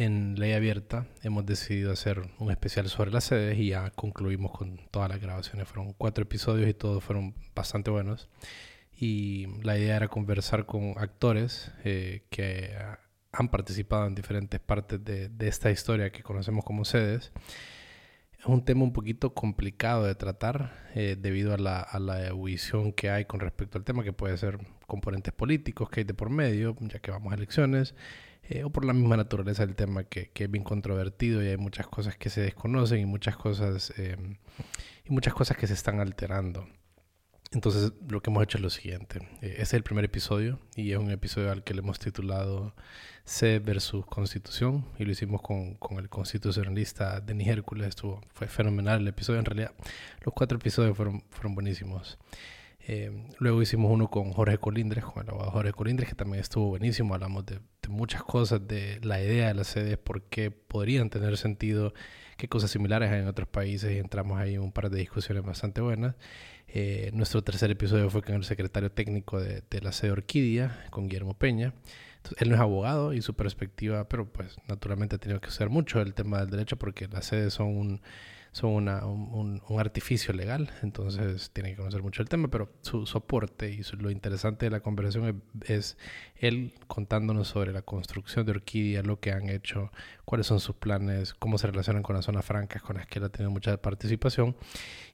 en Ley Abierta hemos decidido hacer un especial sobre las sedes y ya concluimos con todas las grabaciones. Fueron cuatro episodios y todos fueron bastante buenos. Y la idea era conversar con actores eh, que han participado en diferentes partes de, de, esta historia que conocemos como sedes. Es un tema un poquito complicado de tratar eh, debido a la, a la ebullición que hay con respecto al tema, que puede ser componentes políticos que hay de por medio, ya que vamos a elecciones, eh, o por la misma naturaleza del tema que, que, es bien controvertido y hay muchas cosas que se desconocen y muchas cosas, eh, y muchas cosas que se están alterando. Entonces lo que hemos hecho es lo siguiente. Este es el primer episodio y es un episodio al que le hemos titulado C versus Constitución y lo hicimos con, con el constitucionalista Denis Hércules. Estuvo, fue fenomenal el episodio. En realidad los cuatro episodios fueron, fueron buenísimos. Eh, luego hicimos uno con Jorge Colindres, con el abogado Jorge Colindres, que también estuvo buenísimo. Hablamos de, de, muchas cosas, de la idea de las sedes, por qué podrían tener sentido, qué cosas similares hay en otros países y entramos ahí en un par de discusiones bastante buenas. Eh, nuestro tercer episodio fue con el secretario técnico de, de la sede Orquídea, con Guillermo Peña. Entonces, él no es abogado y su perspectiva, pero pues naturalmente ha tenido que usar mucho el tema del derecho porque las sedes son un son una, un, un, artificio legal, entonces tiene que conocer mucho el tema, pero su soporte y su, lo interesante de la conversación es, es, él contándonos sobre la construcción de Orquídea, lo que han hecho, cuáles son sus planes, cómo se relacionan con las zonas francas con las que él ha tenido mucha participación.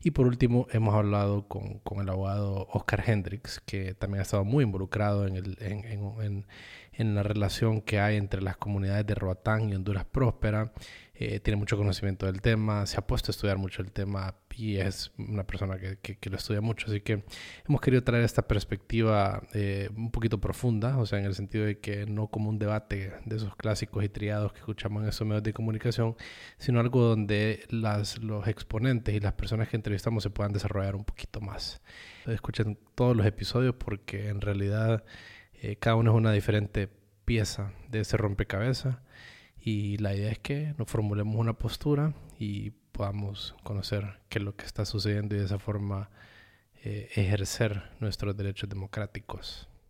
Y por último, hemos hablado con, con el abogado Oscar Hendricks, que también ha estado muy involucrado en, el, en, en, en, en la relación que hay entre las comunidades de Roatán y Honduras Próspera eh, tiene mucho conocimiento del tema, se ha puesto a estudiar mucho el tema y es una persona que, que, que lo estudia mucho. Así que hemos querido traer esta perspectiva eh, un poquito profunda, o sea, en el sentido de que no como un debate de esos clásicos y triados que escuchamos en esos medios de comunicación, sino algo donde las, los exponentes y las personas que entrevistamos se puedan desarrollar un poquito más. Escuchen todos los episodios porque en realidad eh, cada uno es una diferente pieza de ese rompecabezas y la idea es que nos formulemos una postura y podamos conocer qué es lo que está sucediendo y de esa forma eh, ejercer nuestros derechos democráticos.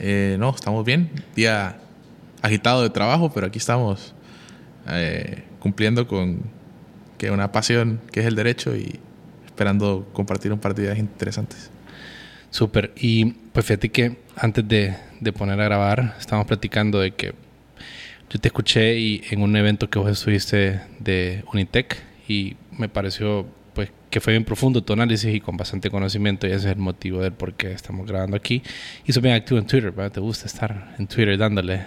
Eh, no, estamos bien. Día agitado de trabajo, pero aquí estamos eh, cumpliendo con que una pasión que es el derecho y esperando compartir un par de ideas interesantes. Súper. Y pues fíjate que antes de, de, poner a grabar, estábamos platicando de que yo te escuché y en un evento que vos estuviste de Unitec y me pareció que fue bien profundo tu análisis y con bastante conocimiento y ese es el motivo del por qué estamos grabando aquí. Y sos bien activo en Twitter, ¿verdad? ¿Te gusta estar en Twitter dándole?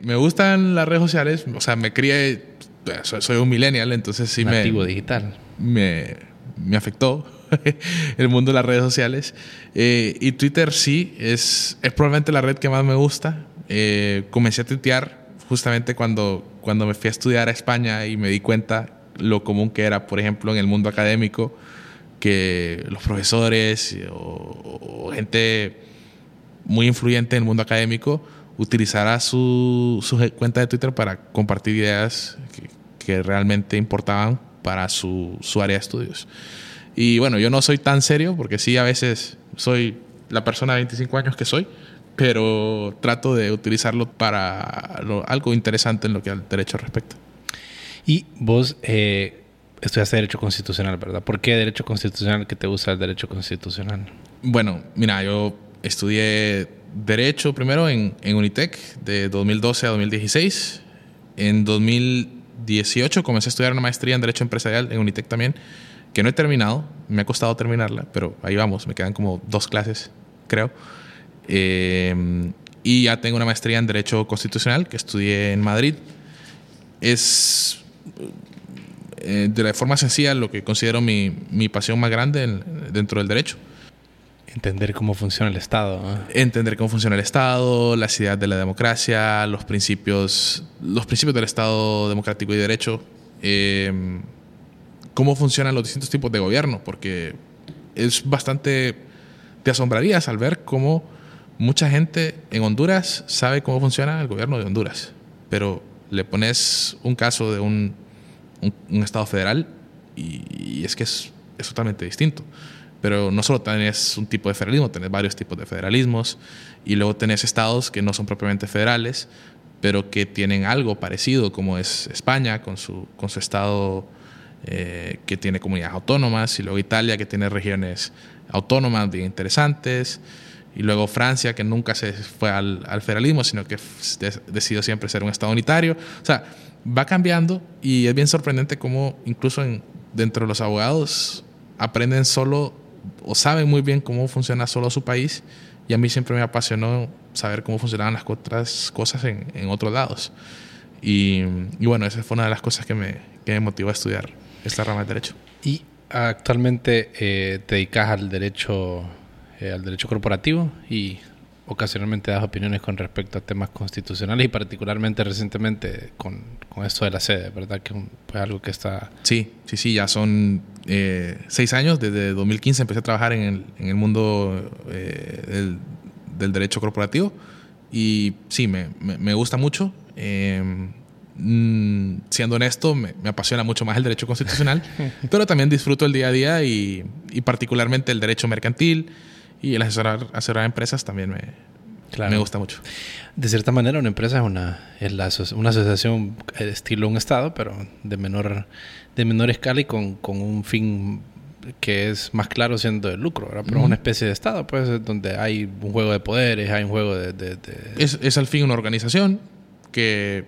Me gustan las redes sociales, o sea, me crié soy, soy un millennial, entonces sí Nativo me... digital. Me, me afectó el mundo de las redes sociales. Eh, y Twitter sí, es, es probablemente la red que más me gusta. Eh, comencé a tuitear justamente cuando, cuando me fui a estudiar a España y me di cuenta lo común que era, por ejemplo, en el mundo académico, que los profesores o, gente muy influyente en el mundo académico utilizara su, su, cuenta de Twitter para compartir ideas que, realmente importaban para su, su, área de estudios. Y bueno, yo no soy tan serio porque sí, a veces soy la persona de 25 años que soy, pero trato de utilizarlo para algo interesante en lo que al derecho respecta. Y vos eh, estudiaste Derecho Constitucional, ¿verdad? ¿Por qué Derecho Constitucional? ¿Qué te gusta el Derecho Constitucional? Bueno, mira, yo estudié Derecho primero en, en, Unitec de 2012 a 2016. En 2018 comencé a estudiar una maestría en Derecho Empresarial en Unitec también, que no he terminado, me ha costado terminarla, pero ahí vamos, me quedan como dos clases, creo. Eh, y ya tengo una maestría en Derecho Constitucional que estudié en Madrid. Es eh, de la forma sencilla lo que considero mi, mi pasión más grande en, dentro del derecho. Entender cómo funciona el Estado. Entender cómo funciona el Estado, las ideas de la democracia, los principios, los principios del Estado democrático y derecho, em, cómo funcionan los distintos tipos de gobierno, porque es bastante... Te asombrarías al ver cómo mucha gente en Honduras sabe cómo funciona el gobierno de Honduras, pero le pones un caso de un, Estado federal y, es que es, es totalmente distinto. Pero no solo tenés un tipo de federalismo, tenés varios tipos de federalismos y luego tenés estados que no son propiamente federales, pero que tienen algo parecido, como es España con su, con su estado eh, que tiene comunidades autónomas, y luego Italia que tiene regiones autónomas bien interesantes, y luego Francia que nunca se fue al, al federalismo, sino que decidió siempre ser un estado unitario. O sea, va cambiando y es bien sorprendente cómo incluso en, dentro de los abogados aprenden solo o saben muy bien cómo funciona solo su país y a mí siempre me apasionó saber cómo funcionaban las otras cosas en, en otros lados. Y, y, bueno, esa fue una de las cosas que me, que me motivó a estudiar esta rama del derecho. ¿Y actualmente eh, te dedicas al derecho, eh, al derecho corporativo y ocasionalmente das opiniones con respecto a temas constitucionales y particularmente recientemente con, con esto de la sede, ¿verdad? Que es pues, algo que está... Sí, sí, sí, ya son eh, seis años, desde 2015 empecé a trabajar en el, en el mundo eh, del, del, derecho corporativo y sí, me, me, me gusta mucho. Eh, siendo honesto, me, me, apasiona mucho más el derecho constitucional, pero también disfruto el día a día y, y particularmente el derecho mercantil y el asesorar, asesorar empresas también me, me gusta mucho. De cierta manera, una empresa es una, es la, una asociación estilo un Estado, pero de menor, de menor escala y con, con un fin que es más claro siendo el lucro, ¿verdad? pero es una especie de Estado, pues, donde hay un juego de poderes, hay un juego de... de, Es, es al fin una organización que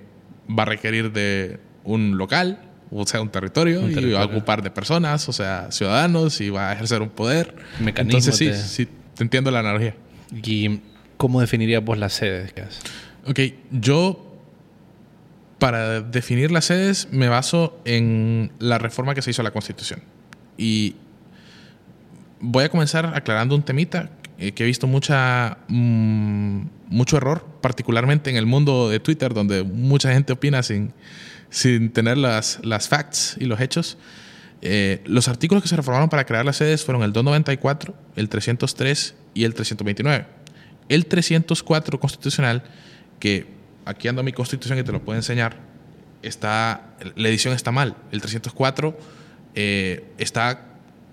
va a requerir de un local, o sea, un territorio, un territorio. y va a ocupar de personas, o sea, ciudadanos, y va a ejercer un poder. Mecanismos Entonces, sí, sí, te entiendo la analogía. ¿Y cómo definirías vos las sedes? Ok, yo para definir las sedes me baso en la reforma que se hizo a la Constitución. Y voy a comenzar aclarando un temita eh, que he visto mucha, mmm, mucho error, particularmente en el mundo de Twitter, donde mucha gente opina sin, sin tener las, las facts y los hechos. Eh, los artículos que se reformaron para crear las sedes fueron el 294, el 303 y el 329. El 304 constitucional, que aquí ando mi constitución y te lo puedo enseñar, está, la edición está mal. El 304 eh, está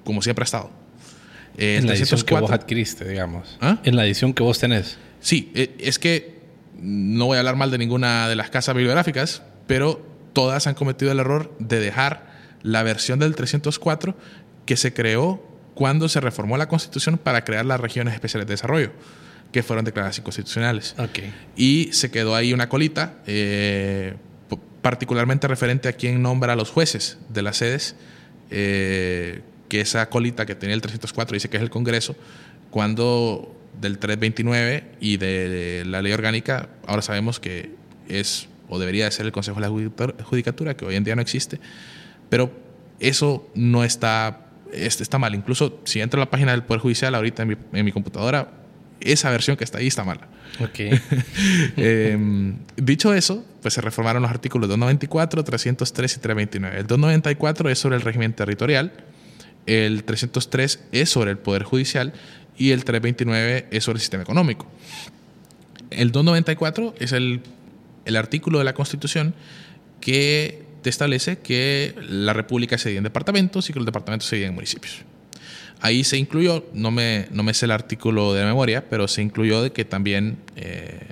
como siempre ha estado. Eh, en la 304, edición que vos adquiriste, digamos. ¿Ah? En la edición que vos tenés. Sí, es que no voy a hablar mal de ninguna de las casas bibliográficas, pero todas han cometido el error de dejar la versión del 304 que se creó cuando se reformó la Constitución para crear las regiones especiales de desarrollo, que fueron declaradas inconstitucionales. Okay. Y se quedó ahí una colita, eh, particularmente referente a quién nombra a los jueces de las sedes, eh, que esa colita que tenía el 304 dice que es el Congreso, cuando del 329 y de la ley orgánica, ahora sabemos que es o debería de ser el Consejo de la Judicatura, que hoy en día no existe, pero eso no está, está mal. Incluso si entro a la página del Poder Judicial ahorita en mi, en mi computadora, esa versión que está ahí está mala. Eh, dicho eso, pues se reformaron los artículos 294, 303 y 329. El 294 es sobre el régimen territorial, el 303 es sobre el Poder Judicial y el 329 es sobre el sistema económico. El 294 es el, el artículo de la Constitución que te establece que la República se divide en departamentos y que los departamentos se dividen en municipios. Ahí se incluyó, no me, no me sé el artículo de memoria, pero se incluyó de que también eh,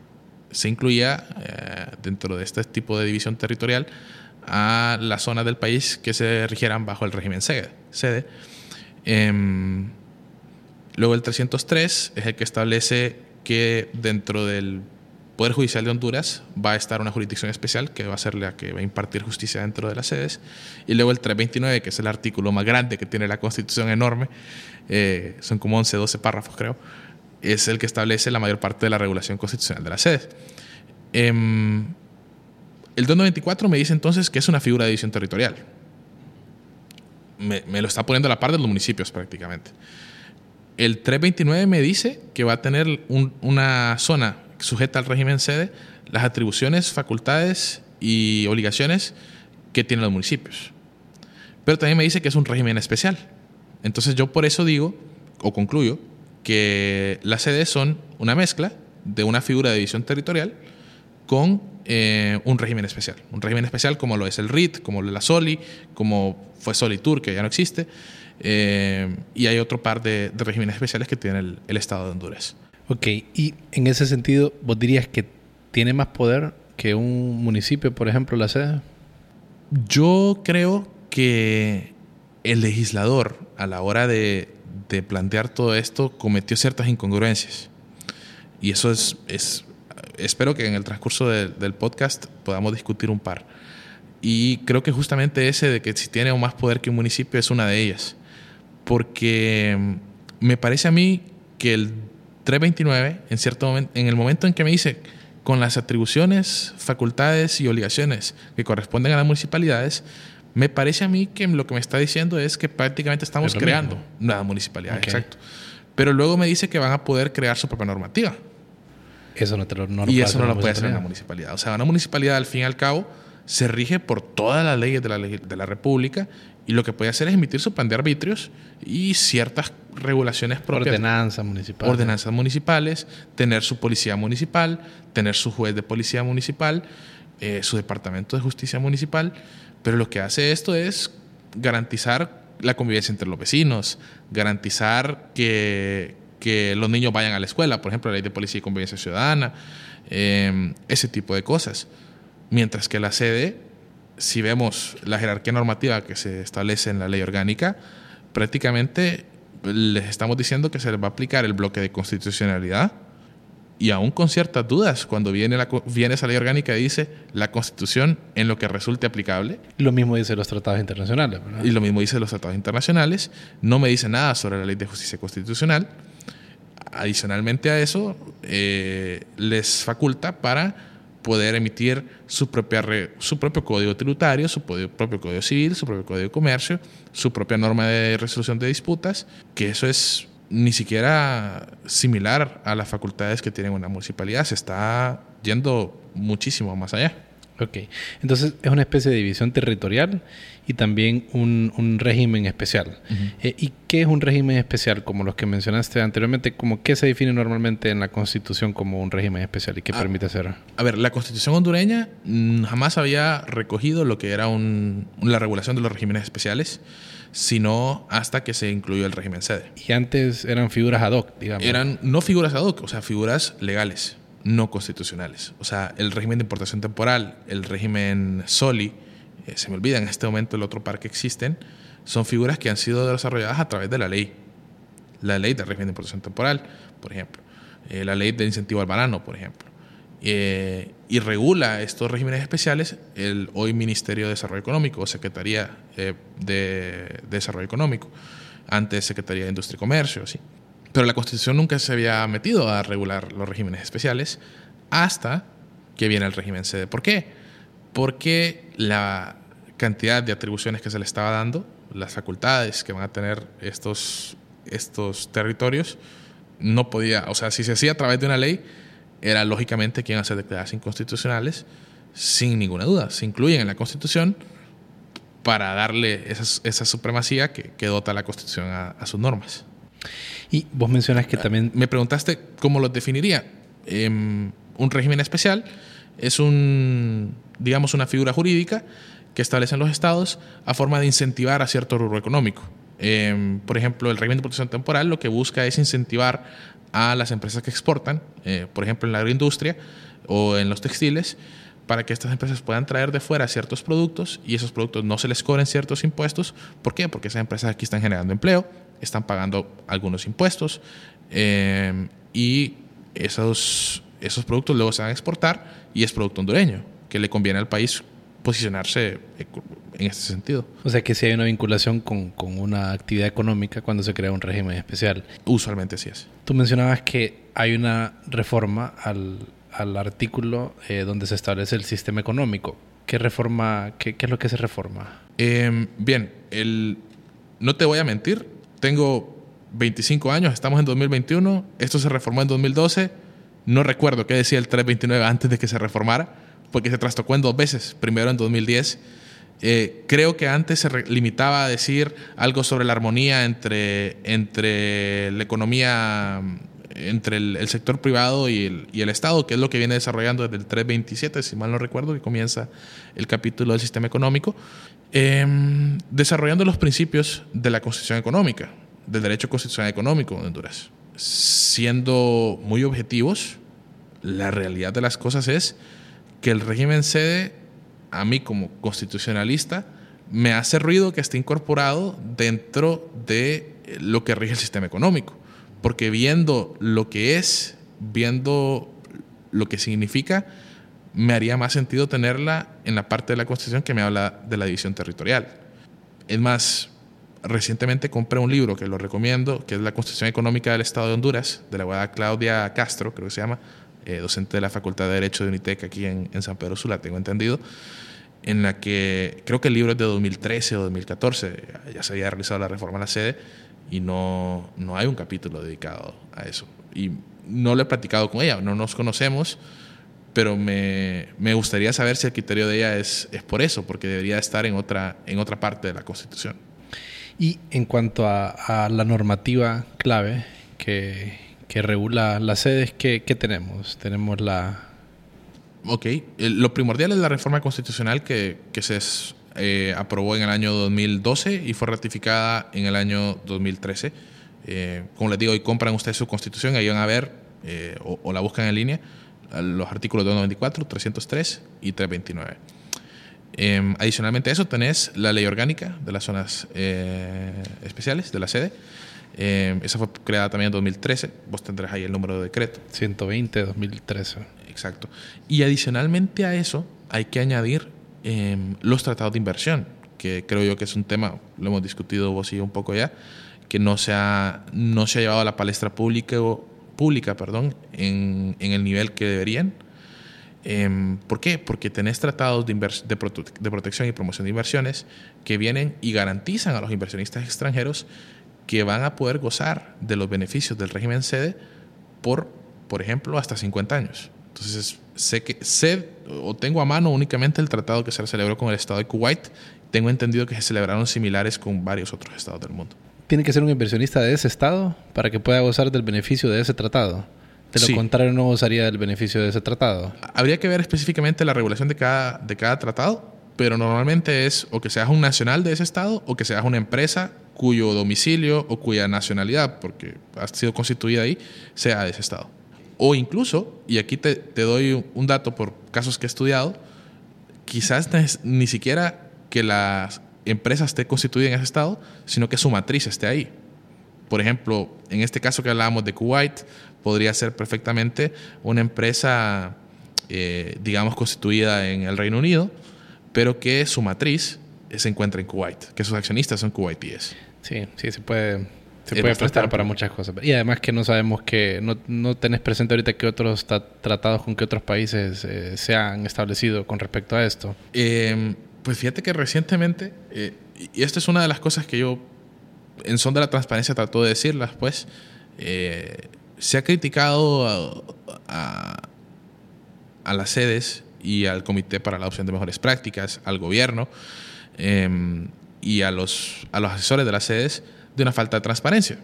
se incluía eh, dentro de este tipo de división territorial a las zonas del país que se rigieran bajo el régimen sede. sede. Eh, luego el 303 es el que establece que dentro del Poder Judicial de Honduras va a estar una jurisdicción especial que va a ser la que va a impartir justicia dentro de las sedes. Y luego el 329, que es el artículo más grande que tiene la Constitución enorme, eh, son como 11, 12 párrafos creo, es el que establece la mayor parte de la regulación constitucional de las sedes. Eh, el 294 me dice entonces que es una figura de división territorial. Me lo está poniendo a la par de los municipios prácticamente. el 329 me dice que va a tener una zona sujeta al régimen sede las atribuciones, facultades y obligaciones que tienen los municipios. Pero también me dice que es un régimen especial. Entonces yo por eso digo, o concluyo, que las sedes son una mezcla de una figura de división territorial con eh, un régimen especial. Un régimen especial como lo es el RIT, como lo es la SOLI, como fue Solitur, que ya no existe. Eh, y hay otro par de, regímenes especiales que tiene el, Estado de Honduras. Ok, y en ese sentido, ¿vos dirías que tiene más poder que un municipio, por ejemplo, la sede? Yo creo que el legislador, a la hora de, de plantear todo esto, cometió ciertas incongruencias. Y eso es, es espero que en el transcurso del podcast podamos discutir un par. Y creo que justamente ese de que si tiene más poder que un municipio es una de ellas. Porque mm, me parece a mí que el 329, en cierto momento, en el momento en que me dice con las atribuciones, facultades y obligaciones que corresponden a las municipalidades, me parece a mí que lo que me está diciendo es que prácticamente estamos creando una municipalidad, exacto. Pero luego me dice que van a poder crear su propia normativa. Eso no te lo, no Y eso no lo puede hacer una municipalidad. O sea, una municipalidad, al fin y al cabo, se rige por todas las leyes de la, de la República y lo que puede hacer es emitir su plan de arbitrios y ciertas regulaciones propias. Ordenanzas municipales. Ordenanzas municipales, tener su policía municipal, tener su juez de policía municipal, eh, su departamento de justicia municipal. Pero lo que hace esto es garantizar la convivencia entre los vecinos, garantizar que, que los niños vayan a la escuela, por ejemplo, la ley de policía y convivencia ciudadana, eh, ese tipo de cosas. Mientras que la sede, si vemos la jerarquía normativa que se establece en la ley orgánica, prácticamente les estamos diciendo que se les va a aplicar el bloque de constitucionalidad y aún con ciertas dudas, cuando viene, la, viene esa ley orgánica y dice la constitución en lo que resulte aplicable. Lo mismo dice los tratados internacionales. Y lo mismo dice los tratados internacionales. No me dice nada sobre la ley de justicia constitucional. Adicionalmente a eso, eh, les faculta para poder emitir su, propia su propio código tributario, su propio código civil, su propio código de comercio, su propia norma de resolución de disputas, que eso es ni siquiera similar a las facultades que tiene una municipalidad, se está yendo muchísimo más allá. Ok, entonces es una especie de división territorial y también un, régimen especial. Eh, ¿Y qué es un régimen especial como los que mencionaste anteriormente? ¿Cómo qué se define normalmente en la Constitución como un régimen especial y qué ah, permite hacer? A ver, la Constitución hondureña mm, jamás había recogido lo que era la regulación de los regímenes especiales, sino hasta que se incluyó el régimen sede. Y antes eran figuras ad hoc, digamos. Eran no figuras ad hoc, o sea, figuras legales, no constitucionales. O sea, el régimen de importación temporal, el régimen SOLI, eh, se me olvida en este momento el otro par que existen, son figuras que han sido desarrolladas a través de la ley. La ley de régimen de importación temporal, por ejemplo. Eh, la ley de incentivo al banano, por ejemplo. Eh, y regula estos regímenes especiales el hoy Ministerio de Desarrollo Económico o Secretaría de, Desarrollo Económico, antes Secretaría de Industria y Comercio, ¿sí? Pero la Constitución nunca se había metido a regular los regímenes especiales hasta que viene el régimen sede. ¿Por qué? Porque la cantidad de atribuciones que se le estaba dando, las facultades que van a tener estos, estos territorios, no podía, o sea, si se hacía a través de una ley, era lógicamente que iban a ser declaradas inconstitucionales, sin ninguna duda. Se incluyen en la Constitución para darle esa, supremacía que, dota la Constitución a, sus normas. Y vos mencionas que también... Me preguntaste cómo los definiría. Em, un régimen especial es un, digamos, una figura jurídica que establecen los estados a forma de incentivar a cierto rubro económico. Em, por ejemplo, el régimen de protección temporal lo que busca es incentivar a las empresas que exportan, eh, por ejemplo, en la agroindustria o en los textiles, para que estas empresas puedan traer de fuera ciertos productos y esos productos no se les cobren ciertos impuestos. ¿Por qué? Porque esas empresas aquí están generando empleo, están pagando algunos impuestos em, y esos, esos productos luego se van a exportar y es producto hondureño que le conviene al país posicionarse en este sentido. O sea que si hay una vinculación con, con, una actividad económica cuando se crea un régimen especial. Usualmente sí es. Tú mencionabas que hay una reforma al, al artículo eh, donde se establece el sistema económico. ¿Qué reforma, qué, qué es lo que se reforma? Em, bien, el, no te voy a mentir, tengo 25 años, estamos en 2021, esto se reformó en 2012, no recuerdo qué decía el 329 antes de que se reformara, porque se trastocó en dos veces, primero en 2010. Eh, creo que antes se limitaba a decir algo sobre la armonía entre, entre la economía, entre el, sector privado y el, y el, Estado, que es lo que viene desarrollando desde el 327, si mal no recuerdo, que comienza el capítulo del sistema económico, em, desarrollando los principios de la Constitución Económica del derecho constitucional económico de Honduras. Siendo muy objetivos, la realidad de las cosas es que el régimen sede, a mí como constitucionalista, me hace ruido que esté incorporado dentro de lo que rige el sistema económico. Porque viendo lo que es, viendo lo que significa, me haría más sentido tenerla en la parte de la Constitución que me habla de la división territorial. Es más, recientemente compré un libro que lo recomiendo, que es La Constitución Económica del Estado de Honduras, de la abogada Claudia Castro, creo que se llama, eh, docente de la Facultad de Derecho de Unitec aquí en, San Pedro Sula, tengo entendido, en la que creo que el libro es de 2013 o 2014, ya se había realizado la reforma a la sede y no, no hay un capítulo dedicado a eso. Y no lo he platicado con ella, no nos conocemos, pero me, me, gustaría saber si el criterio de ella es, es por eso, porque debería estar en otra, en otra parte de la Constitución. Y en cuanto a, la normativa clave que, regula las sedes, ¿qué, tenemos? Tenemos la... Ok, lo primordial es la reforma constitucional que, se eh, aprobó en el año 2012 y fue ratificada en el año 2013. Eh, como les digo, hoy compran ustedes su constitución, ahí van a ver eh, o, o, la buscan en línea los artículos 294, 303 y 329. Em, adicionalmente a eso tenés la ley orgánica de las zonas eh, especiales de la sede. Em, esa fue creada también en 2013. Vos tendrás ahí el número de decreto. 120 2013. Exacto. Y adicionalmente a eso hay que añadir em, los tratados de inversión, que creo yo que es un tema, lo hemos discutido vos y yo un poco ya, que no se ha, no se ha llevado a la palestra pública, pública perdón, en, el nivel que deberían. Em, ¿Por qué? Porque tenés tratados de, de, protección y promoción de inversiones que vienen y garantizan a los inversionistas extranjeros que van a poder gozar de los beneficios del régimen sede por, por ejemplo, hasta 50 años. Entonces, sé que sé o tengo a mano únicamente el tratado que se celebró con el Estado de Kuwait. Tengo entendido que se celebraron similares con varios otros estados del mundo. ¿Tiene que ser un inversionista de ese estado para que pueda gozar del beneficio de ese tratado? De lo contrario, no gozaría del beneficio de ese tratado. Habría que ver específicamente la regulación de cada, de cada tratado, pero normalmente es o que seas un nacional de ese estado o que seas una empresa cuyo domicilio o cuya nacionalidad, porque ha sido constituida ahí, sea de ese estado. O incluso, y aquí te, te doy un dato por casos que he estudiado, quizás ni siquiera que la empresa esté constituida en ese estado, sino que su matriz esté ahí. Por ejemplo, en este caso que hablábamos de Kuwait, podría ser perfectamente una empresa, eh, digamos, constituida en el Reino Unido, pero que su matriz se encuentra en Kuwait, que sus accionistas son kuwaitíes. Sí, sí, se puede, se puede prestar para muchas cosas. Y además que no sabemos que, no, no tenés presente ahorita que otros tratados con que otros países eh, se han establecido con respecto a esto. Em, pues fíjate que recientemente, eh, y esta es una de las cosas que yo en son de la transparencia trato de decirlas, pues, se ha criticado a, las sedes y al Comité para la Adopción de Mejores Prácticas, al gobierno em, y a los, a los asesores de las sedes de una falta de transparencia.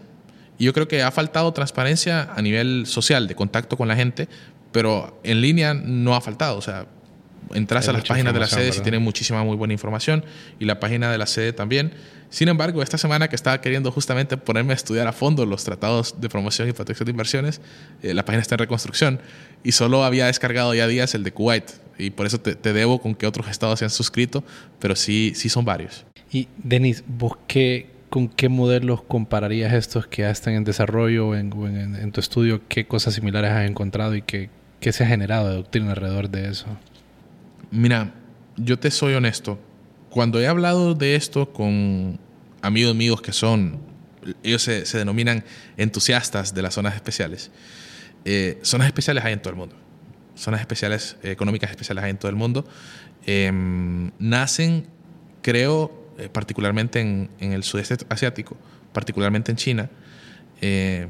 Y yo creo que ha faltado transparencia a nivel social, de contacto con la gente, pero en línea no ha faltado. O sea, entras a las páginas de la sede y tienen muchísima muy buena información y la página de la sede también. Sin embargo, esta semana que estaba queriendo justamente ponerme a estudiar a fondo los tratados de promoción y protección de inversiones, eh, la página está en reconstrucción y solo había descargado ya días el de Kuwait y por eso te, debo con que otros estados se han suscrito, pero sí, sí son varios. Y Denis, ¿vos qué, con qué modelos compararías estos que ya están en desarrollo en, en, en tu estudio? ¿Qué cosas similares has encontrado y qué, qué se ha generado de doctrina alrededor de eso? Mira, yo te soy honesto. Cuando he hablado de esto con amigos míos que son, ellos se, denominan entusiastas de las zonas especiales, eh, zonas especiales hay en todo el mundo. Zonas especiales, económicas especiales hay en todo el mundo. Em, nacen, creo, eh, particularmente en, el sudeste asiático, particularmente en China, eh,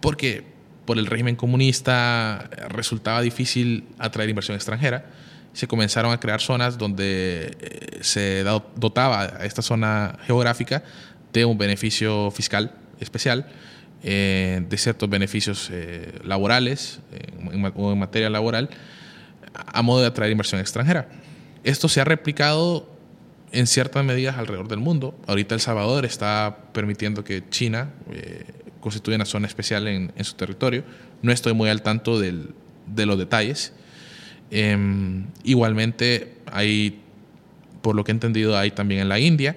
porque por el régimen comunista resultaba difícil atraer inversión extranjera. Se comenzaron a crear zonas donde eh, se dotaba a esta zona geográfica de un beneficio fiscal especial, eh, de ciertos beneficios laborales o en materia laboral, a modo de atraer inversión extranjera. Esto se ha replicado en ciertas medidas alrededor del mundo. Ahorita El Salvador está permitiendo que China eh, constituya una zona especial en, su territorio. No estoy muy al tanto de los detalles. Em, igualmente, hay, por lo que he entendido, hay también en la India,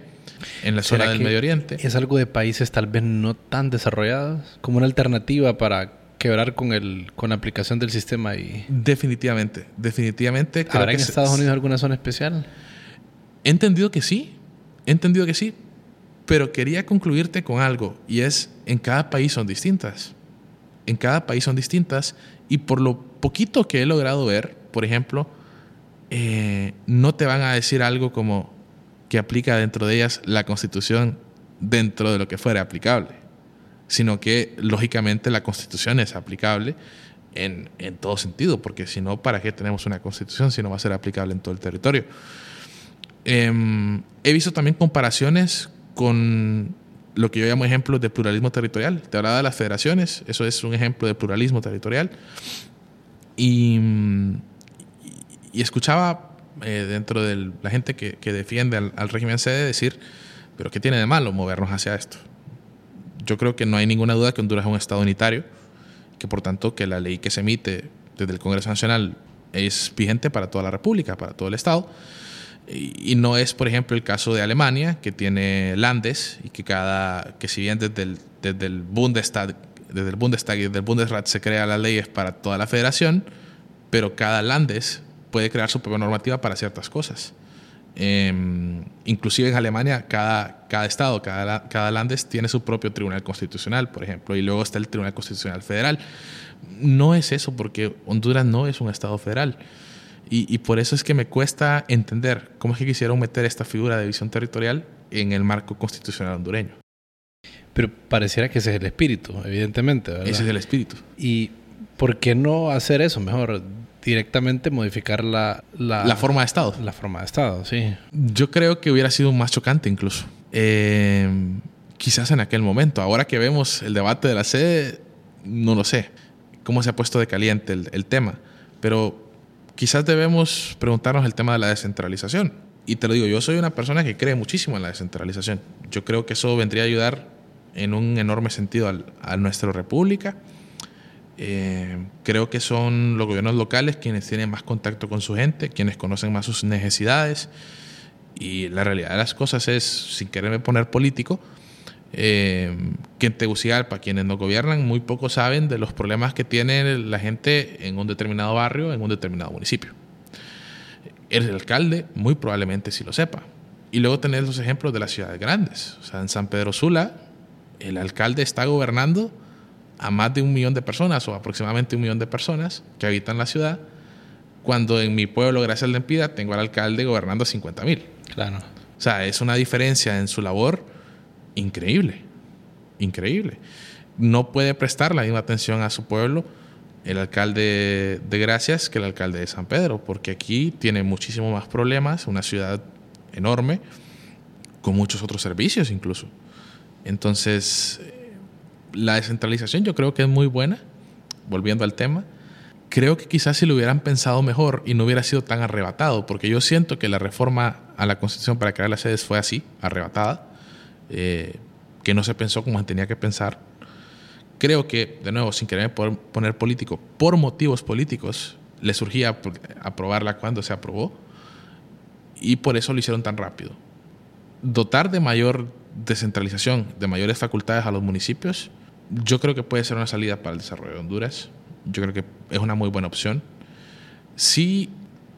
en la zona del Medio Oriente. Es algo de países tal vez no tan desarrollados, como una alternativa para quebrar con el con la aplicación del sistema y definitivamente definitivamente ¿Habrá en Estados Unidos alguna zona especial? He entendido que sí, he entendido que sí, pero quería concluirte con algo y es, en cada país son distintas. En cada país son distintas y por lo poquito que he logrado ver, por ejemplo, eh, no te van a decir algo como que aplica dentro de ellas la constitución dentro de lo que fuera aplicable, sino que lógicamente la constitución es aplicable en, en todo sentido, porque si no, ¿para qué tenemos una constitución si no va a ser aplicable en todo el territorio? Em, he visto también comparaciones con lo que yo llamo ejemplos de pluralismo territorial. Te hablaba de las federaciones, eso es un ejemplo de pluralismo territorial. Y, y escuchaba eh, dentro de la gente que, que defiende al, al, régimen sede decir, pero ¿qué tiene de malo movernos hacia esto? Yo creo que no hay ninguna duda que Honduras es un Estado unitario, que por tanto que la ley que se emite desde el Congreso Nacional es vigente para toda la República, para todo el Estado. Y, no es, por ejemplo, el caso de Alemania, que tiene landes y que cada, que si bien desde el, desde el Bundestag, desde el Bundestag y desde el Bundesrat se crean las leyes para toda la federación, pero cada landes puede crear su propia normativa para ciertas cosas. Eh, inclusive en Alemania, cada, cada estado, cada, cada landes tiene su propio tribunal constitucional, por ejemplo, y luego está el Tribunal Constitucional Federal. No es eso, porque Honduras no es un estado federal. Y, por eso es que me cuesta entender cómo es que quisieron meter esta figura de división territorial en el marco constitucional hondureño. Pero pareciera que ese es el espíritu, evidentemente. ¿verdad? Ese es el espíritu. ¿Y por qué no hacer eso? Mejor directamente modificar la, la, forma de Estado. La forma de Estado, sí. Yo creo que hubiera sido más chocante incluso. Eh, quizás en aquel momento. Ahora que vemos el debate de la sede, no lo sé. Cómo se ha puesto de caliente el, el tema. Pero quizás debemos preguntarnos el tema de la descentralización. Y te lo digo, yo soy una persona que cree muchísimo en la descentralización. Yo creo que eso vendría a ayudar en un enorme sentido a nuestra república. Eh, creo que son los gobiernos locales quienes tienen más contacto con su gente, quienes conocen más sus necesidades. Y la realidad de las cosas es, sin quererme poner político, eh, que en Tegucigalpa, quienes nos gobiernan, muy poco saben de los problemas que tiene la gente en un determinado barrio, en un determinado municipio. El alcalde muy probablemente sí lo sepa. Y luego tener los ejemplos de las ciudades grandes. O sea, en San Pedro Sula, el alcalde está gobernando a más de un millón de personas o aproximadamente un millón de personas que habitan la ciudad, cuando en mi pueblo, gracias al Lempida, tengo al alcalde gobernando a 50 mil. Claro. O sea, es una diferencia en su labor increíble, increíble. No puede prestar la misma atención a su pueblo el alcalde de Gracias que el alcalde de San Pedro, porque aquí tiene muchísimo más problemas, una ciudad enorme, con muchos otros servicios incluso. Entonces, la descentralización yo creo que es muy buena, volviendo al tema. Creo que quizás si lo hubieran pensado mejor y no hubiera sido tan arrebatado, porque yo siento que la reforma a la Constitución para crear las sedes fue así, arrebatada. Eh, que no se pensó como tenía que pensar. Creo que, de nuevo, sin querer poner político, por motivos políticos, le surgía aprobarla cuando se aprobó y por eso lo hicieron tan rápido. Dotar de mayor descentralización, de mayores facultades a los municipios, yo creo que puede ser una salida para el desarrollo de Honduras. Yo creo que es una muy buena opción. Sí,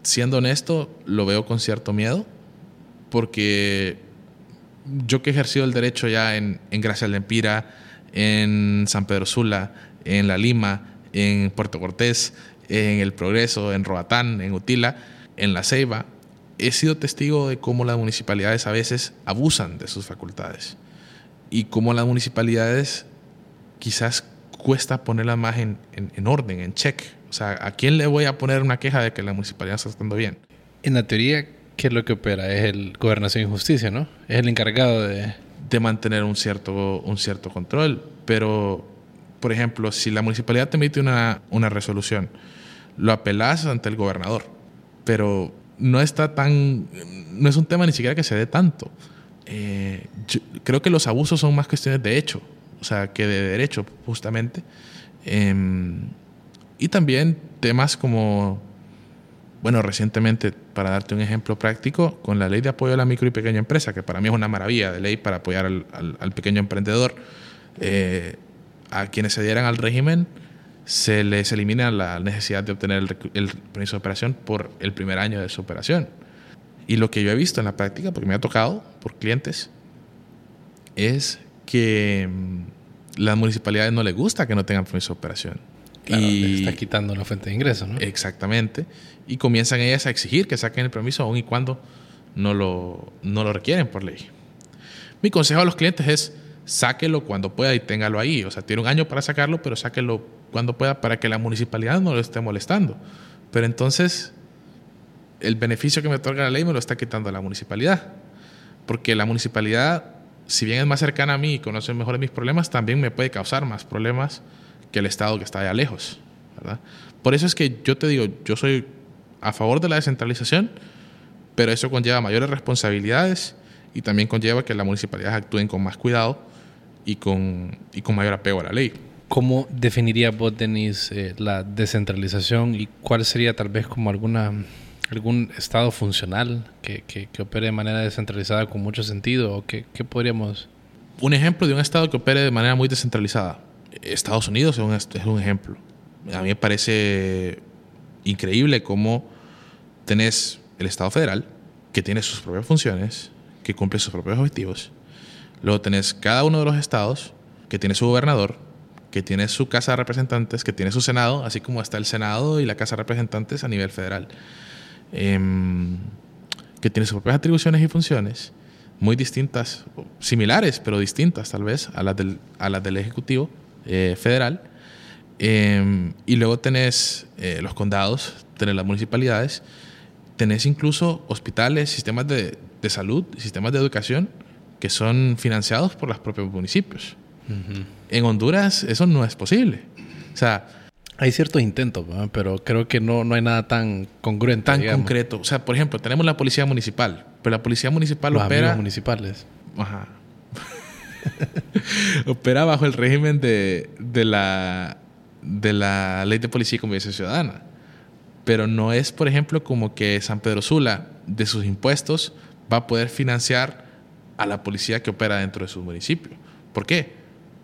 siendo honesto, lo veo con cierto miedo, porque yo que he ejercido el derecho ya en, en Gracia del Empira, en San Pedro Sula, en La Lima, en Puerto Cortés, en El Progreso, en Roatán, en Utila, en La Ceiba, he sido testigo de cómo las municipalidades a veces abusan de sus facultades y cómo las municipalidades quizás cuesta ponerla más en, en, orden, en check. O sea, ¿a quién le voy a poner una queja de que la municipalidad está estando bien? En la teoría, ¿qué es lo que opera? Es el Gobernación y Justicia, ¿no? Es el encargado de... De mantener un cierto, un cierto control. Pero, por ejemplo, si la municipalidad te emite una, una resolución, lo apelas ante el gobernador. Pero no está tan... No es un tema ni siquiera que se dé tanto. Eh, creo que los abusos son más cuestiones de hecho, o sea, que de derecho, justamente. Em, y también temas como, bueno, recientemente, para darte un ejemplo práctico, con la ley de apoyo a la micro y pequeña empresa, que para mí es una maravilla de ley para apoyar al, pequeño emprendedor, eh, a quienes se dieran al régimen se les elimina la necesidad de obtener el, el permiso de operación por el primer año de su operación. Y lo que yo he visto en la práctica, porque me ha tocado por clientes, es que mm, las municipalidades no les gusta que no tengan permiso de operación. y está quitando la fuente de ingreso, ¿no? Exactamente. Y comienzan ellas a exigir que saquen el permiso aun y cuando no lo, no lo requieren por ley. Mi consejo a los clientes es sáquelo cuando pueda y téngalo ahí. O sea, tiene un año para sacarlo, pero sáquelo cuando pueda para que la municipalidad no lo esté molestando. Pero entonces el beneficio que me otorga la ley me lo está quitando la municipalidad. Porque la municipalidad, si bien es más cercana a mí y conoce mejor mis problemas, también me puede causar más problemas que el Estado que está allá lejos. Por eso es que yo te digo, yo soy a favor de la descentralización, pero eso conlleva mayores responsabilidades y también conlleva que las municipalidades actúen con más cuidado y con, y con mayor apego a la ley. ¿Cómo definiría vos, Denis, eh, la descentralización y cuál sería tal vez como alguna algún estado funcional que, que, opere de manera descentralizada con mucho sentido? ¿O qué, qué, podríamos...? Un ejemplo de un estado que opere de manera muy descentralizada. Estados Unidos es un, es un ejemplo. A mí me parece increíble cómo tenés el Estado federal, que tiene sus propias funciones, que cumple sus propios objetivos. Luego tenés cada uno de los estados, que tiene su gobernador, que tiene su Casa de Representantes, que tiene su Senado, así como está el Senado y la Casa de Representantes a nivel federal. Em, que tiene sus propias atribuciones y funciones, muy distintas, similares, pero distintas tal vez a las del, a las del Ejecutivo eh, Federal. Em, y luego tenés eh, los condados, tenés las municipalidades, tenés incluso hospitales, sistemas de, de, salud, sistemas de educación que son financiados por los propios municipios. En Honduras eso no es posible. O sea, hay ciertos intentos, pero creo que no, no hay nada tan congruente. Tan concreto. O sea, por ejemplo, tenemos la policía municipal, pero la policía municipal Los opera. municipales. Ajá. opera bajo el régimen de, de, la, de la ley de policía y convivencia ciudadana. Pero no es, por ejemplo, como que San Pedro Sula, de sus impuestos, va a poder financiar a la policía que opera dentro de su municipio. ¿Por qué?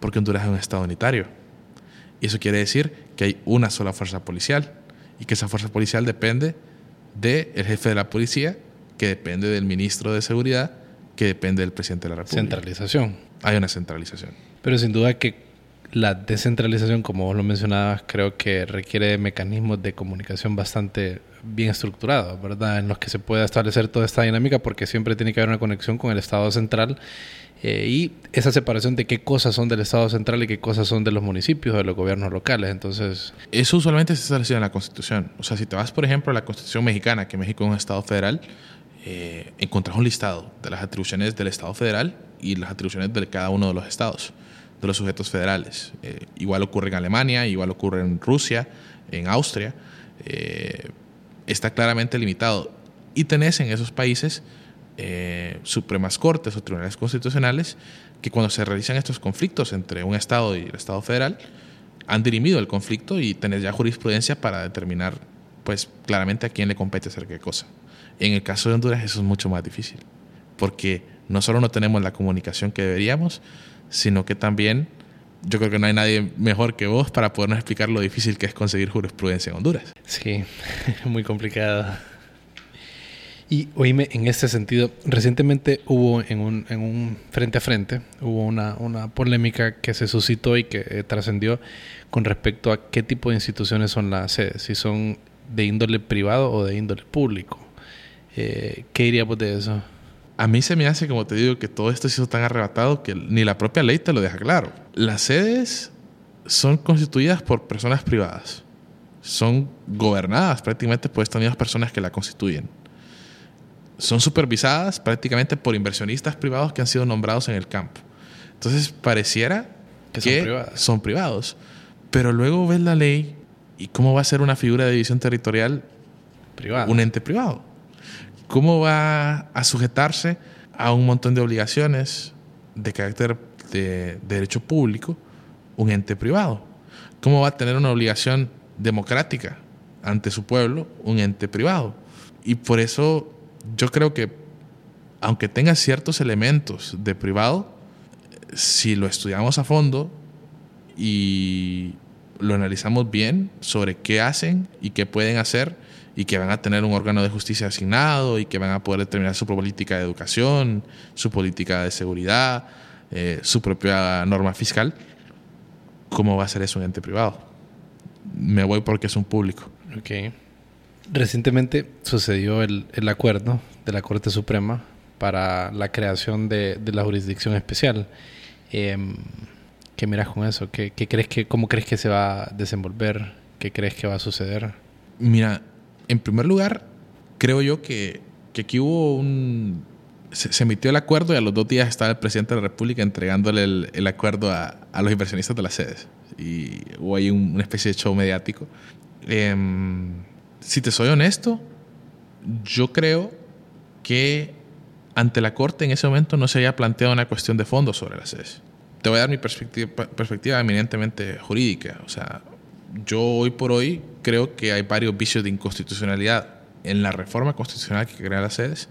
Porque Honduras es un estado unitario. Y eso quiere decir que hay una sola fuerza policial y que esa fuerza policial depende del jefe de la policía, que depende del ministro de Seguridad, que depende del presidente de la República. Centralización. Hay una centralización. Pero sin duda que la descentralización, como vos lo mencionabas, creo que requiere mecanismos de comunicación bastante bien estructurados, ¿verdad? En los que se pueda establecer toda esta dinámica, porque siempre tiene que haber una conexión con el Estado central eh, y esa separación de qué cosas son del Estado central y qué cosas son de los municipios de los gobiernos locales. Entonces. Eso usualmente se establece en la Constitución. O sea, si te vas, por ejemplo, a la Constitución mexicana, que México es un Estado federal, eh, encontrás un listado de las atribuciones del Estado federal y las atribuciones de cada uno de los estados, de los sujetos federales. Eh, igual ocurre en Alemania, igual ocurre en Rusia, en Austria. Está claramente limitado. Y tenés en esos países eh, supremas cortes o tribunales constitucionales que cuando se realizan estos conflictos entre un Estado y el Estado federal han dirimido el conflicto y tenés ya jurisprudencia para determinar pues claramente a quién le compete hacer qué cosa. En el caso de Honduras eso es mucho más difícil, porque no solo no tenemos la comunicación que deberíamos, sino que también yo creo que no hay nadie mejor que vos para podernos explicar lo difícil que es conseguir jurisprudencia en Honduras. Sí, muy complicado. Y oíme, en este sentido, recientemente hubo en un, en un frente a frente, hubo una, una polémica que se suscitó y que eh, trascendió con respecto a qué tipo de instituciones son las sedes, si son de índole privado o de índole público. Eh, ¿Qué diríamos de eso? A mí se me hace, como te digo, que todo esto se hizo tan arrebatado que ni la propia ley te lo deja claro. Las sedes son constituidas por personas privadas. Son gobernadas prácticamente por estas mismas personas que la constituyen. Son supervisadas prácticamente por inversionistas privados que han sido nombrados en el campo. Entonces pareciera que, son, privados. Pero luego ves la ley y cómo va a ser una figura de división territorial privado. un ente privado. ¿Cómo va a sujetarse a un montón de obligaciones de carácter de, derecho público un ente privado? ¿Cómo va a tener una obligación democrática ante su pueblo un ente privado? Y por eso yo creo que, aunque tenga ciertos elementos de privado, si lo estudiamos a fondo y lo analizamos bien sobre qué hacen y qué pueden hacer, y que van a tener un órgano de justicia asignado y que van a poder determinar su política de educación, su política de seguridad, eh, su propia norma fiscal. ¿Cómo va a ser eso un ente privado? Me voy porque es un público. Ok. Recientemente sucedió el, el acuerdo de la Corte Suprema para la creación de, de la jurisdicción especial. Em, ¿Qué miras con eso? ¿Qué, ¿Qué, crees que, ¿Cómo crees que se va a desenvolver? ¿Qué crees que va a suceder? Mira, en primer lugar, creo yo que, aquí hubo un... Se, emitió el acuerdo y a los dos días estaba el presidente de la República entregándole el, acuerdo a, los inversionistas de las sedes. Y hubo ahí una especie de show mediático. Em, si te soy honesto, yo creo que ante la Corte en ese momento no se había planteado una cuestión de fondo sobre las sedes. Te voy a dar mi perspectiva, perspectiva eminentemente jurídica. O sea, yo hoy por hoy creo que hay varios vicios de inconstitucionalidad en la reforma constitucional que crea las sedes,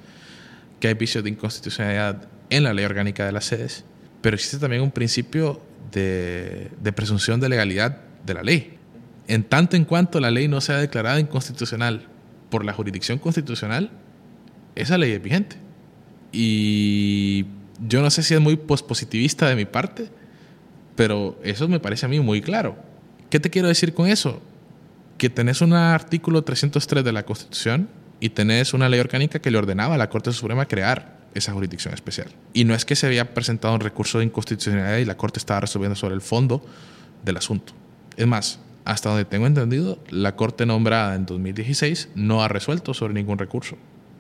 que hay vicios de inconstitucionalidad en la ley orgánica de las sedes, pero existe también un principio de, presunción de legalidad de la ley. En tanto en cuanto la ley no sea declarada inconstitucional por la jurisdicción constitucional, esa ley es vigente. Y yo no sé si es muy pospositivista de mi parte, pero eso me parece a mí muy claro. ¿Qué te quiero decir con eso? Que tenés un artículo 303 de la Constitución y tenés una ley orgánica que le ordenaba a la Corte Suprema crear esa jurisdicción especial. Y no es que se había presentado un recurso de inconstitucionalidad y la Corte estaba resolviendo sobre el fondo del asunto. Es más, hasta donde tengo entendido, la Corte nombrada en 2016 no ha resuelto sobre ningún recurso.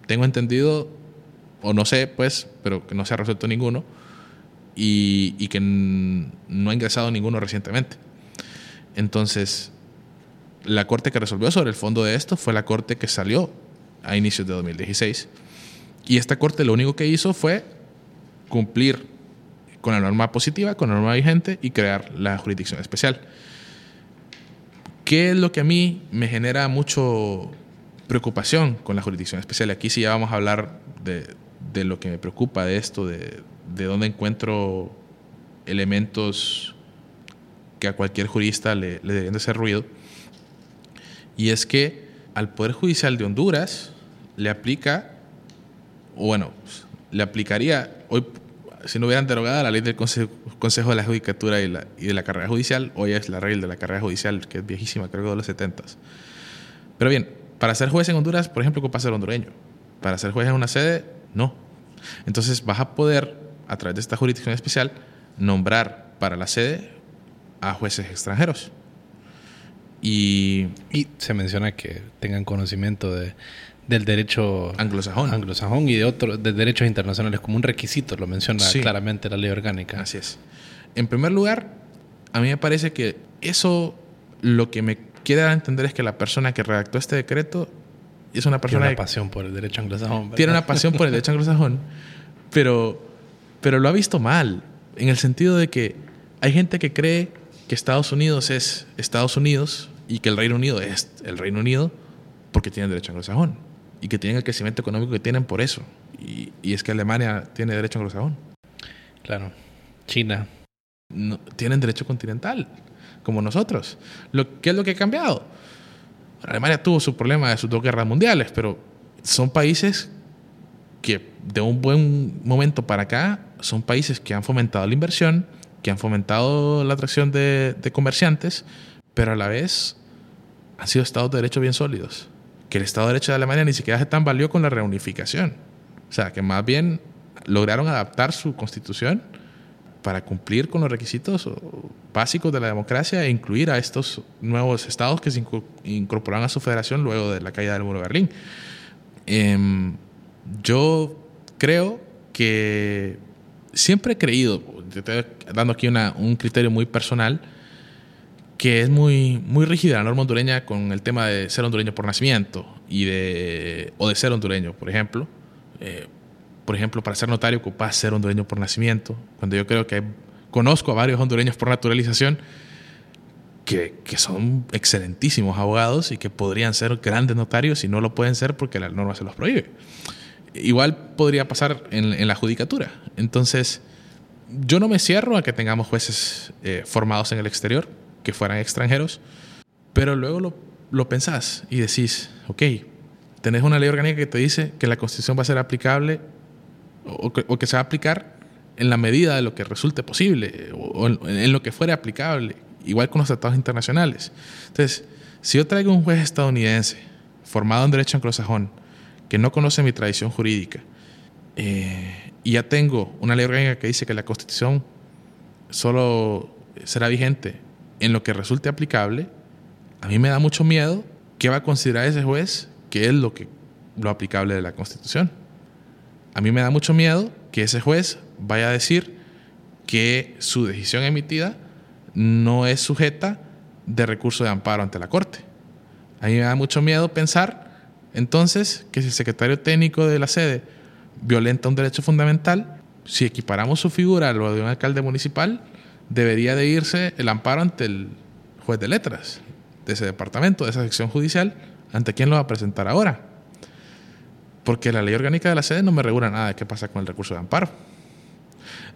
Tengo entendido, o no sé, pues, pero que no se ha resuelto ninguno y, que no ha ingresado ninguno recientemente. Entonces, la corte que resolvió sobre el fondo de esto fue la corte que salió a inicios de 2016. Y esta corte lo único que hizo fue cumplir con la norma positiva, con la norma vigente y crear la jurisdicción especial. ¿Qué es lo que a mí me genera mucho preocupación con la jurisdicción especial? Aquí sí ya vamos a hablar de, de lo que me preocupa de esto, de, de dónde encuentro elementos a cualquier jurista le, le deberían de hacer ruido, y es que al Poder Judicial de Honduras le aplica, o bueno, le aplicaría, hoy, si no hubieran derogado la ley del Consejo, de la Judicatura y, de la carrera judicial, hoy es la regla de la carrera judicial, que es viejísima, creo que de los 70. Pero bien, para ser juez en Honduras, por ejemplo, ocupa ser hondureño. Para ser juez en una sede, no. Entonces vas a poder, a través de esta jurisdicción especial, nombrar para la sede a jueces extranjeros. Y, y se menciona que tengan conocimiento de, del derecho anglosajón. anglosajón y de otros de derechos internacionales como un requisito, lo menciona claramente la ley orgánica. Así es. En primer lugar, a mí me parece que eso lo que me queda entender es que la persona que redactó este decreto es una persona... Tiene una pasión por el derecho anglosajón. Tiene una pasión por el derecho anglosajón, pero, pero lo ha visto mal, en el sentido de que hay gente que cree que Estados Unidos es Estados Unidos y que el Reino Unido es el Reino Unido porque tienen derecho anglosajón y que tienen el crecimiento económico que tienen por eso. Y, y es que Alemania tiene derecho anglosajón. Claro. China. No, tienen derecho continental, como nosotros. Lo, ¿Qué es lo que ha cambiado? Alemania tuvo su problema de sus dos guerras mundiales, pero son países que de un buen momento para acá son países que han fomentado la inversión, que han fomentado la atracción de, comerciantes, pero a la vez han sido estados de derecho bien sólidos. Que el Estado de Derecho de Alemania ni siquiera se tan valió con la reunificación. O sea, que más bien lograron adaptar su constitución para cumplir con los requisitos básicos de la democracia e incluir a estos nuevos estados que se incorporan a su federación luego de la caída del muro de Berlín. Em, yo creo que siempre he creído, estoy dando aquí un criterio muy personal, que es muy, muy rígida la norma hondureña con el tema de ser hondureño por nacimiento y de, o de ser hondureño, por ejemplo. Eh, por ejemplo, para ser notario ocupas ser hondureño por nacimiento, cuando yo creo que conozco a varios hondureños por naturalización que, que, son excelentísimos abogados y que podrían ser grandes notarios y no lo pueden ser porque la norma se los prohíbe. Igual podría pasar en, en la judicatura. Entonces, yo no me cierro a que tengamos jueces eh, formados en el exterior, que fueran extranjeros, pero luego lo, lo pensás y decís, ok, tenés una ley orgánica que te dice que la constitución va a ser aplicable o que, se va a aplicar en la medida de lo que resulte posible o en, lo que fuere aplicable, igual con los tratados internacionales. Entonces, si yo traigo un juez estadounidense formado en derecho anglosajón que no conoce mi tradición jurídica eh, y ya tengo una ley orgánica que dice que la Constitución solo será vigente en lo que resulte aplicable, a mí me da mucho miedo qué va a considerar ese juez que es lo que lo aplicable de la Constitución. A mí me da mucho miedo que ese juez vaya a decir que su decisión emitida no es sujeta de recurso de amparo ante la Corte. A mí me da mucho miedo pensar entonces que si el secretario técnico de la sede violenta un derecho fundamental, si equiparamos su figura a lo de un alcalde municipal, debería de irse el amparo ante el juez de letras de ese departamento, de esa sección judicial, ante quién lo va a presentar ahora. Porque la ley orgánica de la sede no me regula nada de qué pasa con el recurso de amparo.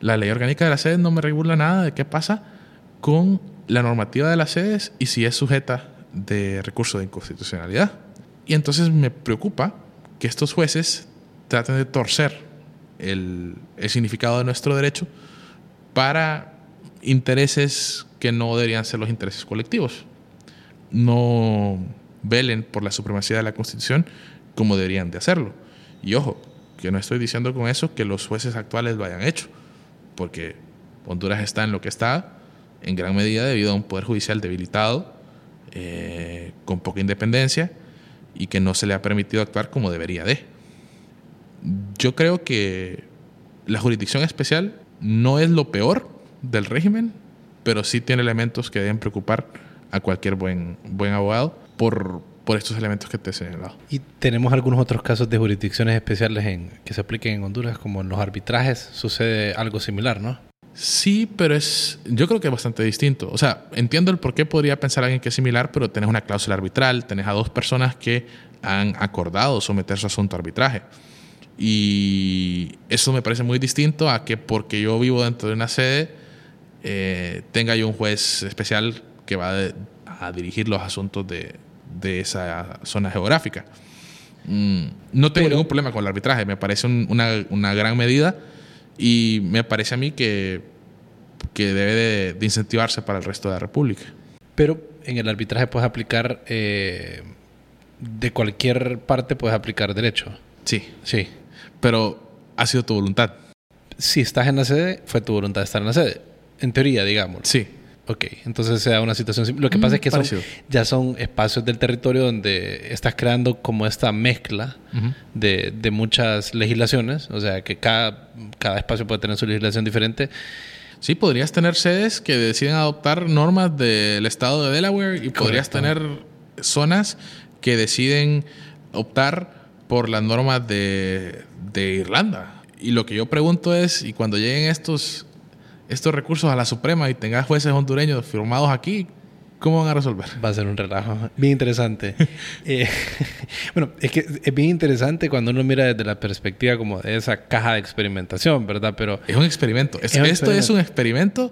La ley orgánica de la sede no me regula nada de qué pasa con la normativa de las sedes y si es sujeta de recurso de inconstitucionalidad. Y entonces me preocupa que estos jueces traten de torcer el, significado de nuestro derecho para intereses que no deberían ser los intereses colectivos. No velen por la supremacía de la Constitución como deberían de hacerlo. Y ojo, que no estoy diciendo con eso que los jueces actuales lo hayan hecho, porque Honduras está en lo que está en gran medida debido a un poder judicial debilitado, eh, con poca independencia y que no se le ha permitido actuar como debería de. Yo creo que la jurisdicción especial no es lo peor del régimen, pero sí tiene elementos que deben preocupar a cualquier buen, buen abogado por, por estos elementos que te he señalado. Y tenemos algunos otros casos de jurisdicciones especiales en, que se apliquen en Honduras, como en los arbitrajes, sucede algo similar, ¿no? Sí, pero es, yo creo que es bastante distinto. O sea, entiendo el por qué podría pensar alguien que es similar, pero tenés una cláusula arbitral, tenés a dos personas que han acordado someter su asunto a arbitraje. Y eso me parece muy distinto a que porque yo vivo dentro de una sede, eh, tenga yo un juez especial que va a dirigir los asuntos de, de esa zona geográfica. Mm, no tengo ningún problema con el arbitraje, me parece una, una, gran medida y me parece a mí que, que debe de, incentivarse para el resto de la República. Pero en el arbitraje puedes aplicar, eh, de cualquier parte puedes aplicar derecho. Sí, sí, pero ha sido tu voluntad. Si estás en la sede, fue tu voluntad estar en la sede. En teoría, digamos. Sí. Ok, entonces se da una situación. Lo que pasa es que son, ya son espacios del territorio donde estás creando como esta mezcla de, de, muchas legislaciones, o sea que cada, cada espacio puede tener su legislación diferente. Sí, podrías tener sedes que deciden adoptar normas del estado de Delaware y podrías tener zonas que deciden optar por las normas de, de Irlanda. Y lo que yo pregunto es, y cuando lleguen estos estos recursos a la Suprema y tengas jueces hondureños firmados aquí, ¿cómo van a resolver? Va a ser un relajo. Bien interesante. Eh, bueno, es que es bien interesante cuando uno mira desde la perspectiva como de esa caja de experimentación, ¿verdad? Pero es un experimento. esto es un experimento,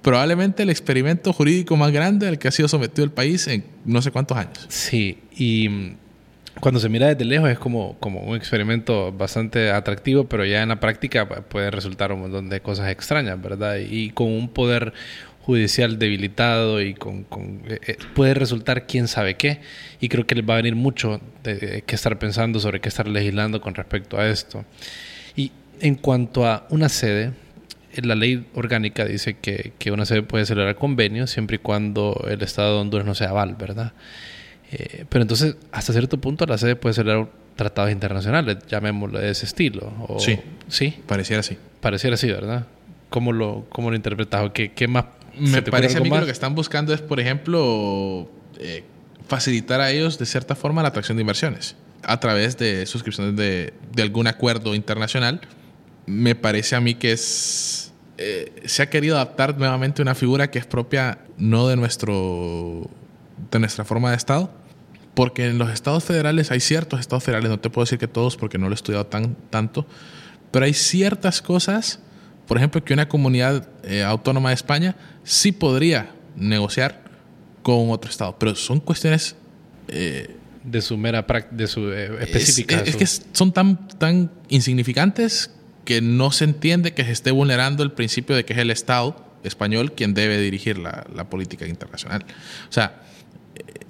probablemente el experimento jurídico más grande al que ha sido sometido el país en no sé cuántos años. Sí, y cuando se mira desde lejos es como, como un experimento bastante atractivo, pero ya en la práctica puede resultar un montón de cosas extrañas, ¿verdad? Y con un poder judicial debilitado y con, eh, eh, puede resultar quién sabe qué. Y creo que les va a venir mucho de, que estar pensando sobre qué estar legislando con respecto a esto. Y en cuanto a una sede, la ley orgánica dice que, que, una sede puede celebrar convenios siempre y cuando el Estado de Honduras no sea aval, ¿verdad? Eh, pero entonces, hasta cierto punto, la sede puede celebrar tratados internacionales, llamémoslo de ese estilo. sí. Sí. Pareciera así. Pareciera así, ¿verdad? ¿Cómo lo, cómo lo interpretas? ¿Qué, qué más? Me parece a mí que lo que están buscando es, por ejemplo, eh, facilitar a ellos de cierta forma la atracción de inversiones a través de suscripciones de, de algún acuerdo internacional. Me parece a mí que es eh, se ha querido adaptar nuevamente una figura que es propia no de nuestro de nuestra forma de estado porque en los estados federales hay ciertos estados federales no te puedo decir que todos porque no lo he estudiado tan tanto pero hay ciertas cosas por ejemplo que una comunidad eh, autónoma de España sí podría negociar con otro estado pero son cuestiones eh, de su mera de su específica es, que son tan tan insignificantes que no se entiende que se esté vulnerando el principio de que es el Estado español quien debe dirigir la, política internacional. O sea,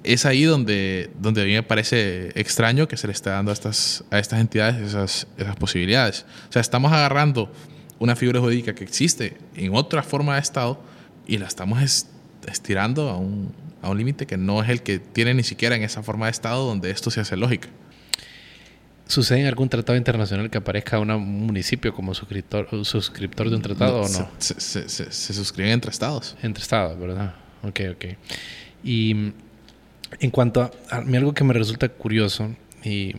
es ahí donde, donde a mí me parece extraño que se le esté dando a estas, a estas entidades esas, esas posibilidades. O sea, estamos agarrando una figura jurídica que existe en otra forma de Estado y la estamos estirando a un, a un límite que no es el que tiene ni siquiera en esa forma de Estado donde esto se hace lógica. ¿Sucede en algún tratado internacional que aparezca un municipio como suscriptor, suscriptor de un tratado o no? Se, se, se, suscriben entre estados. Entre estados, ¿verdad? Ok, ok. Y en cuanto a, a mí algo que me resulta curioso y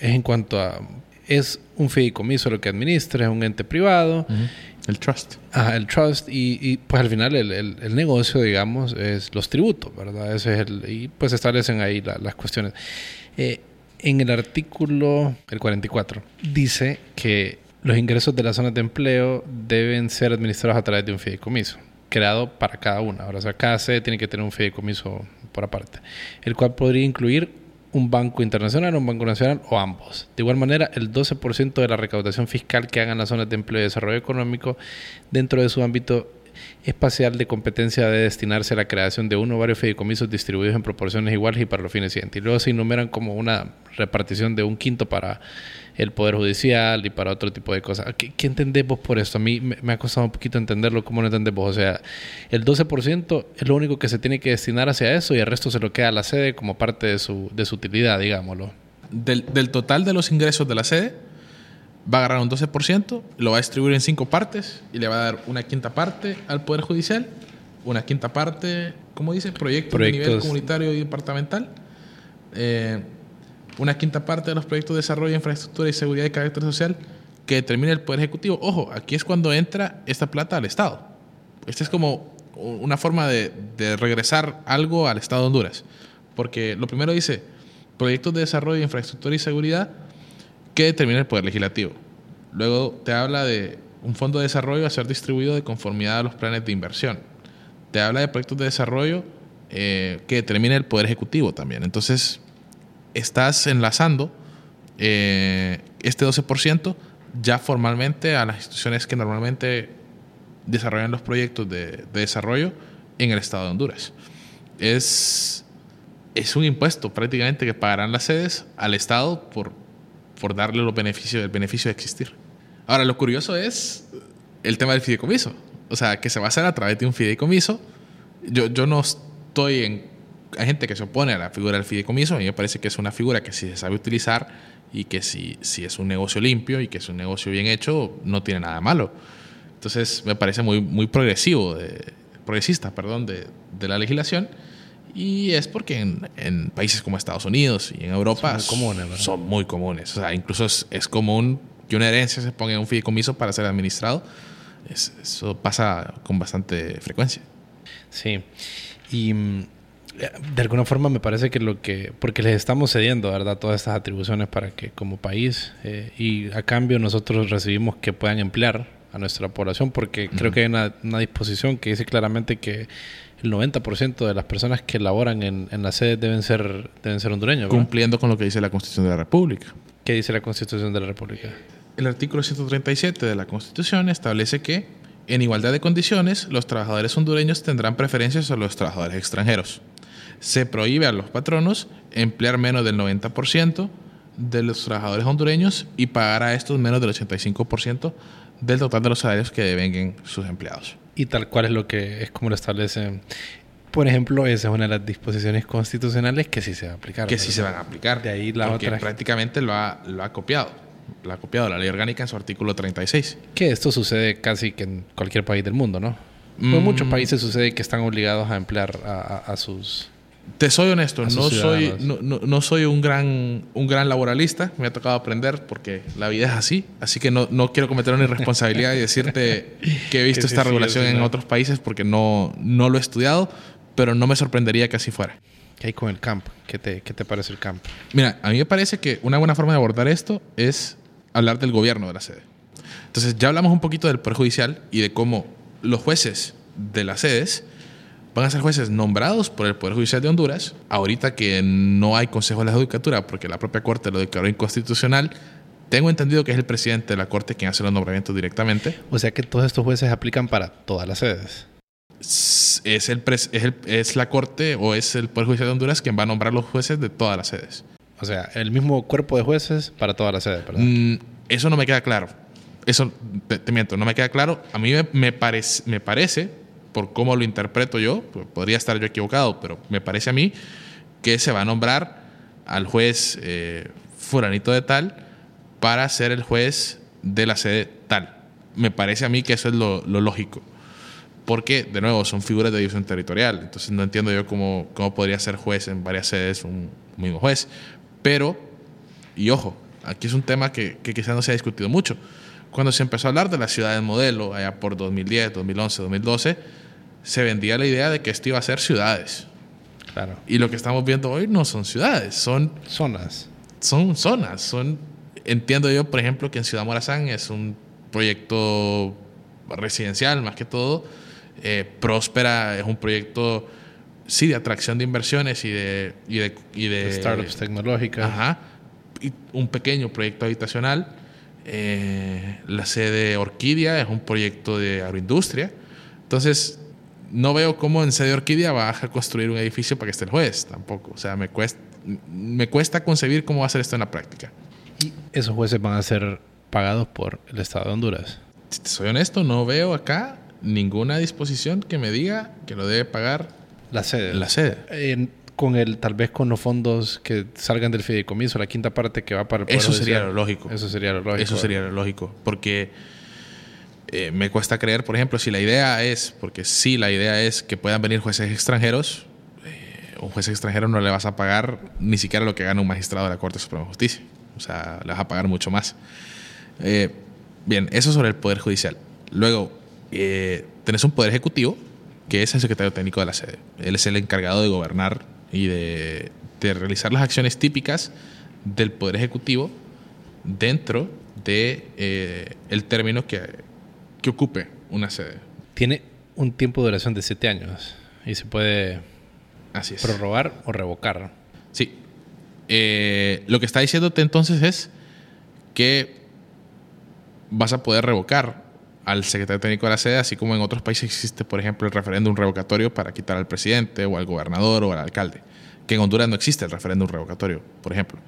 es en cuanto a es un fideicomiso lo que administra, es un ente privado. El trust. Ah, el trust. Y, y pues al final el, el, el, negocio, digamos, es los tributos, ¿verdad? Ese es el, y pues establecen ahí las cuestiones. Eh, en el artículo, el 44, dice que los ingresos de las zonas de empleo deben ser administrados a través de un fideicomiso, creado para cada una. o sea, cada sede tiene que tener un fideicomiso por aparte, el cual podría incluir un banco internacional, un banco nacional o ambos. De igual manera, el 12% de la recaudación fiscal que hagan las zonas de empleo y desarrollo económico dentro de su ámbito espacial de competencia de destinarse a la creación de uno o varios fideicomisos distribuidos en proporciones iguales y para los fines siguientes. Y luego se enumeran como una repartición de un quinto para el Poder Judicial y para otro tipo de cosas. ¿Qué, qué entendés vos por esto? A mí me, ha costado un poquito entenderlo, ¿cómo lo entendés vos? O sea, el 12% es lo único que se tiene que destinar hacia eso y el resto se lo queda a la sede como parte de su, de su utilidad, digámoslo. Del, del total de los ingresos de la sede, va a agarrar un 12%, lo va a distribuir en cinco partes y le va a dar una quinta parte al Poder Judicial, una quinta parte, ¿cómo dice? Proyectos, de nivel comunitario y departamental, eh, una quinta parte de los proyectos de desarrollo, infraestructura y seguridad de carácter social que determine el Poder Ejecutivo. Ojo, aquí es cuando entra esta plata al Estado. Esta es como una forma de, regresar algo al Estado de Honduras. Porque lo primero dice, proyectos de desarrollo, infraestructura y seguridad que determina el Poder Legislativo. Luego te habla de un fondo de desarrollo a ser distribuido de conformidad a los planes de inversión. Te habla de proyectos de desarrollo eh, que determina el Poder Ejecutivo también. Entonces, estás enlazando eh, este 12% ya formalmente a las instituciones que normalmente desarrollan los proyectos de, de desarrollo en el Estado de Honduras. Es, es un impuesto prácticamente que pagarán las sedes al Estado por por darle los beneficios, el beneficio de existir. Ahora, lo curioso es el tema del fideicomiso. O sea, que se va a hacer a través de un fideicomiso. Yo, yo no estoy en... Hay gente que se opone a la figura del fideicomiso. A mí me parece que es una figura que si se sabe utilizar y que si, si es un negocio limpio y que es un negocio bien hecho, no tiene nada malo. Entonces, me parece muy, muy progresivo, de, progresista, perdón, de, de la legislación. Y es porque en, países como Estados Unidos y en Europa son muy comunes. Son muy comunes. O sea, incluso es, común que una herencia se ponga en un fideicomiso para ser administrado. eso pasa con bastante frecuencia. Sí. Y mm, de alguna forma me parece que lo que... Porque les estamos cediendo, ¿verdad? Todas estas atribuciones para que como país eh, y a cambio nosotros recibimos que puedan emplear a nuestra población porque creo que hay una, una disposición que dice claramente que el 90% de las personas que laboran en, en la sede deben ser, deben ser hondureños. Cumpliendo con lo que dice la Constitución de la República. ¿Qué dice la Constitución de la República? El artículo 137 de la Constitución establece que, en igualdad de condiciones, los trabajadores hondureños tendrán preferencias sobre los trabajadores extranjeros. Se prohíbe a los patronos emplear menos del 90% de los trabajadores hondureños y pagar a estos menos del 85% del total de los salarios que devenguen sus empleados. Y tal cual es lo que es como lo establece. Por ejemplo, esa es una de las disposiciones constitucionales que sí se va a aplicar. Que sí se van a aplicar. De ahí la porque otra. prácticamente lo ha, lo ha copiado. Lo ha copiado la ley orgánica en su artículo 36. Que esto sucede casi que en cualquier país del mundo, ¿no? En Mm. muchos países sucede que están obligados a emplear a, a- a sus... Te soy honesto, no soy, no, no- no soy un gran, un gran laboralista. Me ha tocado aprender porque la vida es así. Así que no, no quiero cometer una irresponsabilidad y decirte que he visto Que sí, esta sí, regulación así, en ¿no? otros países porque no, no lo he estudiado, pero no me sorprendería que así fuera. ¿Qué hay con el campo? ¿Qué te, qué te parece el campo? Mira, a mí me parece que una buena forma de abordar esto es hablar del gobierno de la sede. Entonces, ya hablamos un poquito del Poder Judicial y de cómo los jueces de las sedes van a ser jueces nombrados por el Poder Judicial de Honduras. Ahorita que no hay Consejo de la Judicatura porque la propia Corte lo declaró inconstitucional, tengo entendido que es el presidente de la Corte quien hace los nombramientos directamente. O sea que todos estos jueces aplican para todas las sedes. Es, el pres- es, el- es la Corte o es el Poder Judicial de Honduras quien va a nombrar los jueces de todas las sedes. O sea, el mismo cuerpo de jueces para todas las sedes, ¿verdad? Mm, eso no me queda claro. Eso, te, te miento, no me queda claro. A mí me, me parece, por cómo lo interpreto yo, podría estar yo equivocado, pero me parece a mí que se va a nombrar al juez eh, fulanito de tal para ser el juez de la sede tal. Me parece a mí que eso es lo, lo lógico. Porque, de nuevo, son figuras de división territorial. Entonces no entiendo yo cómo, cómo podría ser juez en varias sedes un mismo juez. Pero, y ojo, aquí es un tema que, que quizás no se ha discutido mucho. Cuando se empezó a hablar de las ciudades modelo, allá por 2010, 2011, 2012, se vendía la idea de que esto iba a ser ciudades. Claro. Y lo que estamos viendo hoy no son ciudades, son, Zonas. son zonas. Son, entiendo yo, por ejemplo, que en Ciudad Morazán es un proyecto residencial más que todo. Eh, Próspera es un proyecto, sí, de atracción de inversiones y de... Y de, y de startups tecnológicas. Ajá. Y un pequeño proyecto habitacional. Eh, la sede Orquídea es un proyecto de agroindustria. Entonces, no veo cómo en sede Orquídea vas a construir un edificio para que esté el juez, tampoco. O sea, me cuesta, me cuesta concebir cómo va a ser esto en la práctica. Y esos jueces van a ser pagados por el Estado de Honduras. Si te soy honesto, no veo acá ninguna disposición que me diga que lo debe pagar La sede. la sede. En- con el, tal vez con los fondos que salgan del fideicomiso, la quinta parte que va para el Eso sería Judicial. lo lógico. Eso sería lo lógico. Eso sería lo lógico. Porque eh, me cuesta creer, por ejemplo, si la idea es, porque sí, la idea es que puedan venir jueces extranjeros, eh, un juez extranjero no le vas a pagar ni siquiera lo que gana un magistrado de la Corte Suprema de Justicia. O sea, le vas a pagar mucho más. Eh, bien, eso sobre el Poder Judicial. Luego, tenés un Poder Ejecutivo, que es el secretario técnico de la sede. Él es el encargado de gobernar y de, realizar las acciones típicas del Poder Ejecutivo dentro de término que, que ocupe una sede. Tiene un tiempo de duración de siete años y se puede Así es. prorrogar o revocar. Sí. Eh, lo que está diciéndote entonces es que vas a poder revocar al secretario técnico de la sede, así como en otros países existe, por ejemplo, el referéndum revocatorio para quitar al presidente o al gobernador o al alcalde. Que en Honduras no existe el referéndum revocatorio, por ejemplo.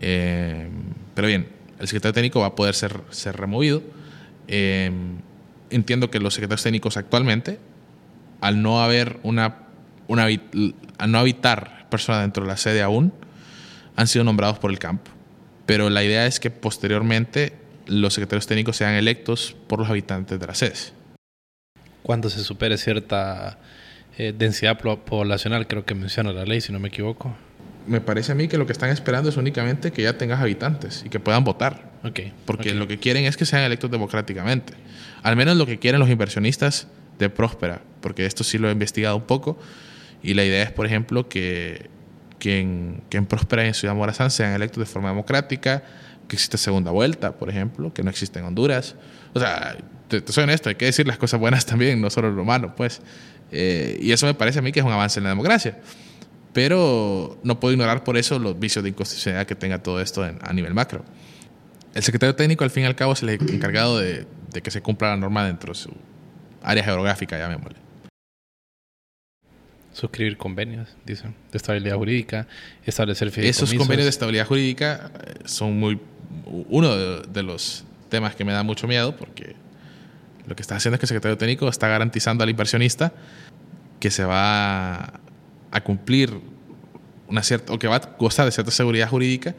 Eh, pero bien, el secretario técnico va a poder ser, ser removido. Eh, entiendo que los secretarios técnicos actualmente, al no haber una, una al no habitar personas dentro de la sede aún, han sido nombrados por el campo. Pero la idea es que posteriormente los secretarios técnicos sean electos por los habitantes de las sedes. Cuando se supere cierta eh, densidad poblacional, creo que menciona la ley, si no me equivoco. Me parece a mí que lo que están esperando es únicamente que ya tengas habitantes y que puedan votar. Ok. Porque lo que quieren es que sean electos democráticamente. Al menos lo que quieren los inversionistas de Próspera, porque esto sí lo he investigado un poco. Y la idea es, por ejemplo, que, que, en, que en Próspera y en Ciudad Morazán sean electos de forma democrática, que existe segunda vuelta, por ejemplo, que no existe en Honduras. O sea, te, te soy honesto, hay que decir las cosas buenas también, no solo lo malo, pues. Eh, y eso me parece a mí que es un avance en la democracia. Pero no puedo ignorar por eso los vicios de inconstitucionalidad que tenga todo esto en- a nivel macro. El secretario técnico, al fin y al cabo, es el encargado de, de que se cumpla la norma dentro de su área geográfica, llamémosle. Suscribir convenios, dice, de estabilidad jurídica, establecer Esos convenios de estabilidad jurídica eh, son muy uno de, de los temas que me da mucho miedo porque lo que está haciendo es que el secretario técnico está garantizando al inversionista que se va a cumplir una cierta, o que va a gozar de cierta seguridad jurídica.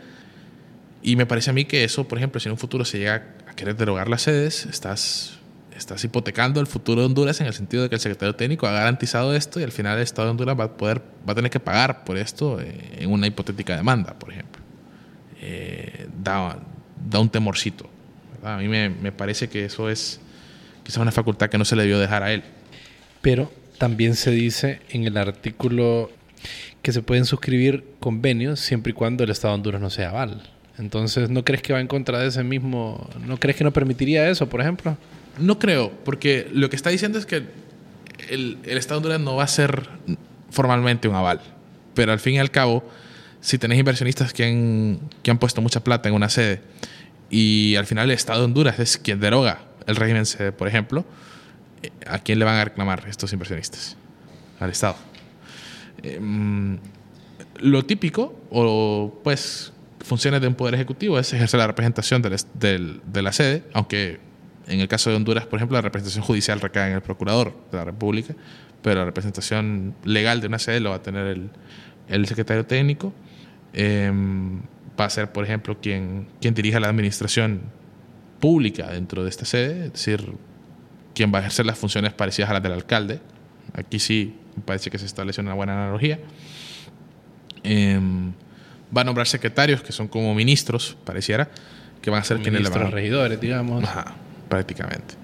Y me parece a mí que eso, por ejemplo, si en un futuro se llega a querer derogar las sedes, estás, estás hipotecando el futuro de Honduras en el sentido de que el secretario técnico ha garantizado esto y al final el Estado de Honduras va a, poder, va a tener que pagar por esto eh, en una hipotética demanda, por ejemplo. Eh, da, da un temorcito. A mí me, me parece que eso es quizás una facultad que no se le debió dejar a él. Pero también se dice en el artículo que se pueden suscribir convenios siempre y cuando el Estado de Honduras no sea aval. Entonces, ¿no crees que va en contra de ese mismo... ¿No crees que no permitiría eso, por ejemplo? No creo, porque lo que está diciendo es que el, Estado de Honduras no va a ser formalmente un aval. Pero al fin y al cabo, si tenés inversionistas que han, que han puesto mucha plata en una sede y al final el Estado de Honduras es quien deroga el régimen sede, por ejemplo, ¿a quién le van a reclamar estos inversionistas? Al Estado. Em, lo típico, o pues funciones de un poder ejecutivo, es ejercer la representación de la sede, aunque en el caso de Honduras, por ejemplo, la representación judicial recae en el procurador de la República, pero la representación legal de una sede lo va a tener el, el secretario técnico. Eh, va a ser, por ejemplo, quien, quien dirija la administración pública dentro de esta sede, es decir, quien va a ejercer las funciones parecidas a las del alcalde. Aquí sí me parece que se establece una buena analogía. Eh, va a nombrar secretarios que son como ministros, pareciera, que van a ser quienes le van a... regidores, digamos. Ajá, prácticamente.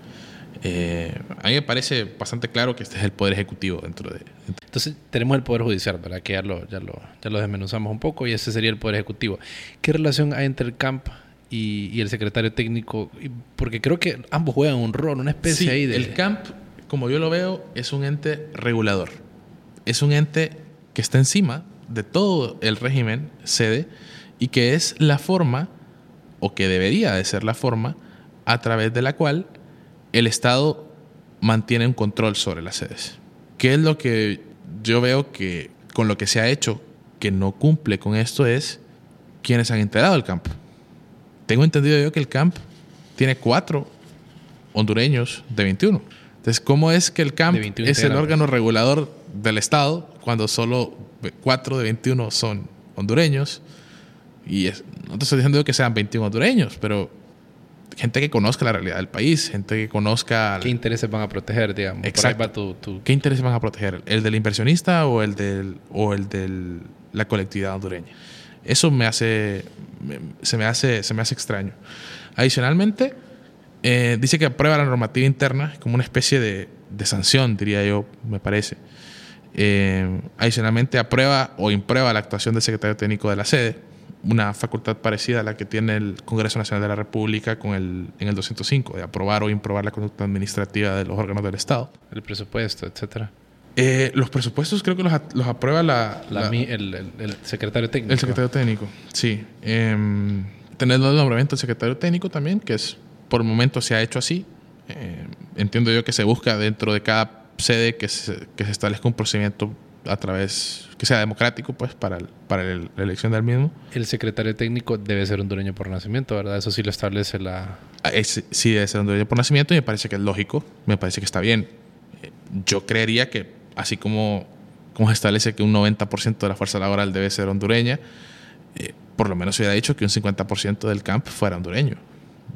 Eh, a mí me parece bastante claro que este es el poder ejecutivo dentro de... Entonces tenemos el poder judicial, ¿verdad? Que ya lo, ya lo, ya lo desmenuzamos un poco y ese sería el poder ejecutivo. ¿Qué relación hay entre el CAMP y, y el secretario técnico? Porque creo que ambos juegan un rol, una especie Sí, ahí de... el CAMP, como yo lo veo, es un ente regulador. Es un ente que está encima de todo el régimen sede y que es la forma, o que debería de ser la forma, a través de la cual el Estado mantiene un control sobre las sedes. ¿Qué es lo que yo veo que con lo que se ha hecho que no cumple con esto es quienes han integrado el camp? Tengo entendido yo que el camp tiene cuatro hondureños de 21. Entonces, ¿cómo es que el camp De 21 es el órgano regulador del Estado cuando solo cuatro de 21 son hondureños? Y es- no te estoy diciendo que sean 21 hondureños, pero gente que conozca la realidad del país, gente que conozca ¿Qué intereses van a proteger, digamos? Por ahí Exacto. va tu- tu- qué intereses van a proteger, el del inversionista o el del o el de la colectividad hondureña. Eso me hace se me hace se me hace extraño. Adicionalmente eh, dice que aprueba la normativa interna como una especie de, de sanción, diría yo, me parece. Eh, adicionalmente aprueba o imprueba la actuación del secretario técnico de la sede, una facultad parecida a la que tiene el Congreso Nacional de la República con el, en el 205, de aprobar o improbar la conducta administrativa de los órganos del Estado. el presupuesto, etcétera. Eh, los presupuestos creo que los, los aprueba la, La la- mi- el, el- el secretario técnico. el secretario técnico. Sí. Eh, tener el nombramiento del secretario técnico también, que es por el momento se ha hecho así. Eh, entiendo yo que se busca dentro de cada sede que se, que se establezca un procedimiento a través que sea democrático pues para, el- para el- la elección del mismo. El secretario técnico debe ser hondureño por nacimiento, ¿verdad? Eso sí lo establece la... Ah, es- sí debe ser hondureño por nacimiento y me parece que es lógico, me parece que está bien. Yo creería que así como, como se establece que un 90% de la fuerza laboral debe ser hondureña, eh, por lo menos se hubiera dicho que un 50% del camp fuera hondureño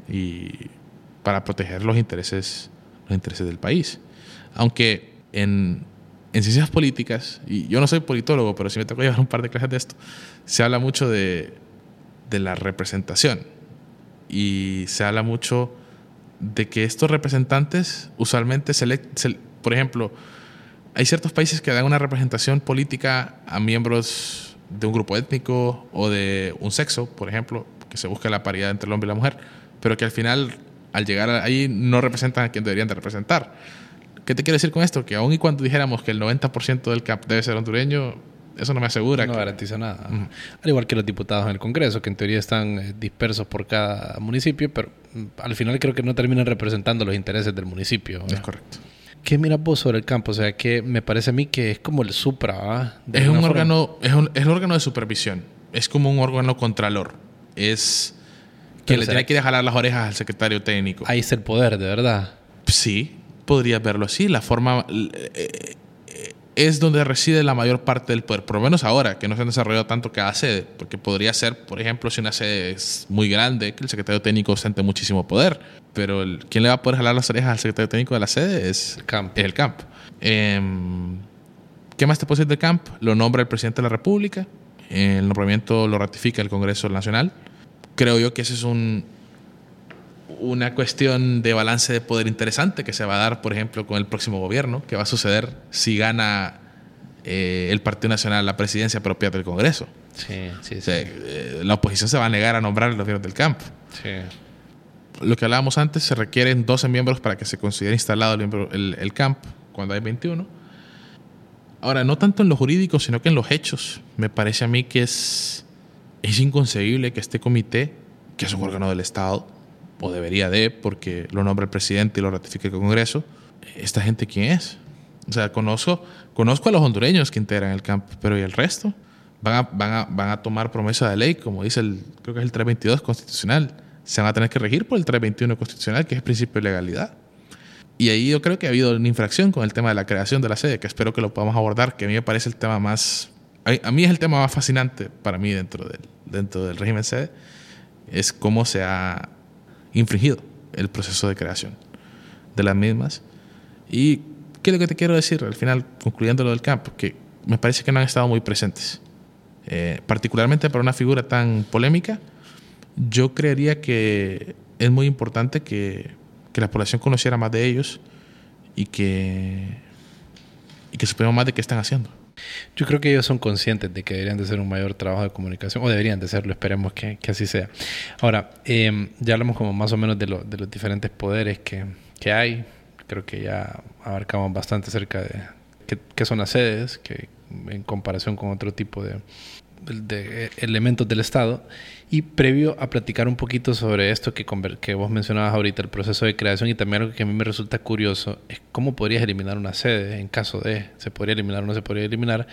y para proteger los intereses, los intereses del país. Aunque en, en ciencias políticas, y yo no soy politólogo, pero sí me tocó llevar un par de clases de esto, se habla mucho de, de la representación y se habla mucho de que estos representantes usualmente se- por ejemplo, hay ciertos países que dan una representación política a miembros de un grupo étnico o de un sexo, por ejemplo, que se busca la paridad entre el hombre y la mujer, pero que al final, al llegar ahí, no representan a quien deberían de representar. ¿Qué te quiero decir con esto? Que aun y cuando dijéramos que el 90% del CAP debe ser hondureño, eso no me asegura No que... garantiza nada. Al igual que los diputados en el Congreso, que en teoría están eh, dispersos por cada municipio, pero mm, al final creo que no terminan representando los intereses del municipio. Es correcto. ¿Qué miras vos sobre el campo? O sea, que me parece a mí que es como el supra. De Es un órgano, es un, es un órgano de supervisión. Es como un órgano contralor. Es que le tiene que jalar las orejas al secretario técnico. Ahí está el poder, de verdad. Sí, podría verlo así. La forma eh, es donde reside la mayor parte del poder, por lo menos ahora, que no se han desarrollado tanto cada sede, porque podría ser, por ejemplo, si una sede es muy grande, que el secretario técnico siente muchísimo poder, pero el, ¿quién le va a poder jalar las orejas al secretario técnico de la sede? Es el camp. el camp. Em, ¿Qué más te puedo decir del camp? Lo nombra el presidente de la República, el nombramiento lo ratifica el Congreso Nacional. Creo yo que ese es un, una cuestión de balance de poder interesante que se va a dar, por ejemplo, con el próximo gobierno, que va a suceder si gana eh, el Partido Nacional la presidencia propia del Congreso. Sí, sí, sí. Eh, la oposición se va a negar a nombrar a los miembros del campo. Sí. Lo que hablábamos antes, se requieren 12 miembros para que se considere instalado el, el, el camp cuando hay 21. Ahora, no tanto en lo jurídico, sino que en los hechos. Me parece a mí que es, es inconcebible que este comité, que es un órgano del Estado, o debería de, porque lo nombra el presidente y lo ratifica el Congreso, ¿esta gente quién es? O sea, conozco, conozco a los hondureños que integran el campo, pero ¿y el resto? Van a, van a, van a tomar promesa de ley, como dice el, creo que es el 322 constitucional. Se van a tener que regir por el 321 constitucional, que es el principio de legalidad. Y ahí yo creo que ha habido una infracción con el tema de la creación de la sede, que espero que lo podamos abordar, que a mí me parece el tema más... A mí es el tema más fascinante para mí dentro del, dentro del régimen sede, es cómo se ha infringido el proceso de creación de las mismas. ¿Y qué es lo que te quiero decir? Al final, concluyendo lo del campo, que me parece que no han estado muy presentes. Eh, particularmente para una figura tan polémica, yo creería que es muy importante que, que la población conociera más de ellos y que, y que supiéramos más de qué están haciendo. Yo creo que ellos son conscientes de que deberían de ser un mayor trabajo de comunicación, o deberían de serlo, esperemos que, que así sea. Ahora, eh, ya hablamos como más o menos de, lo, de los diferentes poderes que, que, hay. Creo que ya abarcamos bastante acerca de qué son las sedes, que en comparación con otro tipo de, de elementos del Estado. Y previo a platicar un poquito sobre esto que, que vos mencionabas ahorita, el proceso de creación, y también algo que a mí me resulta curioso es cómo podrías eliminar una sede en caso de, se podría eliminar o no se podría eliminar.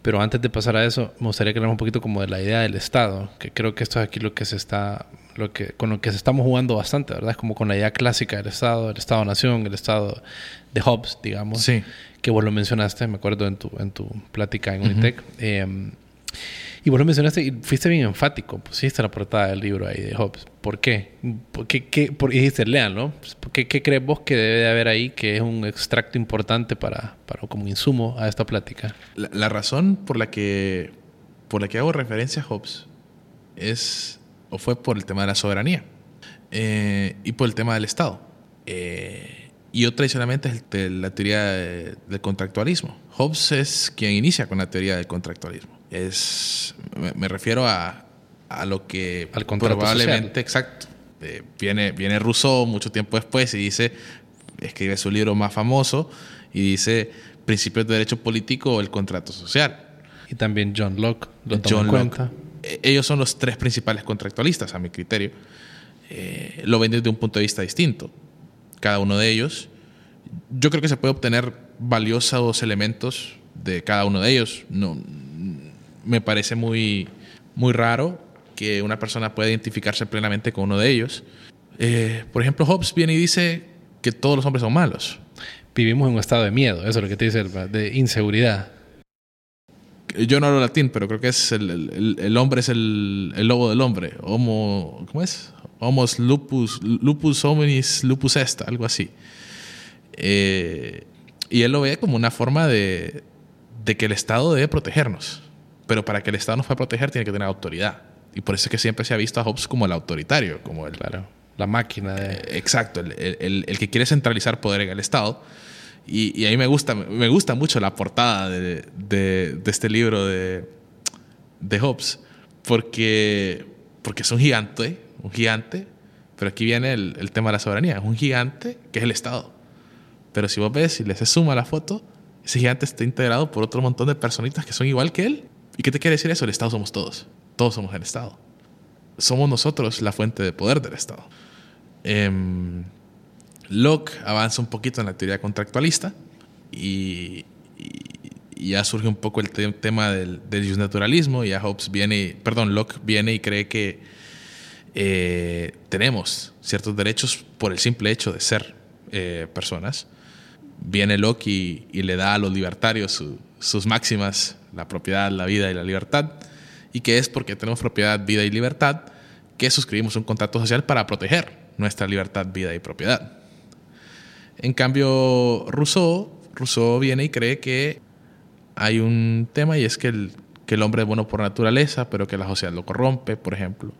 Pero antes de pasar a eso, me gustaría que habláramos un poquito como de la idea del Estado, que creo que esto es aquí lo que se está, lo que, con lo que se estamos jugando bastante, ¿verdad? Es como con la idea clásica del Estado, el Estado-Nación, el Estado de Hobbes, digamos, sí. que vos lo mencionaste, me acuerdo en tu, en tu plática en Unitec. Uh -huh. eh, y vos lo mencionaste y fuiste bien enfático, pusiste la portada del libro ahí de Hobbes. ¿Por qué? ¿Por qué, por, y dijiste, lean, ¿no? ¿Qué, ¿Qué, crees vos que debe de haber ahí que es un extracto importante para, para como insumo a esta plática? La, razón por la, que, por la que hago referencia a Hobbes es, o fue por el tema de la soberanía eh, y por el tema del Estado. Eh, y yo tradicionalmente es la teoría de, del contractualismo. Hobbes es quien inicia con la teoría del contractualismo es me, me refiero a, a, lo que Al probablemente social. exacto eh, viene viene Rousseau mucho tiempo después y dice escribe su libro más famoso y dice principios de derecho político o el contrato social y también John Locke lo toma John en Locke cuenta. ellos son los tres principales contractualistas a mi criterio eh, lo ven desde un punto de vista distinto cada uno de ellos yo creo que se puede obtener valiosos elementos de cada uno de ellos no me parece muy, muy raro que una persona pueda identificarse plenamente con uno de ellos. Eh, por ejemplo, Hobbes viene y dice que todos los hombres son malos. Vivimos en un estado de miedo, eso es lo que te dice, de inseguridad. Yo no hablo latín, pero creo que es el, el, el hombre es el, el, lobo del hombre. Homo, ¿cómo es? Homos lupus, lupus hominis lupus est, algo así. Eh, y él lo ve como una forma de, de que el Estado debe protegernos. Pero para que el Estado nos pueda proteger tiene que tener autoridad. Y por eso es que siempre se ha visto a Hobbes como el autoritario, como el... Claro, la máquina de... Eh, exacto, el, el, el, que quiere centralizar poder en el Estado. Y, y, a mí me gusta, me gusta mucho la portada de, de, de este libro de, de Hobbes, porque, porque es un gigante, un gigante, pero aquí viene el, el tema de la soberanía, es un gigante que es el Estado. Pero si vos ves y le se suma la foto, ese gigante está integrado por otro montón de personitas que son igual que él ¿Y qué te quiere decir eso? El Estado somos todos. Todos somos el Estado. Somos nosotros la fuente de poder del Estado. Eh, Locke avanza un poquito en la teoría contractualista y, ya surge un poco el te tema del, del justnaturalismo. Y ya Hobbes viene, perdón, Locke viene y cree que eh, tenemos ciertos derechos por el simple hecho de ser eh, personas. Viene Locke y, le da a los libertarios sus máximas, la propiedad, la vida y la libertad, y que es porque tenemos propiedad, vida y libertad que suscribimos un contrato social para proteger nuestra libertad, vida y propiedad. En cambio, Rousseau, Rousseau viene y cree que hay un tema y es que el, que el hombre es bueno por naturaleza, pero que la sociedad lo corrompe, por ejemplo.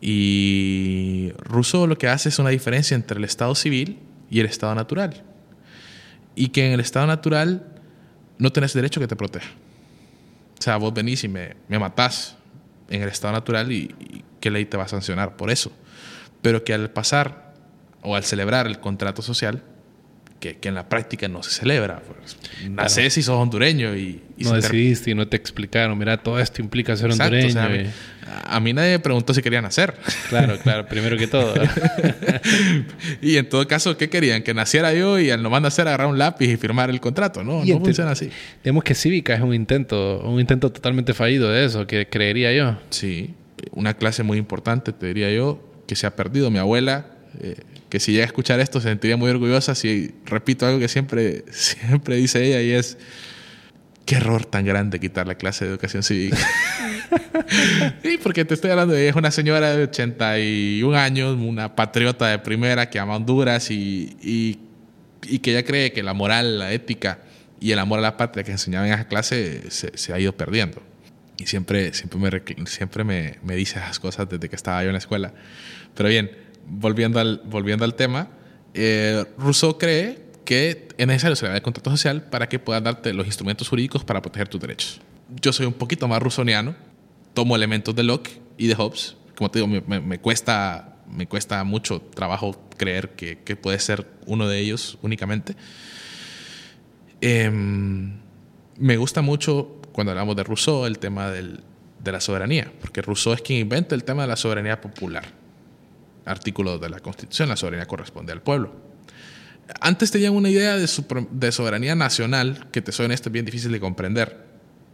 Y Rousseau lo que hace es una diferencia entre el estado civil y el estado natural. Y que en el estado natural no tenés derecho que te proteja. O sea, vos venís y me, me matás en el estado natural y, y qué ley te va a sancionar por eso. Pero que al pasar o al celebrar el contrato social, que, en la práctica no se celebra. Pues, naces y sos hondureño y... no decidiste y no te explicaron, mira, todo esto implica ser hondureño. a, mí, nadie me preguntó si querían nacer. Claro, claro, primero que todo. y en todo caso, ¿qué querían? Que naciera yo y al nomás nacer agarrar un lápiz y firmar el contrato. No, no funciona así. Digamos que Cívica es un intento, un intento totalmente fallido de eso, que creería yo. Sí, una clase muy importante, te diría yo, que se ha perdido. Mi abuela... Eh, que si llega a escuchar esto se sentiría muy orgullosa si repito algo que siempre, siempre dice ella y es, qué error tan grande quitar la clase de educación cívica. sí, porque te estoy hablando de ella, es una señora de 81 años, una patriota de primera que ama Honduras y, y, que ella cree que la moral, la ética y el amor a la patria que enseñaba en esa clase se, se ha ido perdiendo. Y siempre, siempre, me, siempre me, me dice esas cosas desde que estaba yo en la escuela. Pero bien, volviendo al, volviendo al tema, eh, Rousseau cree que es necesario celebrar el contrato social para que puedan darte los instrumentos jurídicos para proteger tus derechos. Yo soy un poquito más rusoniano, tomo elementos de Locke y de Hobbes. Como te digo, me, me, cuesta, me cuesta mucho trabajo creer que, que, puede ser uno de ellos únicamente. Em, me gusta mucho cuando hablamos de Rousseau el tema del, de la soberanía, porque Rousseau es quien inventa el tema de la soberanía popular artículo de la Constitución, la soberanía corresponde al pueblo. Antes tenían una idea de, de soberanía nacional que te suena esto es bien difícil de comprender,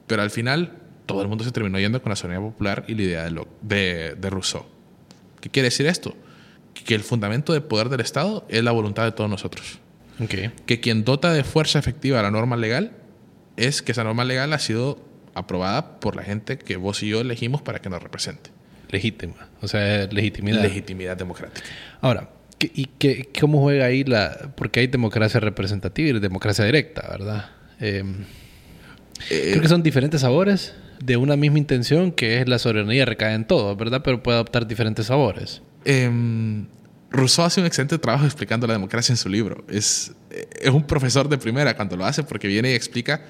pero al final todo el mundo se terminó yendo con la soberanía popular y la idea de, lo, de, de Rousseau. ¿Qué quiere decir esto? Que el fundamento de poder del Estado es la voluntad de todos nosotros. Okay. Que quien dota de fuerza efectiva a la norma legal es que esa norma legal ha sido aprobada por la gente que vos y yo elegimos para que nos represente legítima, o sea, legitimidad. Legitimidad democrática. Ahora, ¿y qué, cómo juega ahí la...? Porque hay democracia representativa y democracia directa, ¿verdad? Em, eh, creo que son diferentes sabores de una misma intención, que es la soberanía recae en todo, ¿verdad? Pero puede adoptar diferentes sabores. Eh, Rousseau hace un excelente trabajo explicando la democracia en su libro. Es, es un profesor de primera cuando lo hace porque viene y explica...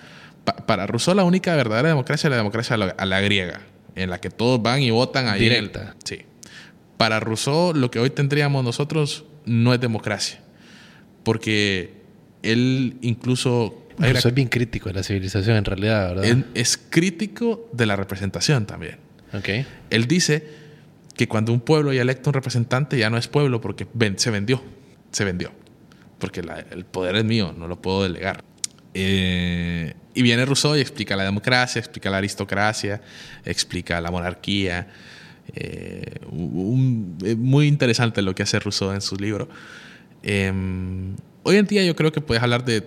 para Rousseau la única verdadera democracia es la democracia a la griega en la que todos van y votan ahí. Directa. sí. Para Rousseau, lo que hoy tendríamos nosotros no es democracia. Porque él incluso. Rousseau es bien crítico de la civilización, en realidad, ¿verdad? Él es crítico de la representación también. Okay. Él dice que cuando un pueblo ya electa un representante, ya no es pueblo porque se vendió. Se vendió. Porque el poder es mío, no lo puedo delegar. Eh, y viene Rousseau y explica la democracia, explica la aristocracia, explica la monarquía. Eh, muy interesante lo que hace Rousseau en su libro. Em, hoy en día yo creo que puedes hablar de,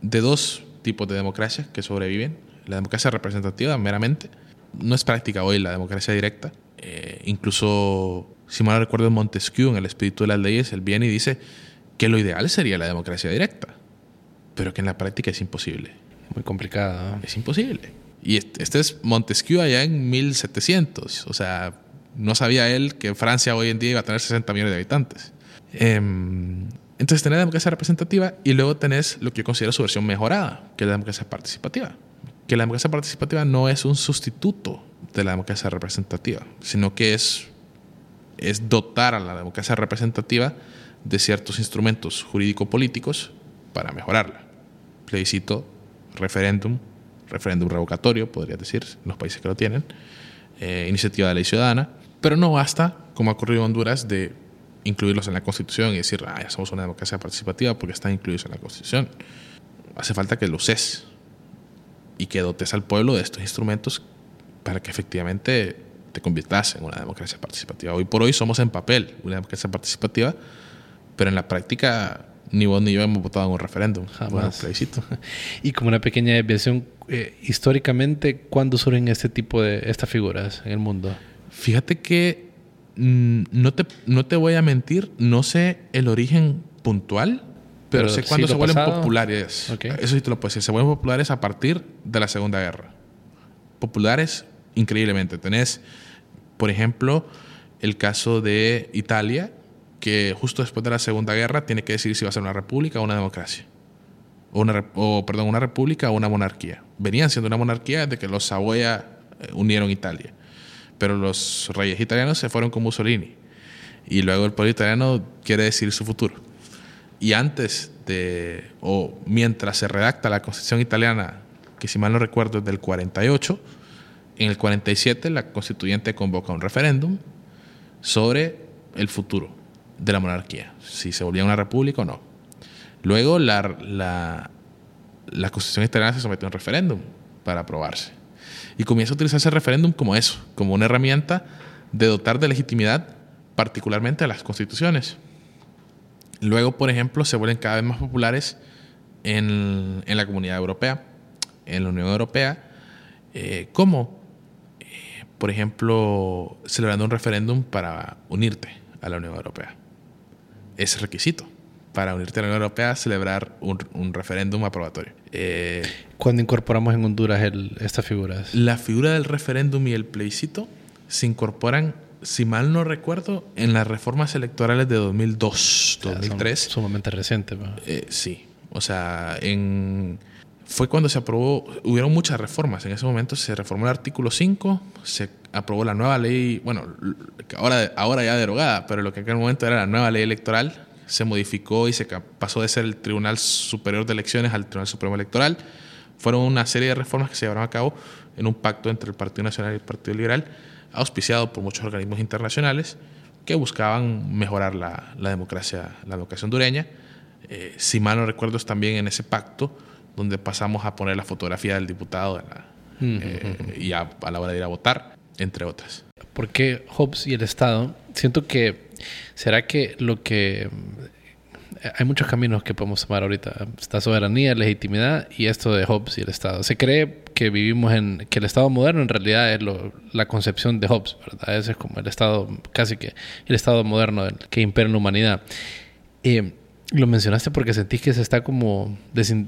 de dos tipos de democracia que sobreviven. La democracia representativa meramente. No es práctica hoy la democracia directa. Eh, incluso, si mal recuerdo, Montesquieu, en El espíritu de las leyes, él viene y dice que lo ideal sería la democracia directa pero que en la práctica es imposible. Muy complicado. Es imposible. Y este es Montesquieu allá en 1700. O sea, no sabía él que Francia hoy en día iba a tener 60 millones de habitantes. Em, entonces tenés la democracia representativa y luego tenés lo que yo considero su versión mejorada, que es la democracia participativa. Que la democracia participativa no es un sustituto de la democracia representativa, sino que es, es dotar a la democracia representativa de ciertos instrumentos jurídico-políticos para mejorarla plebiscito, referéndum, referéndum revocatorio, podría decir, en los países que lo tienen, eh, iniciativa de ley ciudadana, pero no basta, como ha ocurrido en Honduras, de incluirlos en la Constitución y decir, ah, ya somos una democracia participativa porque están incluidos en la Constitución. Hace falta que lo uses y que dotes al pueblo de estos instrumentos para que efectivamente te conviertas en una democracia participativa. Hoy por hoy somos en papel una democracia participativa, pero en la práctica ni vos ni yo hemos votado en un referéndum, Jamás. plebiscito. Y como una pequeña desviación, eh, históricamente, ¿cuándo surgen este tipo de estas figuras en el mundo? Fíjate que mm, no, te, no te voy a mentir, no sé el origen puntual, pero, Pero sé cuándo se vuelven pasado. populares. Eso sí te lo puedo decir. Se vuelven populares a partir de la Segunda Guerra. Populares increíblemente. Tenés, por ejemplo, el caso de Italia, que justo después de la Segunda Guerra tiene que decidir si va a ser una república o una democracia. O, una, o, perdón, una república o una monarquía. Venían siendo una monarquía desde que los Saboya eh, unieron Italia. Pero los reyes italianos se fueron con Mussolini. Y luego el pueblo italiano quiere decidir su futuro. Y antes de, o mientras se redacta la constitución italiana, que si mal no recuerdo es del 48, en el 47 la constituyente convoca un referéndum sobre el futuro de la monarquía, si se volvía una república o no. Luego la, la, la constitución italiana se somete a un referéndum para aprobarse. Y comienza a utilizarse el referéndum como eso, como una herramienta de dotar de legitimidad particularmente a las constituciones. Luego, por ejemplo, se vuelven cada vez más populares en, en la comunidad europea, en la Unión Europea, eh, como, eh, por ejemplo, celebrando un referéndum para unirte a la Unión Europea. Es requisito para unirte a la Unión Europea celebrar un, un referéndum aprobatorio. Eh, ¿Cuándo incorporamos en Honduras el- estas figuras? la figura del referéndum y el plebiscito se incorporan, si mal no recuerdo, en las reformas electorales de 2002, O sea, son 2003. Sumamente recientes. ¿no? Eh, sí, o sea, en, fue cuando se aprobó, hubieron muchas reformas. En ese momento se reformó el artículo 5, se aprobó la nueva ley, bueno, ahora, ahora ya derogada, pero lo que en aquel momento era la nueva ley electoral, se modificó y se pasó de ser el Tribunal Superior de Elecciones al Tribunal Supremo Electoral. Fueron una serie de reformas que se llevaron a cabo en un pacto entre el Partido Nacional y el Partido Liberal, auspiciado por muchos organismos internacionales que buscaban mejorar la, democracia, la democracia hondureña. Eh, si mal no recuerdo, también en ese pacto donde pasamos a poner la fotografía del diputado la- eh, y a, a la hora de ir a votar, entre otras. ¿Por qué Hobbes y el Estado? Siento que será que lo que hay muchos caminos que podemos tomar ahorita. Está soberanía, legitimidad y esto de Hobbes y el Estado. Se cree que vivimos en que el Estado moderno en realidad es lo- la concepción de Hobbes, ¿verdad? Ese es como el Estado, casi que el Estado moderno que impera en la humanidad. Eh, lo mencionaste porque sentís que se está como desin-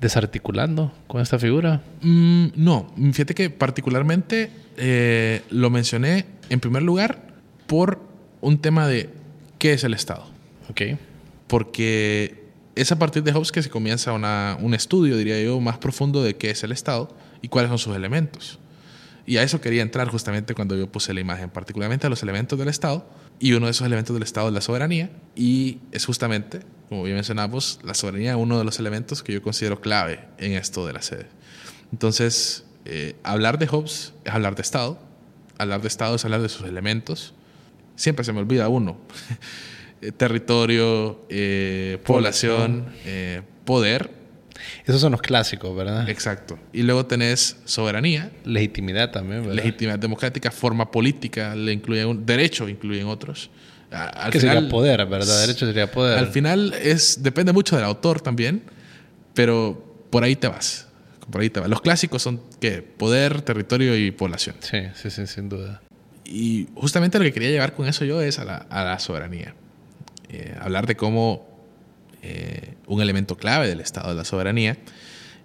desarticulando con esta figura. Mm, no, fíjate que particularmente eh, lo mencioné en primer lugar por un tema de qué es el Estado. Ok. porque es a partir de Hobbes que se comienza una- un estudio, diría yo, más profundo de qué es el Estado y cuáles son sus elementos. Y a eso quería entrar justamente cuando yo puse la imagen, particularmente a los elementos del Estado. Y uno de esos elementos del Estado es la soberanía. Y es justamente, como bien mencionamos, la soberanía es uno de los elementos que yo considero clave en esto de la sede. Entonces, eh, hablar de Hobbes es hablar de Estado. Hablar de Estado es hablar de sus elementos. Siempre se me olvida uno. Eh, territorio, eh, población, eh, poder. Esos son los clásicos, ¿verdad? Exacto. Y luego tenés soberanía, Legitimidad también, ¿verdad? legitimidad democrática, forma política, le incluyen un derecho, incluyen otros. Al que final, sería poder, ¿verdad? Derecho sería poder. Al final es depende mucho del autor también, pero por ahí te vas. Por ahí te vas. Los clásicos son ¿qué? poder, territorio y población. Sí, sí, sí, sin duda. Y justamente lo que quería llevar con eso yo es a la, a la soberanía. Eh, hablar de cómo eh, un elemento clave del Estado es la soberanía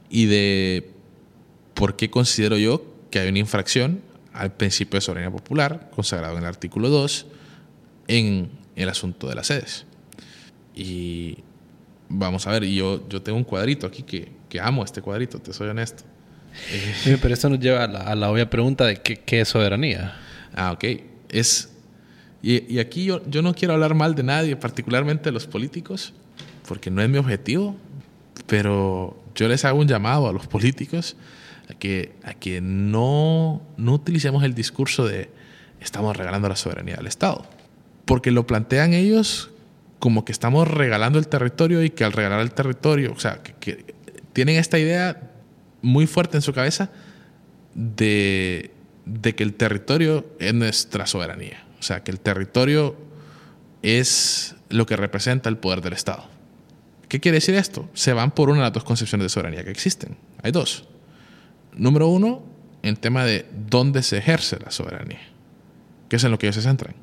y de por qué considero yo que hay una infracción al principio de soberanía popular, consagrado en el artículo 2, en el asunto de las sedes. Y vamos a ver, y yo, yo tengo un cuadrito aquí que, que amo este cuadrito, te soy honesto. Sí, Pero esto nos lleva a la, a la obvia pregunta de qué, qué es soberanía. Ah, ok. Es. Y, y aquí yo, yo no quiero hablar mal de nadie, particularmente de los políticos, porque no es mi objetivo, pero yo les hago un llamado a los políticos a que, a que no, no utilicemos el discurso de estamos regalando la soberanía al Estado, porque lo plantean ellos como que estamos regalando el territorio y que al regalar el territorio, o sea, que, tienen esta idea muy fuerte en su cabeza de de que el territorio es nuestra soberanía. O sea, que el territorio es lo que representa el poder del Estado. ¿Qué quiere decir esto? Se van por una de las dos concepciones de soberanía que existen. Hay dos. Número uno, el tema de dónde se ejerce la soberanía, que es en lo que ellos se centran.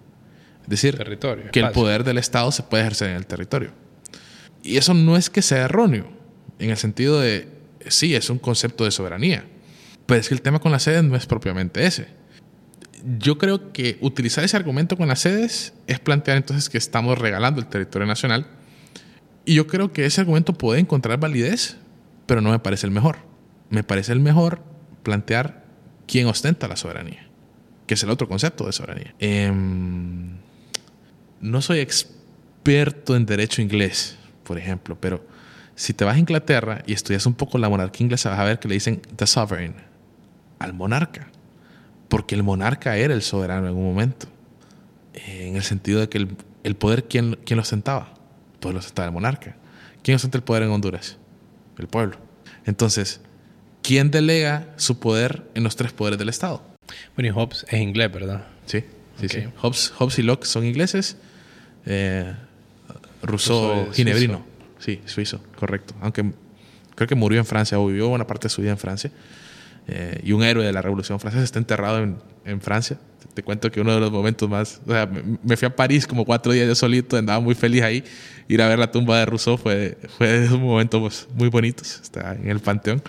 Es decir, Territorio, que el poder del Estado se puede ejercer en el territorio. Y eso no es que sea erróneo, en el sentido de, sí, es un concepto de soberanía, pero es que el tema con las sedes no es propiamente ese. Yo creo que utilizar ese argumento con las sedes es plantear entonces que estamos regalando el territorio nacional. Y yo creo que ese argumento puede encontrar validez, pero no me parece el mejor. Me parece el mejor plantear quién ostenta la soberanía, que es el otro concepto de soberanía. Em, no soy experto en derecho inglés, por ejemplo, pero si te vas a Inglaterra y estudias un poco la monarquía inglesa, vas a ver que le dicen the sovereign al monarca, porque el monarca era el soberano en algún momento, Eh, en el sentido de que el, el poder, ¿quién, ¿quién lo ostentaba? El poder lo ostentaba el monarca. ¿Quién ostenta el poder en Honduras? El pueblo. Entonces, ¿quién delega su poder en los tres poderes del Estado? Bueno, y Hobbes es inglés, ¿verdad? Sí, sí, sí. Hobbes, Hobbes y Locke son ingleses. Eh, ginebrino. Sí, suizo, correcto. Aunque creo que murió en Francia o vivió buena parte de su vida en Francia. Eh, y un héroe de la Revolución Francesa está enterrado en, en Francia. Te, te cuento que uno de los momentos más... O sea, me, me fui a París como cuatro días yo solito, andaba muy feliz ahí. Ir a ver la tumba de Rousseau fue, fue de esos momentos pues, muy bonitos. Está en el Panteón.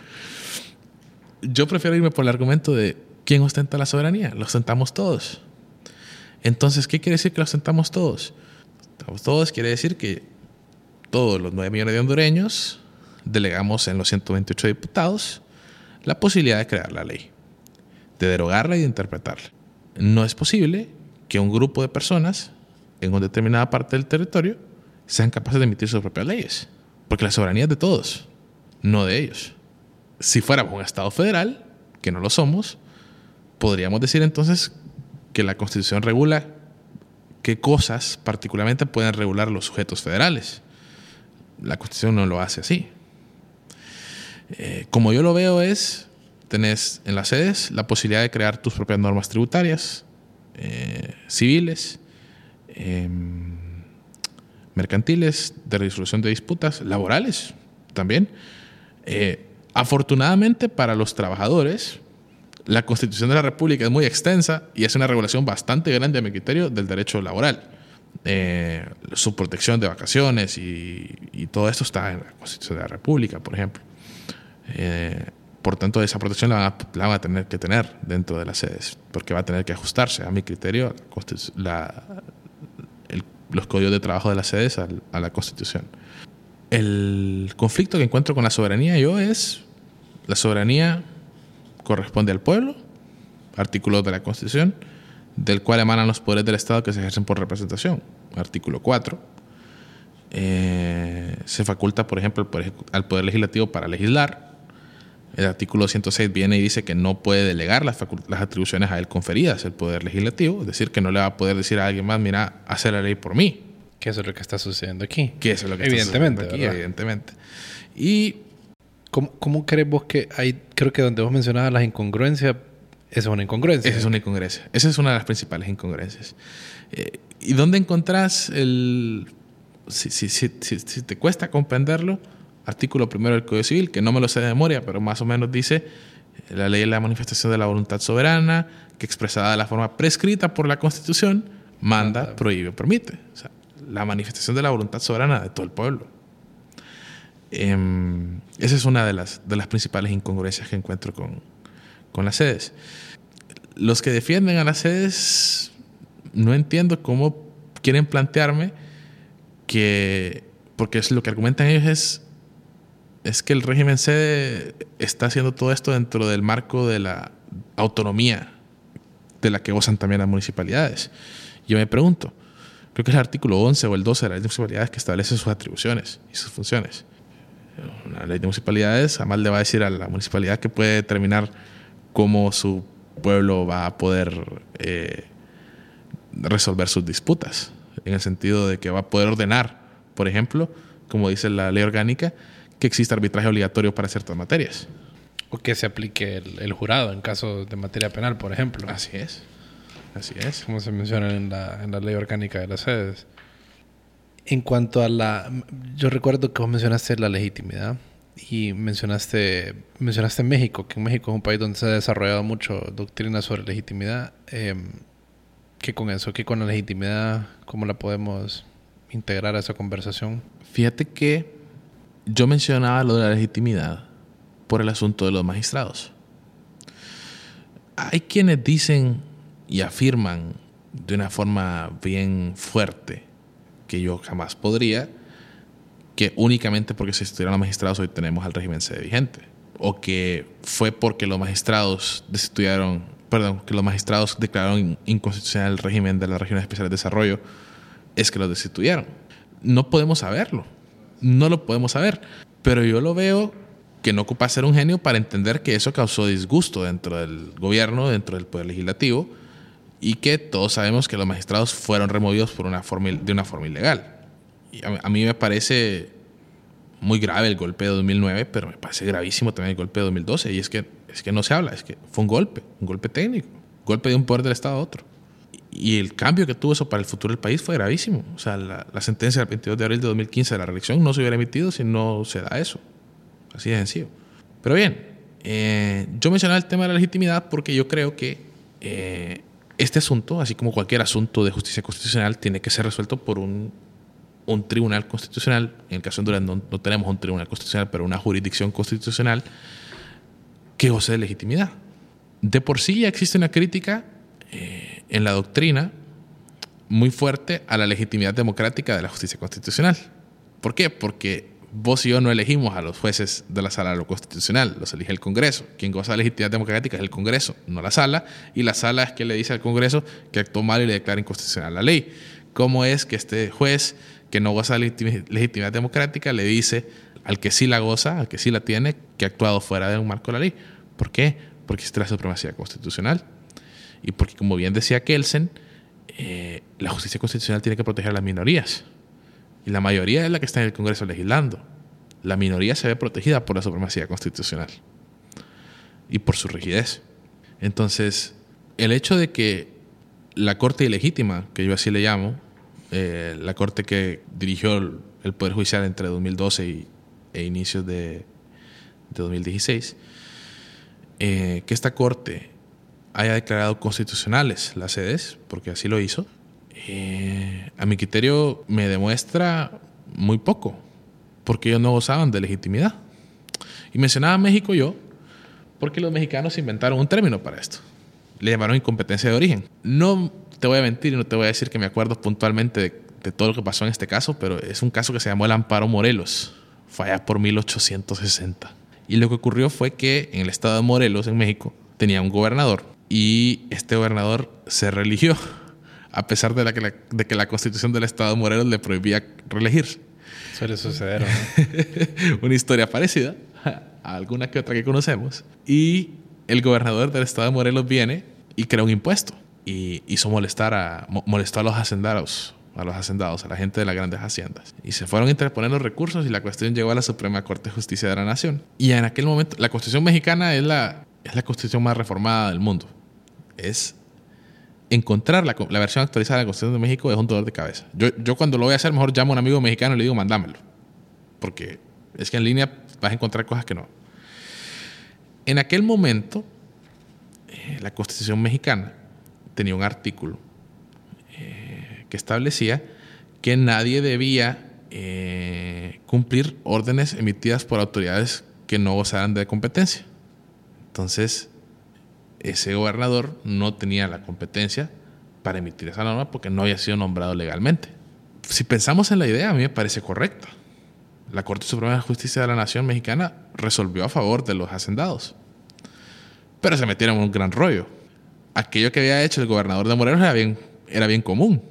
Yo prefiero irme por el argumento de quién ostenta la soberanía. Lo ostentamos todos. Entonces, ¿qué quiere decir que lo ostentamos todos? Todos quiere decir que todos los 9 millones de hondureños delegamos en los 128 diputados la posibilidad de crear la ley, de derogarla y de interpretarla. No es posible que un grupo de personas en una determinada parte del territorio sean capaces de emitir sus propias leyes, porque la soberanía es de todos, no de ellos. Si fuéramos un Estado federal, que no lo somos, podríamos decir entonces que la Constitución regula qué cosas particularmente pueden regular los sujetos federales. La Constitución no lo hace así. Eh, como yo lo veo es, tenés en las sedes la posibilidad de crear tus propias normas tributarias, eh, civiles, em, mercantiles, de resolución de disputas, laborales también. Eh, afortunadamente para los trabajadores, la Constitución de la República es muy extensa y es una regulación bastante grande a mi criterio del derecho laboral. Eh, su protección de vacaciones y, todo esto está en la Constitución de la República, por ejemplo. Eh, por tanto, esa protección la van, a, a tener que tener dentro de las sedes, porque va a tener que ajustarse, a mi criterio, la los códigos de trabajo de las sedes al- a la Constitución. El conflicto que encuentro con la soberanía yo es, la soberanía corresponde al pueblo, artículo de la Constitución, del cual emanan los poderes del Estado que se ejercen por representación, artículo 4. Eh, se faculta, por ejemplo, al poder, ejecu- al poder Legislativo para legislar. El artículo 106 viene y dice que no puede delegar las, las atribuciones a él conferidas el Poder Legislativo, es decir, que no le va a poder decir a alguien más, mira, hacer la ley por mí. Que eso es lo que está sucediendo aquí. Que eso es lo que está Evidentemente, sucediendo aquí, ¿verdad? evidentemente. Y ¿Cómo, ¿Cómo crees vos que hay, creo que donde vos mencionabas las incongruencias, esa es una incongruencia? Esa es una incongruencia. Esa es una de las principales incongruencias. Eh, ¿Y dónde encontrás el... Si, si, si, si- te cuesta comprenderlo, artículo primero del Código Civil, que no me lo sé de memoria, pero más o menos dice, eh, la ley es la manifestación de la voluntad soberana, que expresada de la forma prescrita por la Constitución, manda, Manda. prohíbe permite. O sea, la manifestación de la voluntad soberana de todo el pueblo. Em, esa es una de las, de las principales incongruencias que encuentro con, con las sedes. Los que defienden a las sedes, no entiendo cómo quieren plantearme que, porque es lo que argumentan ellos es, es que el régimen sede está haciendo todo esto dentro del marco de la autonomía de la que gozan también las municipalidades. Yo me pregunto, creo que es el artículo 11 o el 12 de la ley de municipalidades que establece sus atribuciones y sus funciones. Una ley de municipalidades además le va a decir a la municipalidad que puede determinar cómo su pueblo va a poder eh, resolver sus disputas, en el sentido de que va a poder ordenar, por ejemplo, como dice la ley orgánica, que exista arbitraje obligatorio para ciertas materias. O que se aplique el, jurado en caso de materia penal, por ejemplo. Así es. Así es. Como se menciona en la, en la ley orgánica de las sedes. En cuanto a la... Yo recuerdo que vos mencionaste la legitimidad y mencionaste, mencionaste México, que México es un país donde se ha desarrollado mucho doctrina sobre legitimidad. Eh, ¿Qué con eso? ¿Qué con la legitimidad? ¿Cómo la podemos integrar a esa conversación? Fíjate que yo mencionaba lo de la legitimidad por el asunto de los magistrados. Hay quienes dicen y afirman de una forma bien fuerte que yo jamás podría, que únicamente porque se estudiaron los magistrados hoy tenemos al régimen sede vigente. O que fue porque los magistrados destituyeron, perdón, que los magistrados declararon inconstitucional el régimen de las regiones especiales de desarrollo, es que los destituyeron. No podemos saberlo. No lo podemos saber. Pero yo lo veo que no ocupa ser un genio para entender que eso causó disgusto dentro del gobierno, dentro del poder legislativo, y que todos sabemos que los magistrados fueron removidos por una forma, de una forma ilegal. Y a, mí me parece muy grave el golpe de 2009, pero me parece gravísimo también el golpe de 2012, y es que, es que no se habla, es que fue un golpe, un golpe técnico, golpe de un poder del Estado a otro. Y el cambio que tuvo eso para el futuro del país fue gravísimo. O sea, la, la sentencia del 22 de abril de 2015 de la reelección no se hubiera emitido si no se da eso. Así de sencillo. Pero bien, eh, yo mencionaba el tema de la legitimidad porque yo creo que eh, este asunto, así como cualquier asunto de justicia constitucional, tiene que ser resuelto por un, un tribunal constitucional. En el caso de Honduras no, tenemos un tribunal constitucional, pero una jurisdicción constitucional que goce de legitimidad. De por sí ya existe una crítica eh, en la doctrina muy fuerte a la legitimidad democrática de la justicia constitucional. ¿Por qué? Porque vos y yo no elegimos a los jueces de la sala de lo constitucional, los elige el Congreso. Quien goza de legitimidad democrática es el Congreso, no la sala, y la sala es quien le dice al Congreso que actuó mal y le declara inconstitucional la ley. ¿Cómo es que este juez que no goza de legitimidad democrática le dice al que sí la goza, al que sí la tiene, que ha actuado fuera de un marco de la ley? ¿Por qué? Porque existe la supremacía constitucional. Y porque, como bien decía Kelsen, eh, la justicia constitucional tiene que proteger a las minorías. Y la mayoría es la que está en el Congreso legislando. La minoría se ve protegida por la supremacía constitucional y por su rigidez. Entonces, el hecho de que la Corte ilegítima, que yo así le llamo, eh, la Corte que dirigió el, Poder Judicial entre 2012 y, e inicios de, 2016, eh, que esta Corte haya declarado constitucionales las sedes, porque así lo hizo, eh, a mi criterio me demuestra muy poco, porque ellos no gozaban de legitimidad. Y mencionaba México yo, porque los mexicanos inventaron un término para esto. Le llamaron incompetencia de origen. No te voy a mentir y no te voy a decir que me acuerdo puntualmente de, todo lo que pasó en este caso, pero es un caso que se llamó el Amparo Morelos. Fue allá por 1860. Y lo que ocurrió fue que en el estado de Morelos, en México, tenía un gobernador y este gobernador se religió a pesar de, la que la, de que la constitución del Estado de Morelos le prohibía reelegir. Suele suceder. Una historia parecida a alguna que otra que conocemos. Y el gobernador del Estado de Morelos viene y crea un impuesto y hizo molestar a, molestó a los hacendados, a los hacendados, a la gente de las grandes haciendas. Y se fueron a interponer los recursos y la cuestión llegó a la Suprema Corte de Justicia de la Nación. Y en aquel momento, la constitución mexicana es la, es la constitución más reformada del mundo. Es encontrar la, versión actualizada de la Constitución de México es un dolor de cabeza. Yo, yo cuando lo voy a hacer, mejor llamo a un amigo mexicano y le digo, mandámelo. Porque es que en línea vas a encontrar cosas que no. En aquel momento, eh, la Constitución mexicana tenía un artículo eh, que establecía que nadie debía eh, cumplir órdenes emitidas por autoridades que no gozaran de competencia. Entonces, ese gobernador no tenía la competencia para emitir esa norma porque no había sido nombrado legalmente. Si pensamos en la idea, a mí me parece correcta. La Corte Suprema de Justicia de la Nación Mexicana resolvió a favor de los hacendados. Pero se metieron en un gran rollo. Aquello que había hecho el gobernador de Morelos era bien, era bien común.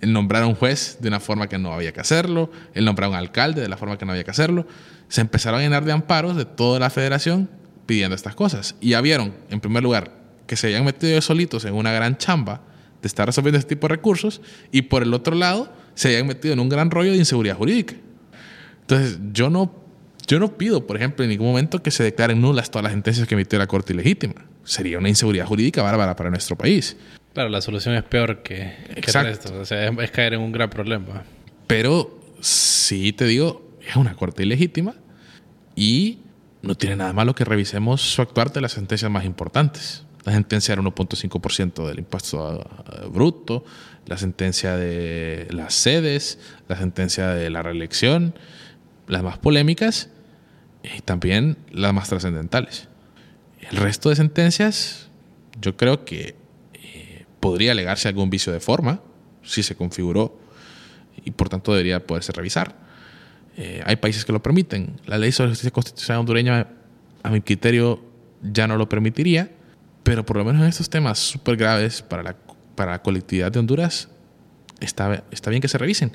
El nombrar a un juez de una forma que no había que hacerlo, el nombrar a un alcalde de la forma que no había que hacerlo. Se empezaron a llenar de amparos de toda la federación pidiendo estas cosas. Y ya vieron, en primer lugar, que se habían metido solitos en una gran chamba de estar resolviendo este tipo de recursos y por el otro lado se habían metido en un gran rollo de inseguridad jurídica. Entonces yo no, Yo no pido, por ejemplo, en ningún momento que se declaren nulas todas las sentencias que emitió la Corte ilegítima. Sería una inseguridad jurídica bárbara para nuestro país. Claro, la solución es peor que, que esto. O sea, es, caer en un gran problema. Pero sí te digo, es una Corte ilegítima y no tiene nada malo que revisemos su actuar de las sentencias más importantes. La sentencia del 1.5% del impuesto bruto, la sentencia de las sedes, la sentencia de la reelección, las más polémicas y también las más trascendentales. El resto de sentencias, yo creo que eh, podría alegarse algún vicio de forma, si se configuró, y por tanto debería poderse revisar. Eh, hay países que lo permiten. La ley sobre justicia constitucional hondureña, a mi criterio, ya no lo permitiría, pero por lo menos en estos temas súper graves para la, para la colectividad de Honduras, está, está bien que se revisen.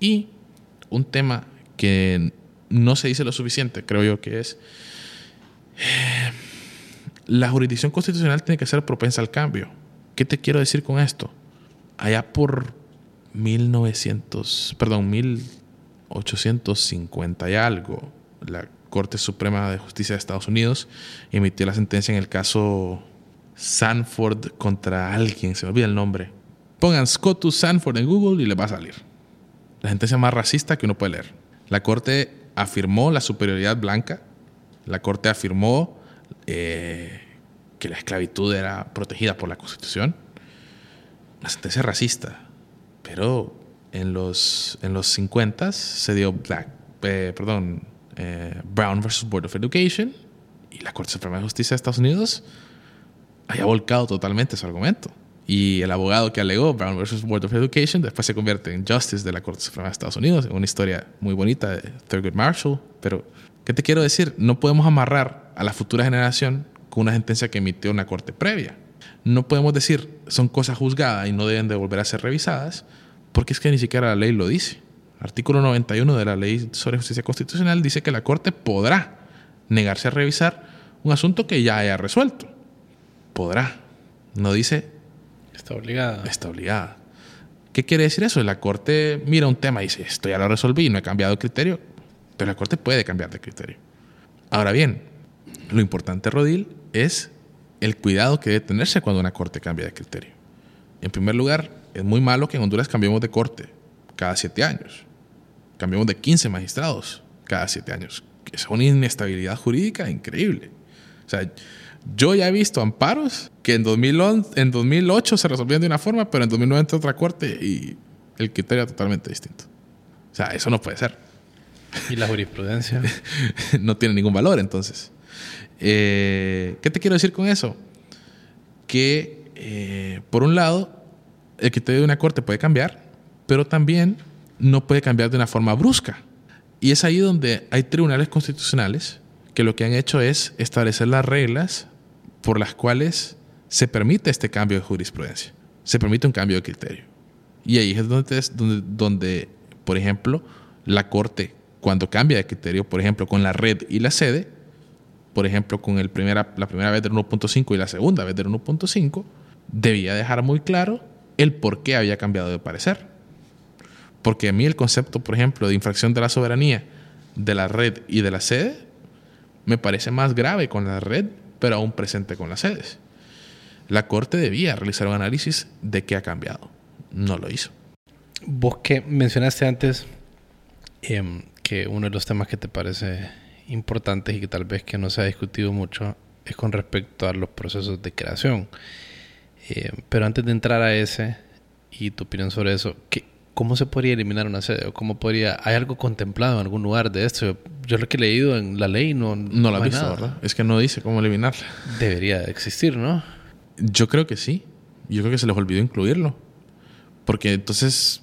Y un tema que no se dice lo suficiente, creo yo que es, eh, la jurisdicción constitucional tiene que ser propensa al cambio. ¿Qué te quiero decir con esto? Allá por 1900, perdón, 1850 y algo, la Corte Suprema de Justicia de Estados Unidos emitió la sentencia en el caso Sanford contra alguien, se me olvida el nombre. Pongan Scotus Sanford en Google y le va a salir. La sentencia más racista que uno puede leer. La Corte afirmó la superioridad blanca, la Corte afirmó eh, que la esclavitud era protegida por la Constitución. La sentencia racista, pero en los, en los 50 se dio Black, eh, perdón, eh, Brown versus Board of Education y la Corte Suprema de Justicia de Estados Unidos haya volcado totalmente su argumento. Y el abogado que alegó Brown versus Board of Education después se convierte en Justice de la Corte Suprema de Estados Unidos, una historia muy bonita de Thurgood Marshall. Pero, ¿qué te quiero decir? No podemos amarrar a la futura generación con una sentencia que emitió una corte previa. No podemos decir son cosas juzgadas y no deben de volver a ser revisadas, porque es que ni siquiera la ley lo dice. Artículo 91 de la Ley sobre Justicia Constitucional dice que la Corte podrá negarse a revisar un asunto que ya haya resuelto. Podrá. No dice Está obligada. Está obligada. ¿Qué quiere decir eso? La Corte mira un tema y dice, esto ya lo resolví, no he cambiado de criterio. Pero la Corte puede cambiar de criterio. Ahora bien, lo importante, Rodil, es el cuidado que debe tenerse cuando una Corte cambia de criterio. En primer lugar, es muy malo que en Honduras cambiemos de Corte cada siete años. Cambiemos de 15 magistrados cada siete años. Es una inestabilidad jurídica increíble. O sea, yo ya he visto amparos que en, 2011, en 2008 se resolvían de una forma, pero en 2009 entra otra corte y el criterio totalmente distinto. O sea, eso no puede ser. ¿Y la jurisprudencia? no tiene ningún valor, entonces. Eh, ¿Qué te quiero decir con eso? Que, eh, por un lado, el criterio de una corte puede cambiar, pero también no puede cambiar de una forma brusca. Y es ahí donde hay tribunales constitucionales que lo que han hecho es establecer las reglas por las cuales se permite este cambio de jurisprudencia, se permite un cambio de criterio. Y ahí es donde, donde, donde, por ejemplo, la Corte, cuando cambia de criterio, por ejemplo, con la red y la sede, por ejemplo, con el primera, la primera vez del 1.5 y la segunda vez del 1.5, debía dejar muy claro el por qué había cambiado de parecer. Porque a mí el concepto, por ejemplo, de infracción de la soberanía de la red y de la sede me parece más grave con la red pero aún presente con las sedes. La Corte debía realizar un análisis de qué ha cambiado. No lo hizo. Vos que mencionaste antes em, que uno de los temas que te parece importantes y que tal vez que no se ha discutido mucho es con respecto a los procesos de creación. Em, pero antes de entrar a ese y tu opinión sobre eso, ¿qué, ¿Cómo se podría eliminar una sede? ¿O cómo podría, ¿Hay algo contemplado en algún lugar de esto? Yo lo que he leído en la ley no... No la he visto, ¿verdad? Es que no dice cómo eliminarla. Debería existir, ¿no? Yo creo que sí. Yo creo que se les olvidó incluirlo. Porque entonces,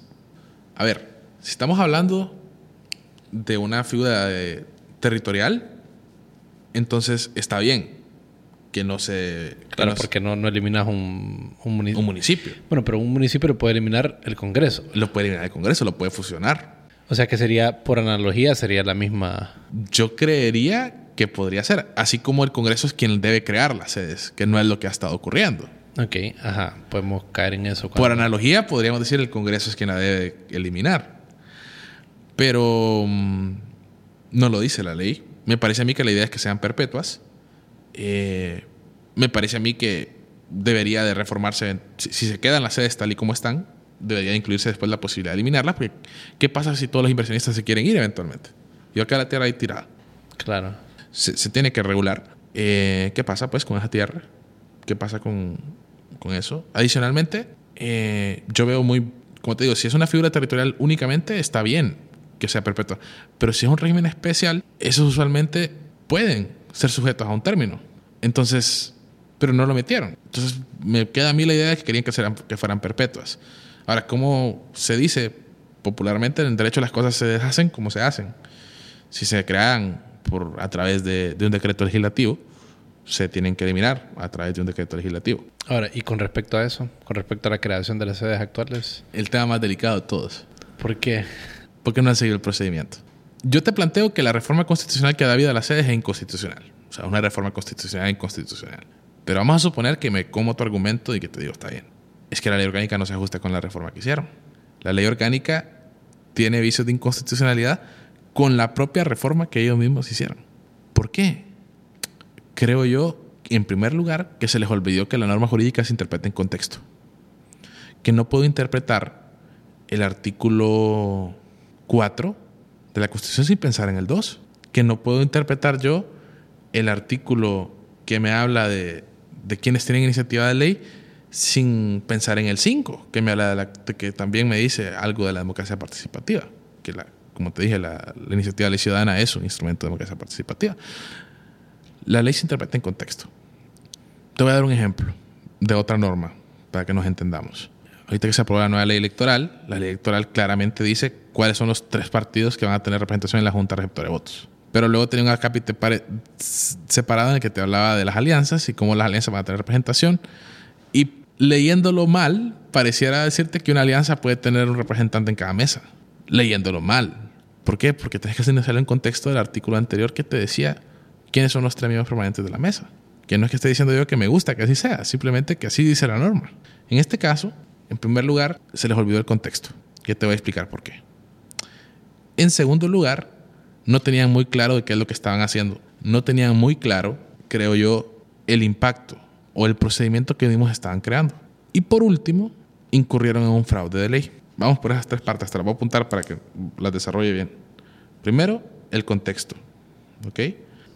a ver, si estamos hablando de una figura territorial, entonces está bien que no se... claro, porque no, no eliminas un, un, municipio. Bueno, pero un municipio lo puede eliminar el Congreso. Lo puede eliminar el Congreso, lo puede fusionar. O sea que sería, por analogía, sería la misma... Yo creería que podría ser, así como el Congreso es quien debe crear las sedes, que no es lo que ha estado ocurriendo. Ok, ajá, podemos caer en eso. Por analogía, podríamos decir el Congreso es quien la debe eliminar. Pero mm, No lo dice la ley. Me parece a mí que la idea es que sean perpetuas. Eh, me parece a mí que debería de reformarse. Si, si, se quedan las sedes tal y como están, debería de incluirse después la posibilidad de eliminarlas. Porque, ¿qué pasa si todos los inversionistas se quieren ir eventualmente? Y va a quedar la tierra ahí tirada. Claro. Se, se tiene que regular. Eh, ¿Qué pasa pues con esa tierra? ¿Qué pasa con, con eso? Adicionalmente, eh, yo veo muy, como te digo, si es una figura territorial únicamente, está bien que sea perpetua. Pero si es un régimen especial, esos usualmente pueden ser sujetos a un término. Entonces, pero no lo metieron. Entonces, me queda a mí la idea de que querían que, fueran perpetuas. Ahora, ¿cómo se dice popularmente en el derecho las cosas se deshacen como se hacen? Si se crean por, a través de, de un decreto legislativo, se tienen que eliminar a través de un decreto legislativo. Ahora, y con respecto a eso, con respecto a la creación de las sedes actuales. El tema más delicado de todos. ¿Por qué? Porque no han seguido el procedimiento. Yo te planteo que la reforma constitucional que da vida a las sedes es inconstitucional. O sea, una reforma constitucional inconstitucional. Pero vamos a suponer que me como tu argumento y que te digo, está bien. Es que la ley orgánica no se ajusta con la reforma que hicieron. La ley orgánica tiene vicios de inconstitucionalidad con la propia reforma que ellos mismos hicieron. ¿Por qué? Creo yo, en primer lugar, que se les olvidó que la norma jurídica se interpreta en contexto. Que no puedo interpretar el artículo 4 de la Constitución sin pensar en el 2. Que no puedo interpretar yo el artículo que me habla de, de quienes tienen iniciativa de ley sin pensar en el 5, que que también me dice algo de la democracia participativa, que como te dije, la, iniciativa de ley ciudadana es un instrumento de democracia participativa. La ley se interpreta en contexto. Te voy a dar un ejemplo de otra norma para que nos entendamos. Ahorita que se aprobó la nueva ley electoral, la ley electoral claramente dice cuáles son los tres partidos que van a tener representación en la Junta Receptora de Votos. Pero luego tenía un acápite separado en el que te hablaba de las alianzas y cómo las alianzas van a tener representación. Y leyéndolo mal, pareciera decirte que una alianza puede tener un representante en cada mesa. Leyéndolo mal. ¿Por qué? Porque tienes que hacerlo en contexto del artículo anterior que te decía quiénes son los tres miembros permanentes de la mesa. Que no es que esté diciendo yo que me gusta que así sea, simplemente que así dice la norma. En este caso, en primer lugar, se les olvidó el contexto. Que te voy a explicar por qué. En segundo lugar, no tenían muy claro de qué es lo que estaban haciendo. No tenían muy claro, creo yo, el impacto o el procedimiento que mismos estaban creando. Y por último, incurrieron en un fraude de ley. Vamos por esas tres partes, te las voy a apuntar para que las desarrolle bien. Primero, el contexto. ¿Ok?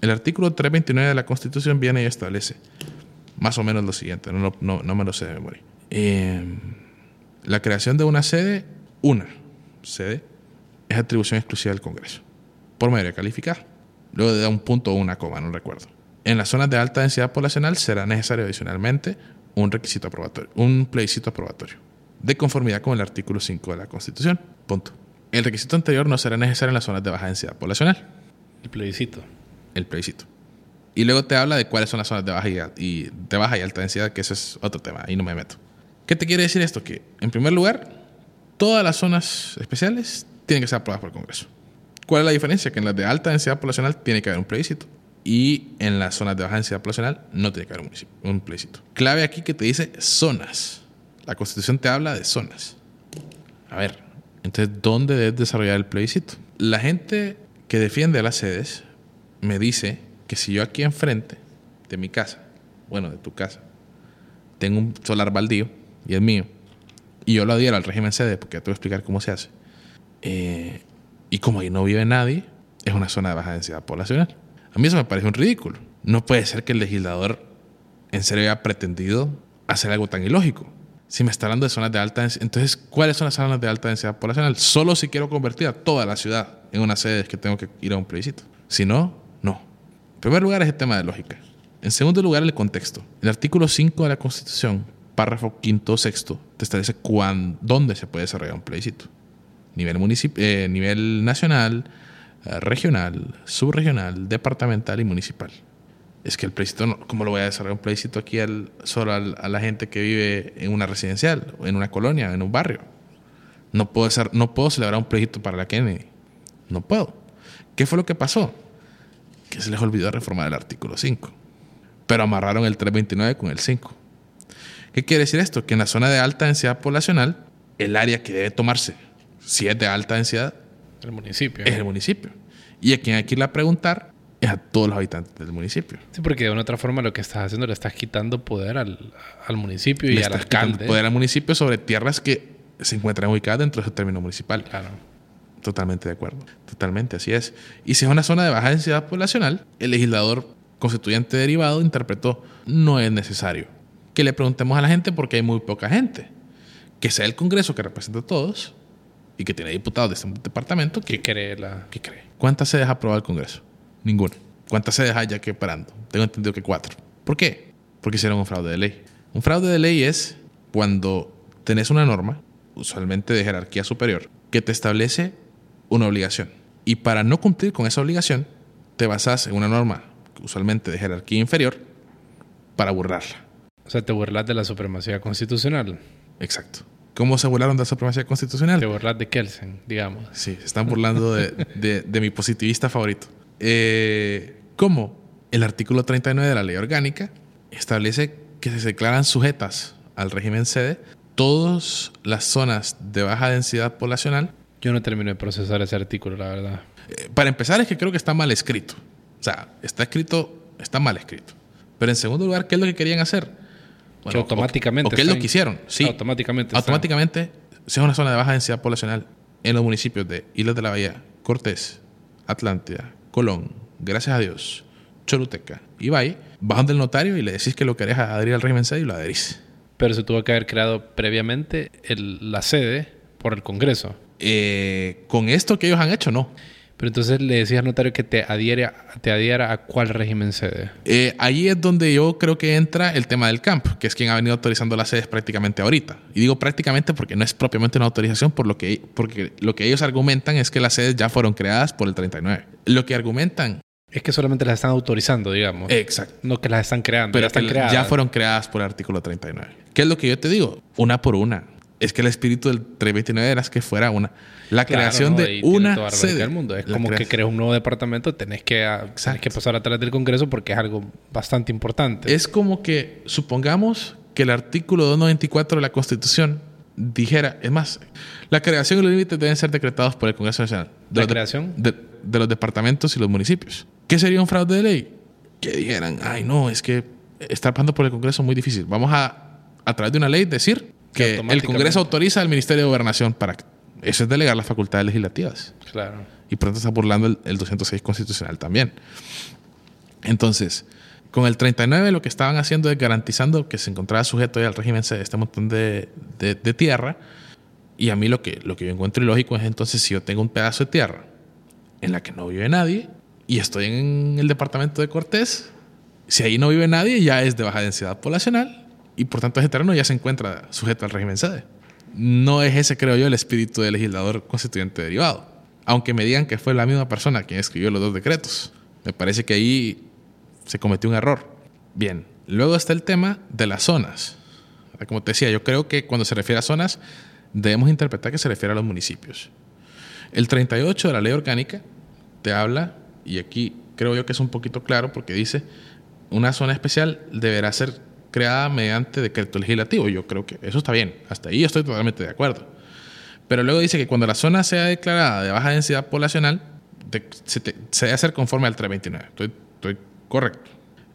El artículo 329 de la Constitución viene y establece más o menos lo siguiente, no, no, no me lo sé de memoria. Eh, la creación de una sede, una sede, es atribución exclusiva del Congreso, por mayoría calificada. Luego de un punto o una coma, no recuerdo. En las zonas de alta densidad poblacional será necesario adicionalmente un requisito aprobatorio, un plebiscito aprobatorio, de conformidad con el artículo 5 de la Constitución. Punto. El requisito anterior no será necesario en las zonas de baja densidad poblacional. El plebiscito. El plebiscito. Y luego te habla de cuáles son las zonas de baja y, y, de baja y alta densidad, que ese es otro tema, ahí no me meto. ¿Qué te quiere decir esto? Que, en primer lugar, todas las zonas especiales tienen que ser aprobadas por el Congreso. ¿Cuál es la diferencia? Que en las de alta densidad poblacional tiene que haber un plebiscito y en las zonas de baja densidad poblacional no tiene que haber un, plebiscito. Clave aquí que te dice zonas. La Constitución te habla de zonas. A ver, entonces, ¿dónde debes desarrollar el plebiscito? La gente que defiende las sedes me dice que si yo aquí enfrente de mi casa, bueno, de tu casa, tengo un solar baldío y es mío, y yo lo adhiero al régimen sede, porque ya te voy a explicar cómo se hace, eh, y como ahí no vive nadie, es una zona de baja densidad poblacional. A mí eso me parece un ridículo. No puede ser que el legislador en serio haya pretendido hacer algo tan ilógico. Si me está hablando de zonas de alta densidad, entonces, ¿cuáles son las zonas de alta densidad poblacional? Solo si quiero convertir a toda la ciudad en una sede que tengo que ir a un plebiscito. Si no, no. En primer lugar es el tema de lógica. En segundo lugar, el contexto. El artículo 5 de la Constitución, párrafo quinto sexto, te establece cuándo, dónde se puede desarrollar un plebiscito. Nivel, eh, nivel nacional, eh, regional, subregional, departamental y municipal. Es que el plebiscito, no, ¿cómo lo voy a desarrollar un plebiscito aquí al, solo a la gente que vive en una residencial, en una colonia, en un barrio? No puedo, hacer, no puedo celebrar un plebiscito para la Kennedy. No puedo. ¿Qué fue lo que pasó? Que se les olvidó reformar el artículo 5. Pero amarraron el 329 con el 5. ¿Qué quiere decir esto? Que en la zona de alta densidad poblacional, el área que debe tomarse, si es de alta densidad, el municipio. es el municipio. Y a quien hay que ir a preguntar es a todos los habitantes del municipio. Sí, porque de una otra forma lo que estás haciendo le estás quitando poder al, al municipio y Le al estás quitando alcalde. poder al municipio sobre tierras que se encuentran ubicadas dentro de su término municipal. Claro. Totalmente de acuerdo. Totalmente, así es. Y si es una zona de baja densidad poblacional, el legislador constituyente derivado interpretó no es necesario que le preguntemos a la gente porque hay muy poca gente. Que sea el Congreso que representa a todos y que tiene diputados de este departamento que, ¿Qué cree la...? ¿qué cree? ¿Cuántas sedes ha aprobado el Congreso? Ninguna. ¿Cuántas sedes hay ya que parando? Tengo entendido que cuatro. ¿Por qué? Porque hicieron un fraude de ley. Un fraude de ley es cuando tenés una norma, usualmente de jerarquía superior, que te establece una obligación. Y para no cumplir con esa obligación, te basas en una norma, usualmente de jerarquía inferior, para burlarla. O sea, te burlas de la supremacía constitucional. Exacto. ¿Cómo se burlaron de la supremacía constitucional? Te burlas de Kelsen, digamos. Sí, se están burlando de, de- de mi positivista favorito. Eh, ¿Cómo? El artículo 39 de la ley orgánica establece que se declaran sujetas al régimen sede todas las zonas de baja densidad poblacional. Yo no terminé de procesar ese artículo, la verdad. Eh, para empezar, es que creo que está mal escrito. O sea, está escrito, está mal escrito. Pero en segundo lugar, ¿qué es lo que querían hacer? Que automáticamente... O, es lo que hicieron? Sí. Automáticamente. Automáticamente, si es una zona de baja densidad poblacional en los municipios de Islas de la Bahía, Cortés, Atlántida, Colón, gracias a Dios, Choluteca y Valle, bajan del notario y le decís que lo querés adherir al régimen sede y lo adherís. Pero se tuvo que haber creado previamente el- la sede por el Congreso. Eh, con esto que ellos han hecho, no. Pero entonces le decías al notario que te adhiera, te adhiera a cuál régimen sede. Eh, ahí es donde yo creo que entra el tema del camp, que es quien ha venido autorizando las sedes prácticamente ahorita. Y digo prácticamente porque no es propiamente una autorización, por lo que, porque lo que ellos argumentan es que las sedes ya fueron creadas por el 39. Lo que argumentan... Es que solamente las están autorizando, digamos. Exacto. no que las están creando. Pero ya están creadas. ya fueron creadas por el artículo 39. ¿Qué es lo que yo te digo? Una por una. Es que el espíritu del 329 era que fuera una. La Claro, creación ¿no? de una sede. del mundo. Es La como que creación- creas un nuevo departamento, tenés que, ah, tenés que pasar a través del Congreso porque es algo bastante importante. Es como que supongamos que el artículo 294 de la Constitución dijera, es más, la creación y los límites deben ser decretados por el Congreso Nacional. De ¿La creación? De, de los departamentos y los municipios. ¿Qué sería un fraude de ley? Que dijeran, ay no, es que está pasando por el Congreso muy difícil. Vamos a, a través de una ley, decir Que el Congreso autoriza al Ministerio de Gobernación para... Eso es delegar las facultades legislativas. Claro. Y por tanto está burlando el, el 206 constitucional también. Entonces, con el 39 lo que estaban haciendo es garantizando que se encontraba sujeto ya al régimen de este montón de, de- de tierra. Y a mí lo que, lo que yo encuentro ilógico es entonces si yo tengo un pedazo de tierra en la que no vive nadie y estoy en el departamento de Cortés, si ahí no vive nadie ya es de baja densidad poblacional y por tanto ese terreno ya se encuentra sujeto al régimen sede. No es ese, creo yo, el espíritu del legislador constituyente derivado. Aunque me digan que fue la misma persona quien escribió los dos decretos. Me parece que ahí se cometió un error. Bien, luego está el tema de las zonas. Como te decía, yo creo que cuando se refiere a zonas, debemos interpretar que se refiere a los municipios. El 38 de la ley orgánica te habla, y aquí creo yo que es un poquito claro porque dice, una zona especial deberá ser creada mediante decreto legislativo. Yo creo que eso está bien. Hasta ahí estoy totalmente de acuerdo. Pero luego dice que cuando la zona sea declarada de baja densidad poblacional, se debe hacer conforme al 329. Estoy, estoy correcto.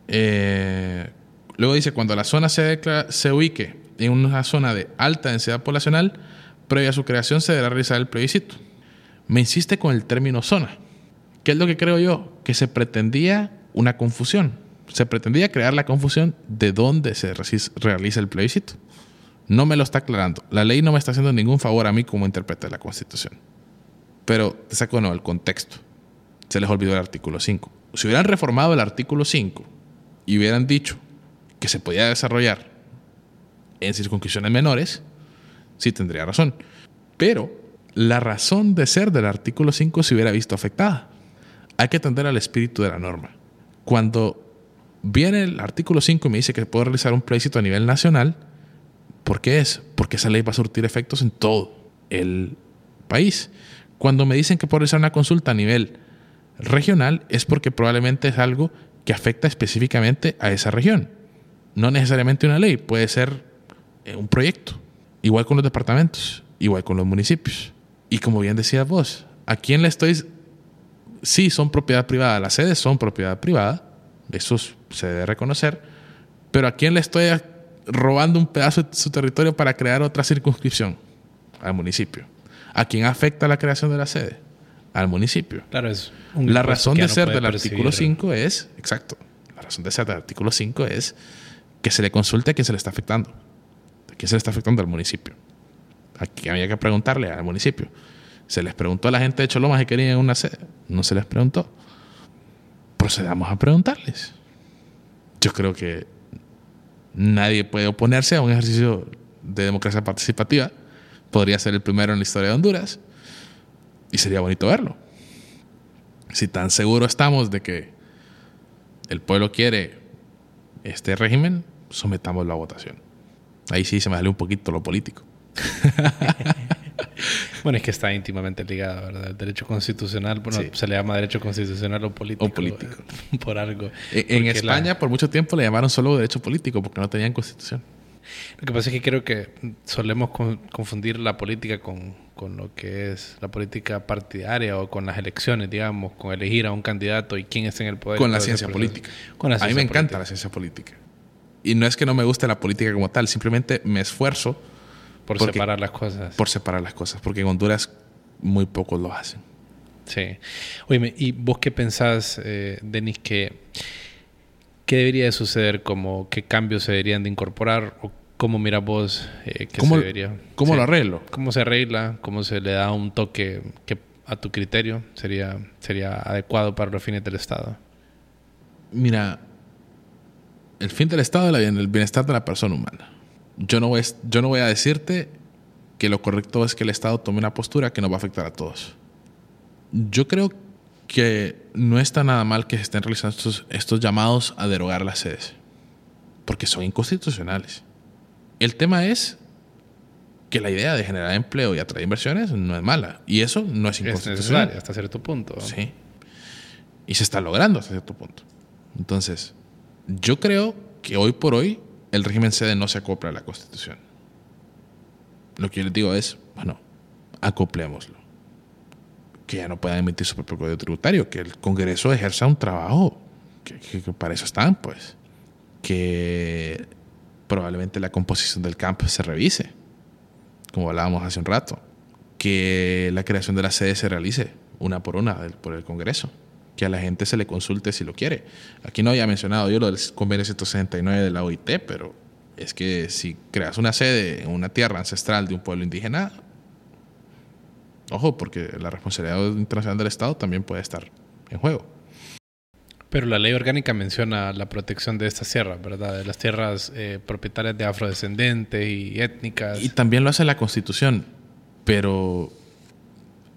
Eh, luego dice, cuando la zona se, declara- se ubique en una zona de alta densidad poblacional, previa a su creación se deberá realizar el plebiscito. Me insiste con el término zona. ¿Qué es lo que creo yo? Que se pretendía una confusión. Se pretendía crear la confusión de dónde se realiza- el plebiscito. No me lo está aclarando. La ley no me está haciendo ningún favor a mí como intérprete de la Constitución. Pero te saco nuevo el contexto. Se les olvidó el artículo 5. Si hubieran reformado el artículo 5 y hubieran dicho que se podía desarrollar en circunscripciones menores, sí tendría razón. Pero la razón de ser del artículo 5 se hubiera visto afectada. Hay que atender al espíritu de la norma. Cuando viene el artículo 5 y me dice que puedo realizar un plebiscito a nivel nacional, ¿por qué es? Porque esa ley va a surtir efectos en todo el país. Cuando me dicen que puedo realizar una consulta a nivel regional, es porque probablemente es algo que afecta específicamente a esa región. No necesariamente una ley, puede ser eh, un proyecto. Igual con los departamentos, igual con los municipios. Y como bien decías vos, ¿a quién le estoy sí son propiedad privada, las sedes son propiedad privada, eso se debe reconocer, pero ¿a quién le estoy robando un pedazo de su territorio para crear otra circunscripción? Al municipio. ¿A quién afecta la creación de la sede? Al municipio. Claro, es la razón de ser del artículo 5 es, exacto, la razón de ser del artículo 5 es que se le consulte a quién se le está afectando. ¿A quién se le está afectando al municipio? Aquí había que preguntarle al municipio. Se les preguntó a la gente de Choloma si querían una sede. No se les preguntó. Procedamos a preguntarles. Yo creo que nadie puede oponerse a un ejercicio de democracia participativa. Podría ser el primero en la historia de Honduras. Y sería bonito verlo. Si tan seguro estamos de que el pueblo quiere este régimen, sometámoslo a votación. Ahí sí se me sale un poquito lo político. bueno, es que está íntimamente ligado, ¿verdad? El derecho constitucional, bueno, se le llama derecho constitucional o político. O político. Por algo. En, España, por mucho tiempo, le llamaron solo derecho político porque no tenían constitución. Lo que pasa es que creo que solemos confundir la política con, con, lo que es la política partidaria o con las elecciones, digamos, con elegir a un candidato y quién está en el poder. Con la ciencia política. Con a mí me encanta la ciencia política. Y no es que no me guste la política como tal, simplemente me esfuerzo por separar las cosas. Por separar las cosas, porque en Honduras muy pocos lo hacen. Sí. Oye, ¿y vos qué pensás, eh, Denis, que qué debería de suceder, como qué cambios se deberían de incorporar o cómo miras vos eh, que ¿Cómo, se debería? ¿Cómo lo arreglo? ¿Cómo se arregla? ¿Cómo se le da un toque que a tu criterio sería, sería adecuado para los fines del Estado? Mira, el fin del Estado es el bienestar de la persona humana yo no, voy, yo no voy a decirte que lo correcto es que el Estado tome una postura que nos va a afectar a todos. Yo creo que no está nada mal que se estén realizando estos, estos llamados a derogar las sedes, porque son inconstitucionales. El tema es que la idea de generar empleo y atraer inversiones no es mala, y eso no es inconstitucional. Es hasta cierto punto. Sí. Y se está logrando hasta cierto punto. Entonces, yo creo que hoy por hoy el régimen sede no se acopla a la Constitución. Lo que yo les digo es, bueno, acoplémoslo. Que ya no puedan emitir su propio código tributario, que el Congreso ejerza un trabajo, que, para eso están, pues. Que probablemente la composición del campo se revise, como hablábamos hace un rato. Que la creación de la sede se realice una por una por el Congreso que a la gente se le consulte si lo quiere. Aquí no había mencionado yo lo del convenio 169 de la OIT, pero es que si creas una sede en una tierra ancestral de un pueblo indígena, ojo, porque la responsabilidad internacional del Estado también puede estar en juego. Pero la ley orgánica menciona la protección de estas tierras, ¿verdad? De las tierras eh, propietarias de afrodescendentes y étnicas. Y también lo hace la Constitución, pero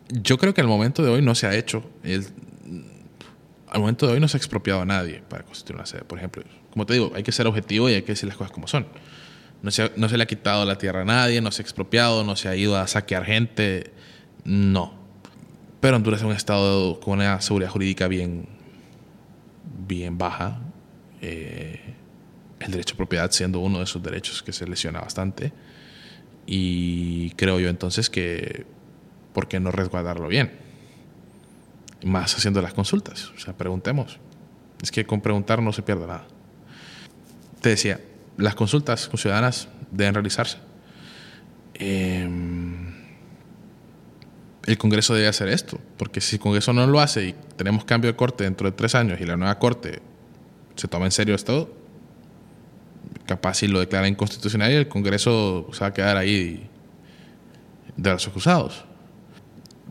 yo creo que al momento de hoy no se ha hecho. El, al momento de hoy no se ha expropiado a nadie para constituir una sede. Por ejemplo, como te digo, hay que ser objetivo y hay que decir las cosas como son. No se, le ha quitado la tierra a nadie, no se ha expropiado, no se ha ido a saquear gente. No. Pero Honduras es un estado con una seguridad jurídica bien, bien baja. Eh, el derecho a propiedad siendo uno de esos derechos que se lesiona bastante. Y creo yo entonces que, ¿por qué no resguardarlo bien? Más haciendo las consultas. O sea, preguntemos. Es que con preguntar no se pierde nada. Te decía, las consultas ciudadanas deben realizarse. Em, el Congreso debe hacer esto, porque si el Congreso no lo hace y tenemos cambio de corte dentro de tres años y la nueva corte se toma en serio esto, capaz si lo declara inconstitucional y el Congreso se va a quedar ahí de los cruzados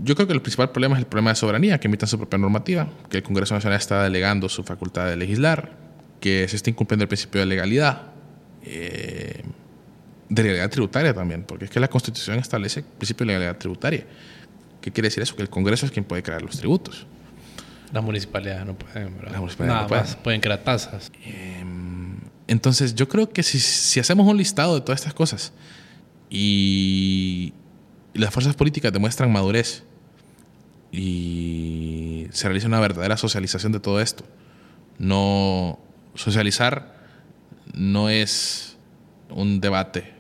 yo creo que el principal problema es el problema de soberanía, que emitan su propia normativa, que el Congreso Nacional está delegando su facultad de legislar, que se está incumpliendo el principio de legalidad, eh, de legalidad tributaria también, porque es que la Constitución establece el principio de legalidad tributaria. ¿Qué quiere decir eso? Que el Congreso es quien puede crear los tributos. Las municipalidades no pueden, ¿verdad? Las municipalidades no pueden. Más pueden crear tasas. Em, entonces, yo creo que si, si hacemos un listado de todas estas cosas y las fuerzas políticas demuestran madurez y se realiza una verdadera socialización de todo esto. No socializar no es un debate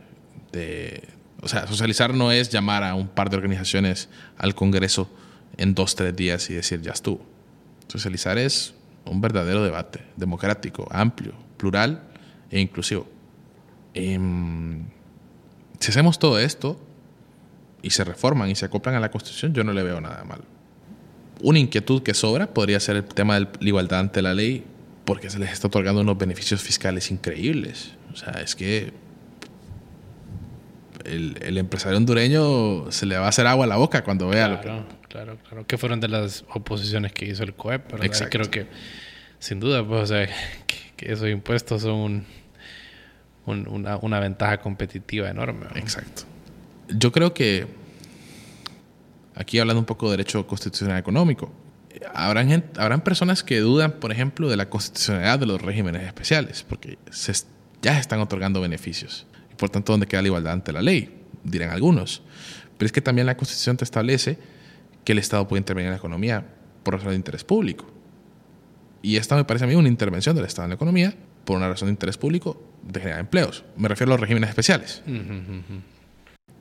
de, o sea, socializar no es llamar a un par de organizaciones al Congreso en dos, tres días y decir ya estuvo. Socializar es un verdadero debate democrático, amplio, plural e inclusivo. Em, si hacemos todo esto y se reforman y se acoplan a la Constitución, yo no le veo nada mal. Una inquietud que sobra podría ser el tema de la igualdad ante la ley, porque se les está otorgando unos beneficios fiscales increíbles. O sea, es que el, empresario hondureño se le va a hacer agua a la boca cuando vea lo que... Claro, claro. Que fueron de las oposiciones que hizo el COEP, ¿verdad? Creo que, sin duda, pues, o sea, que, esos impuestos son una, una, ventaja competitiva enorme. Exacto. Yo creo que, aquí hablando un poco de derecho constitucional económico, habrán, habrán personas que dudan, por ejemplo, de la constitucionalidad de los regímenes especiales, porque se, ya se están otorgando beneficios. Y por tanto, ¿dónde queda la igualdad ante la ley? Dirán algunos. Pero es que también la Constitución te establece que el Estado puede intervenir en la economía por razón de interés público. Y esta me parece a mí una intervención del Estado en la economía por una razón de interés público de generar empleos. Me refiero a los regímenes especiales.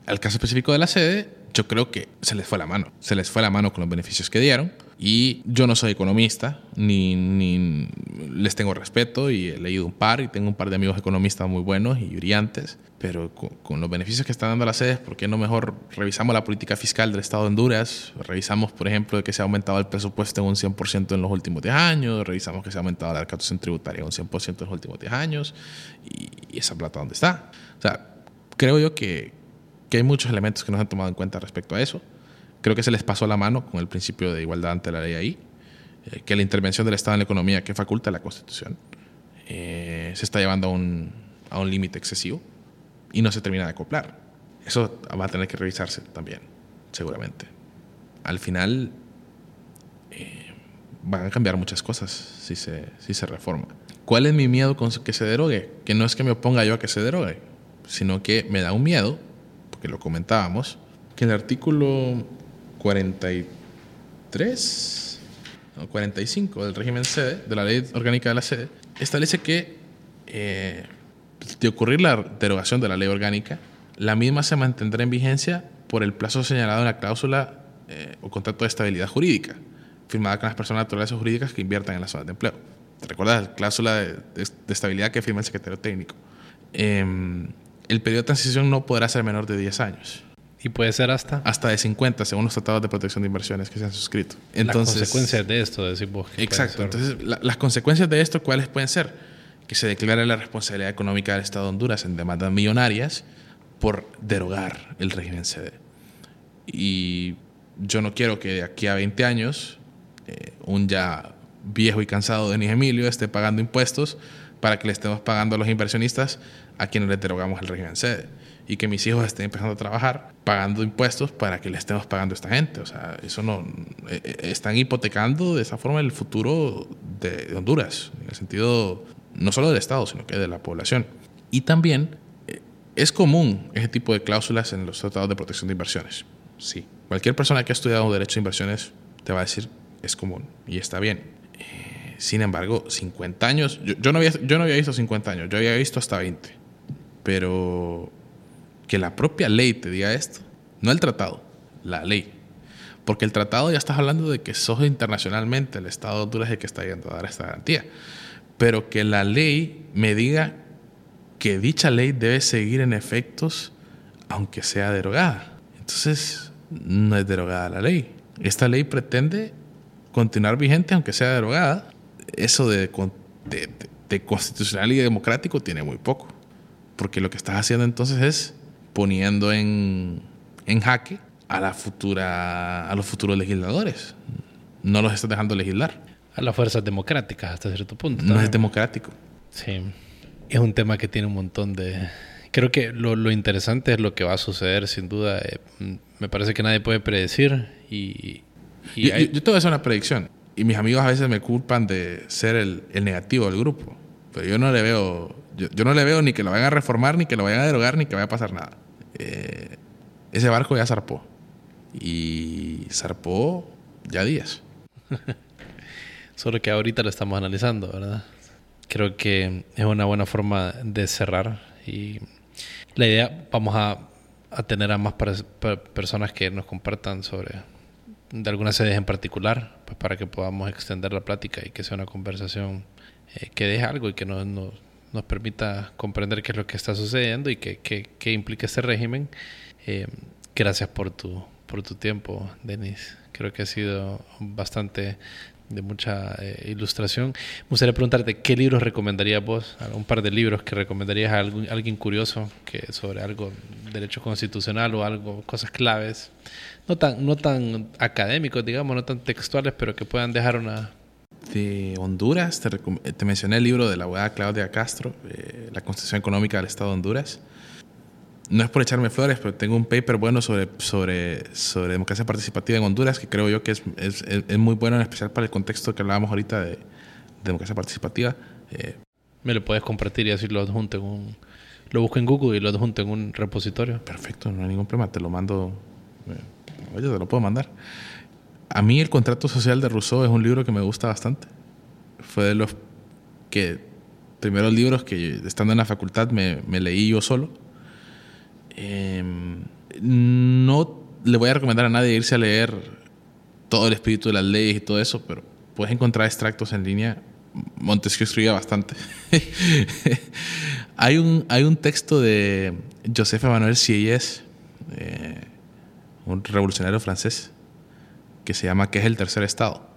Al caso específico de la sede, yo creo que se les fue la mano. Se les fue la mano con los beneficios que dieron. Y yo no soy economista, ni, ni les tengo respeto y he leído un par y tengo un par de amigos economistas muy buenos y brillantes. Pero con, los beneficios que están dando las sedes, ¿por qué no mejor revisamos la política fiscal del Estado de Honduras? Revisamos, por ejemplo, que se ha aumentado el presupuesto en un 100% en los últimos 10 años. Revisamos que se ha aumentado la recaudación tributaria en un 100% en los últimos 10 años. Y, y esa plata, ¿dónde está? O sea, creo yo que, que hay muchos elementos que no se han tomado en cuenta respecto a eso. Creo que se les pasó la mano con el principio de igualdad ante la ley ahí, eh, que la intervención del Estado en la economía que faculta la Constitución eh, se está llevando a un, a un límite excesivo y no se termina de acoplar. Eso va a tener que revisarse también, seguramente. Al final eh, van a cambiar muchas cosas si se, si se reforma. ¿Cuál es mi miedo con que se derogue? Que no es que me oponga yo a que se derogue, sino que me da un miedo que lo comentábamos, que el artículo 43 o 45 del régimen sede, de la ley orgánica de la sede, establece que eh, de ocurrir la derogación de la ley orgánica, la misma se mantendrá en vigencia por el plazo señalado en la cláusula eh, o contrato de estabilidad jurídica, firmada con las personas naturales o jurídicas que inviertan en las zonas de empleo. ¿Te recuerdas la cláusula de, estabilidad que firma el secretario técnico? Em, el periodo de transición no podrá ser menor de 10 años. ¿Y puede ser hasta? Hasta de 50, según los tratados de protección de inversiones que se han suscrito. Entonces, las consecuencias de esto, decimos. exacto. Entonces, las consecuencias de esto, ¿cuáles pueden ser? Que se declare la responsabilidad económica del Estado de Honduras en demandas millonarias por derogar el régimen CD. Y yo no quiero que de aquí a 20 años eh, un ya viejo y cansado Denis Emilio esté pagando impuestos para que le estemos pagando a los inversionistas a quienes les derogamos el régimen sede y que mis hijos estén empezando a trabajar pagando impuestos para que le estemos pagando a esta gente. O sea, eso no. Eh, eh, están hipotecando de esa forma el futuro de, Honduras, en el sentido no solo del Estado, sino que de la población. Y también eh, es común ese tipo de cláusulas en los tratados de protección de inversiones. Sí. Cualquier persona que ha estudiado derecho de inversiones te va a decir es común y está bien. sin embargo, 50 años, yo, yo, no había, yo no había visto 50 años, yo había visto hasta 20 pero que la propia ley te diga esto, no el tratado, la ley. Porque el tratado ya estás hablando de que sos internacionalmente el Estado de Honduras el que está yendo a dar esta garantía. Pero que la ley me diga que dicha ley debe seguir en efectos aunque sea derogada. Entonces, no es derogada la ley. Esta ley pretende continuar vigente aunque sea derogada. Eso de, de constitucional y democrático tiene muy poco porque lo que estás haciendo entonces es poniendo en, en jaque a la futura a los futuros legisladores. No los estás dejando legislar. A las fuerzas democráticas hasta cierto punto. No es democrático. Sí. Es un tema que tiene un montón de... Creo que lo, lo interesante es lo que va a suceder, sin duda. Eh, me parece que nadie puede predecir y... y yo, yo, te voy a hacer una predicción. Y mis amigos a veces me culpan de ser el, el negativo del grupo. Pero yo no le veo yo, no le veo ni que lo vayan a reformar, ni que lo vayan a derogar, ni que vaya a pasar nada. Eh, ese barco ya zarpó. Y zarpó ya días. Solo que ahorita lo estamos analizando, ¿verdad? Creo que es una buena forma de cerrar. Y la idea, vamos a, tener a más personas que nos compartan sobre de algunas sedes en particular, pues para que podamos extender la plática y que sea una conversación eh, que deje algo y que nos, nos, nos, permita comprender qué es lo que está sucediendo y qué, qué, qué implica este régimen. Eh, gracias por tu, por tu tiempo, Denis. Creo que ha sido bastante de mucha eh, ilustración. Me gustaría preguntarte, ¿qué libros recomendarías vos? Un par de libros que recomendarías a, algún, alguien curioso que sobre algo derecho constitucional o algo, cosas claves, no tan, no tan académicos, digamos, no tan textuales, pero que puedan dejar una... De Honduras, te, te mencioné el libro de la abogada Claudia Castro, eh, La Constitución Económica del Estado de Honduras no es por echarme flores, pero tengo un paper bueno sobre, sobre, sobre democracia participativa en Honduras que creo yo que es, es, es muy bueno, en especial para el contexto que hablábamos ahorita de, de democracia participativa. Eh, Me lo puedes compartir y así lo adjunto en un... Lo busco en Google y lo adjunto en un repositorio. Perfecto, no hay ningún problema, te lo mando... Eh, oye, te lo puedo mandar. A mí el contrato social de Rousseau es un libro que me gusta bastante. Fue de los que primeros libros que estando en la facultad me, leí yo solo eh, no le voy a recomendar a nadie irse a leer todo el espíritu de las leyes y todo eso, pero puedes encontrar extractos en línea. Montesquieu escribía bastante. hay, un, hay un texto de Joseph Emmanuel Sieyès, eh, un revolucionario francés, que se llama ¿Qué es el tercer estado?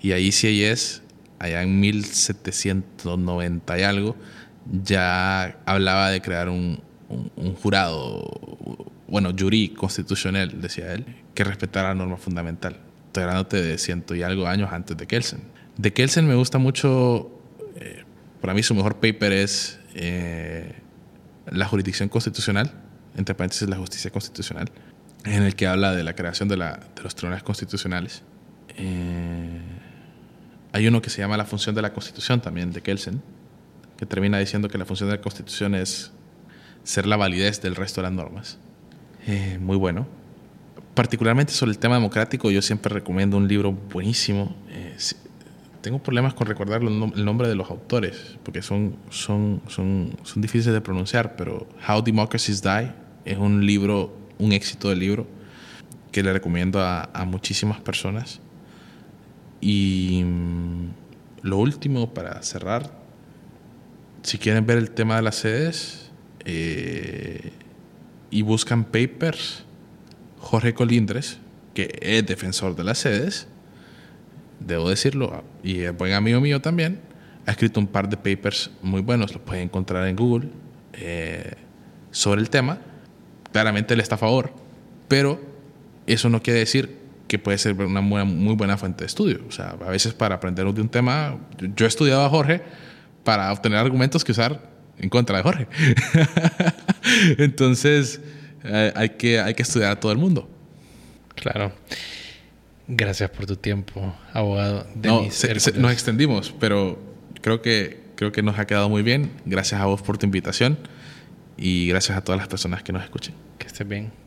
Y ahí Sieyès, allá en 1790 y algo, ya hablaba de crear un, un, un, jurado, bueno, jury constitucional, decía él, que respetara la norma fundamental. Estoy hablándote de ciento y algo años antes de Kelsen. De Kelsen me gusta mucho, eh, para mí su mejor paper es eh, La jurisdicción constitucional, entre paréntesis la justicia constitucional, en el que habla de la creación de, la, de los tribunales constitucionales. Eh, hay uno que se llama La función de la Constitución también, de Kelsen, que termina diciendo que la función de la Constitución es ser la validez del resto de las normas. Eh, muy bueno. Particularmente sobre el tema democrático, yo siempre recomiendo un libro buenísimo. Eh, tengo problemas con recordar el nombre de los autores, porque son, son, son, son difíciles de pronunciar, pero How Democracies Die es un libro, un éxito de libro, que le recomiendo a, a muchísimas personas. Y mm, lo último, para cerrar, si quieren ver el tema de las sedes, eh, y buscan papers, Jorge Colindres, que es defensor de las sedes, debo decirlo, y es buen amigo mío también, ha escrito un par de papers muy buenos, los pueden encontrar en Google, eh, sobre el tema. Claramente él está a favor, pero eso no quiere decir que puede ser una muy, muy buena fuente de estudio. O sea, a veces para aprender de un tema, yo he estudiado a Jorge para obtener argumentos que usar en contra de Jorge. Entonces, eh, hay, que, hay que estudiar a todo el mundo. Claro. Gracias por tu tiempo, abogado. No, se, se, nos extendimos, pero creo que, creo que nos ha quedado muy bien. Gracias a vos por tu invitación y gracias a todas las personas que nos escuchen. Que estés bien.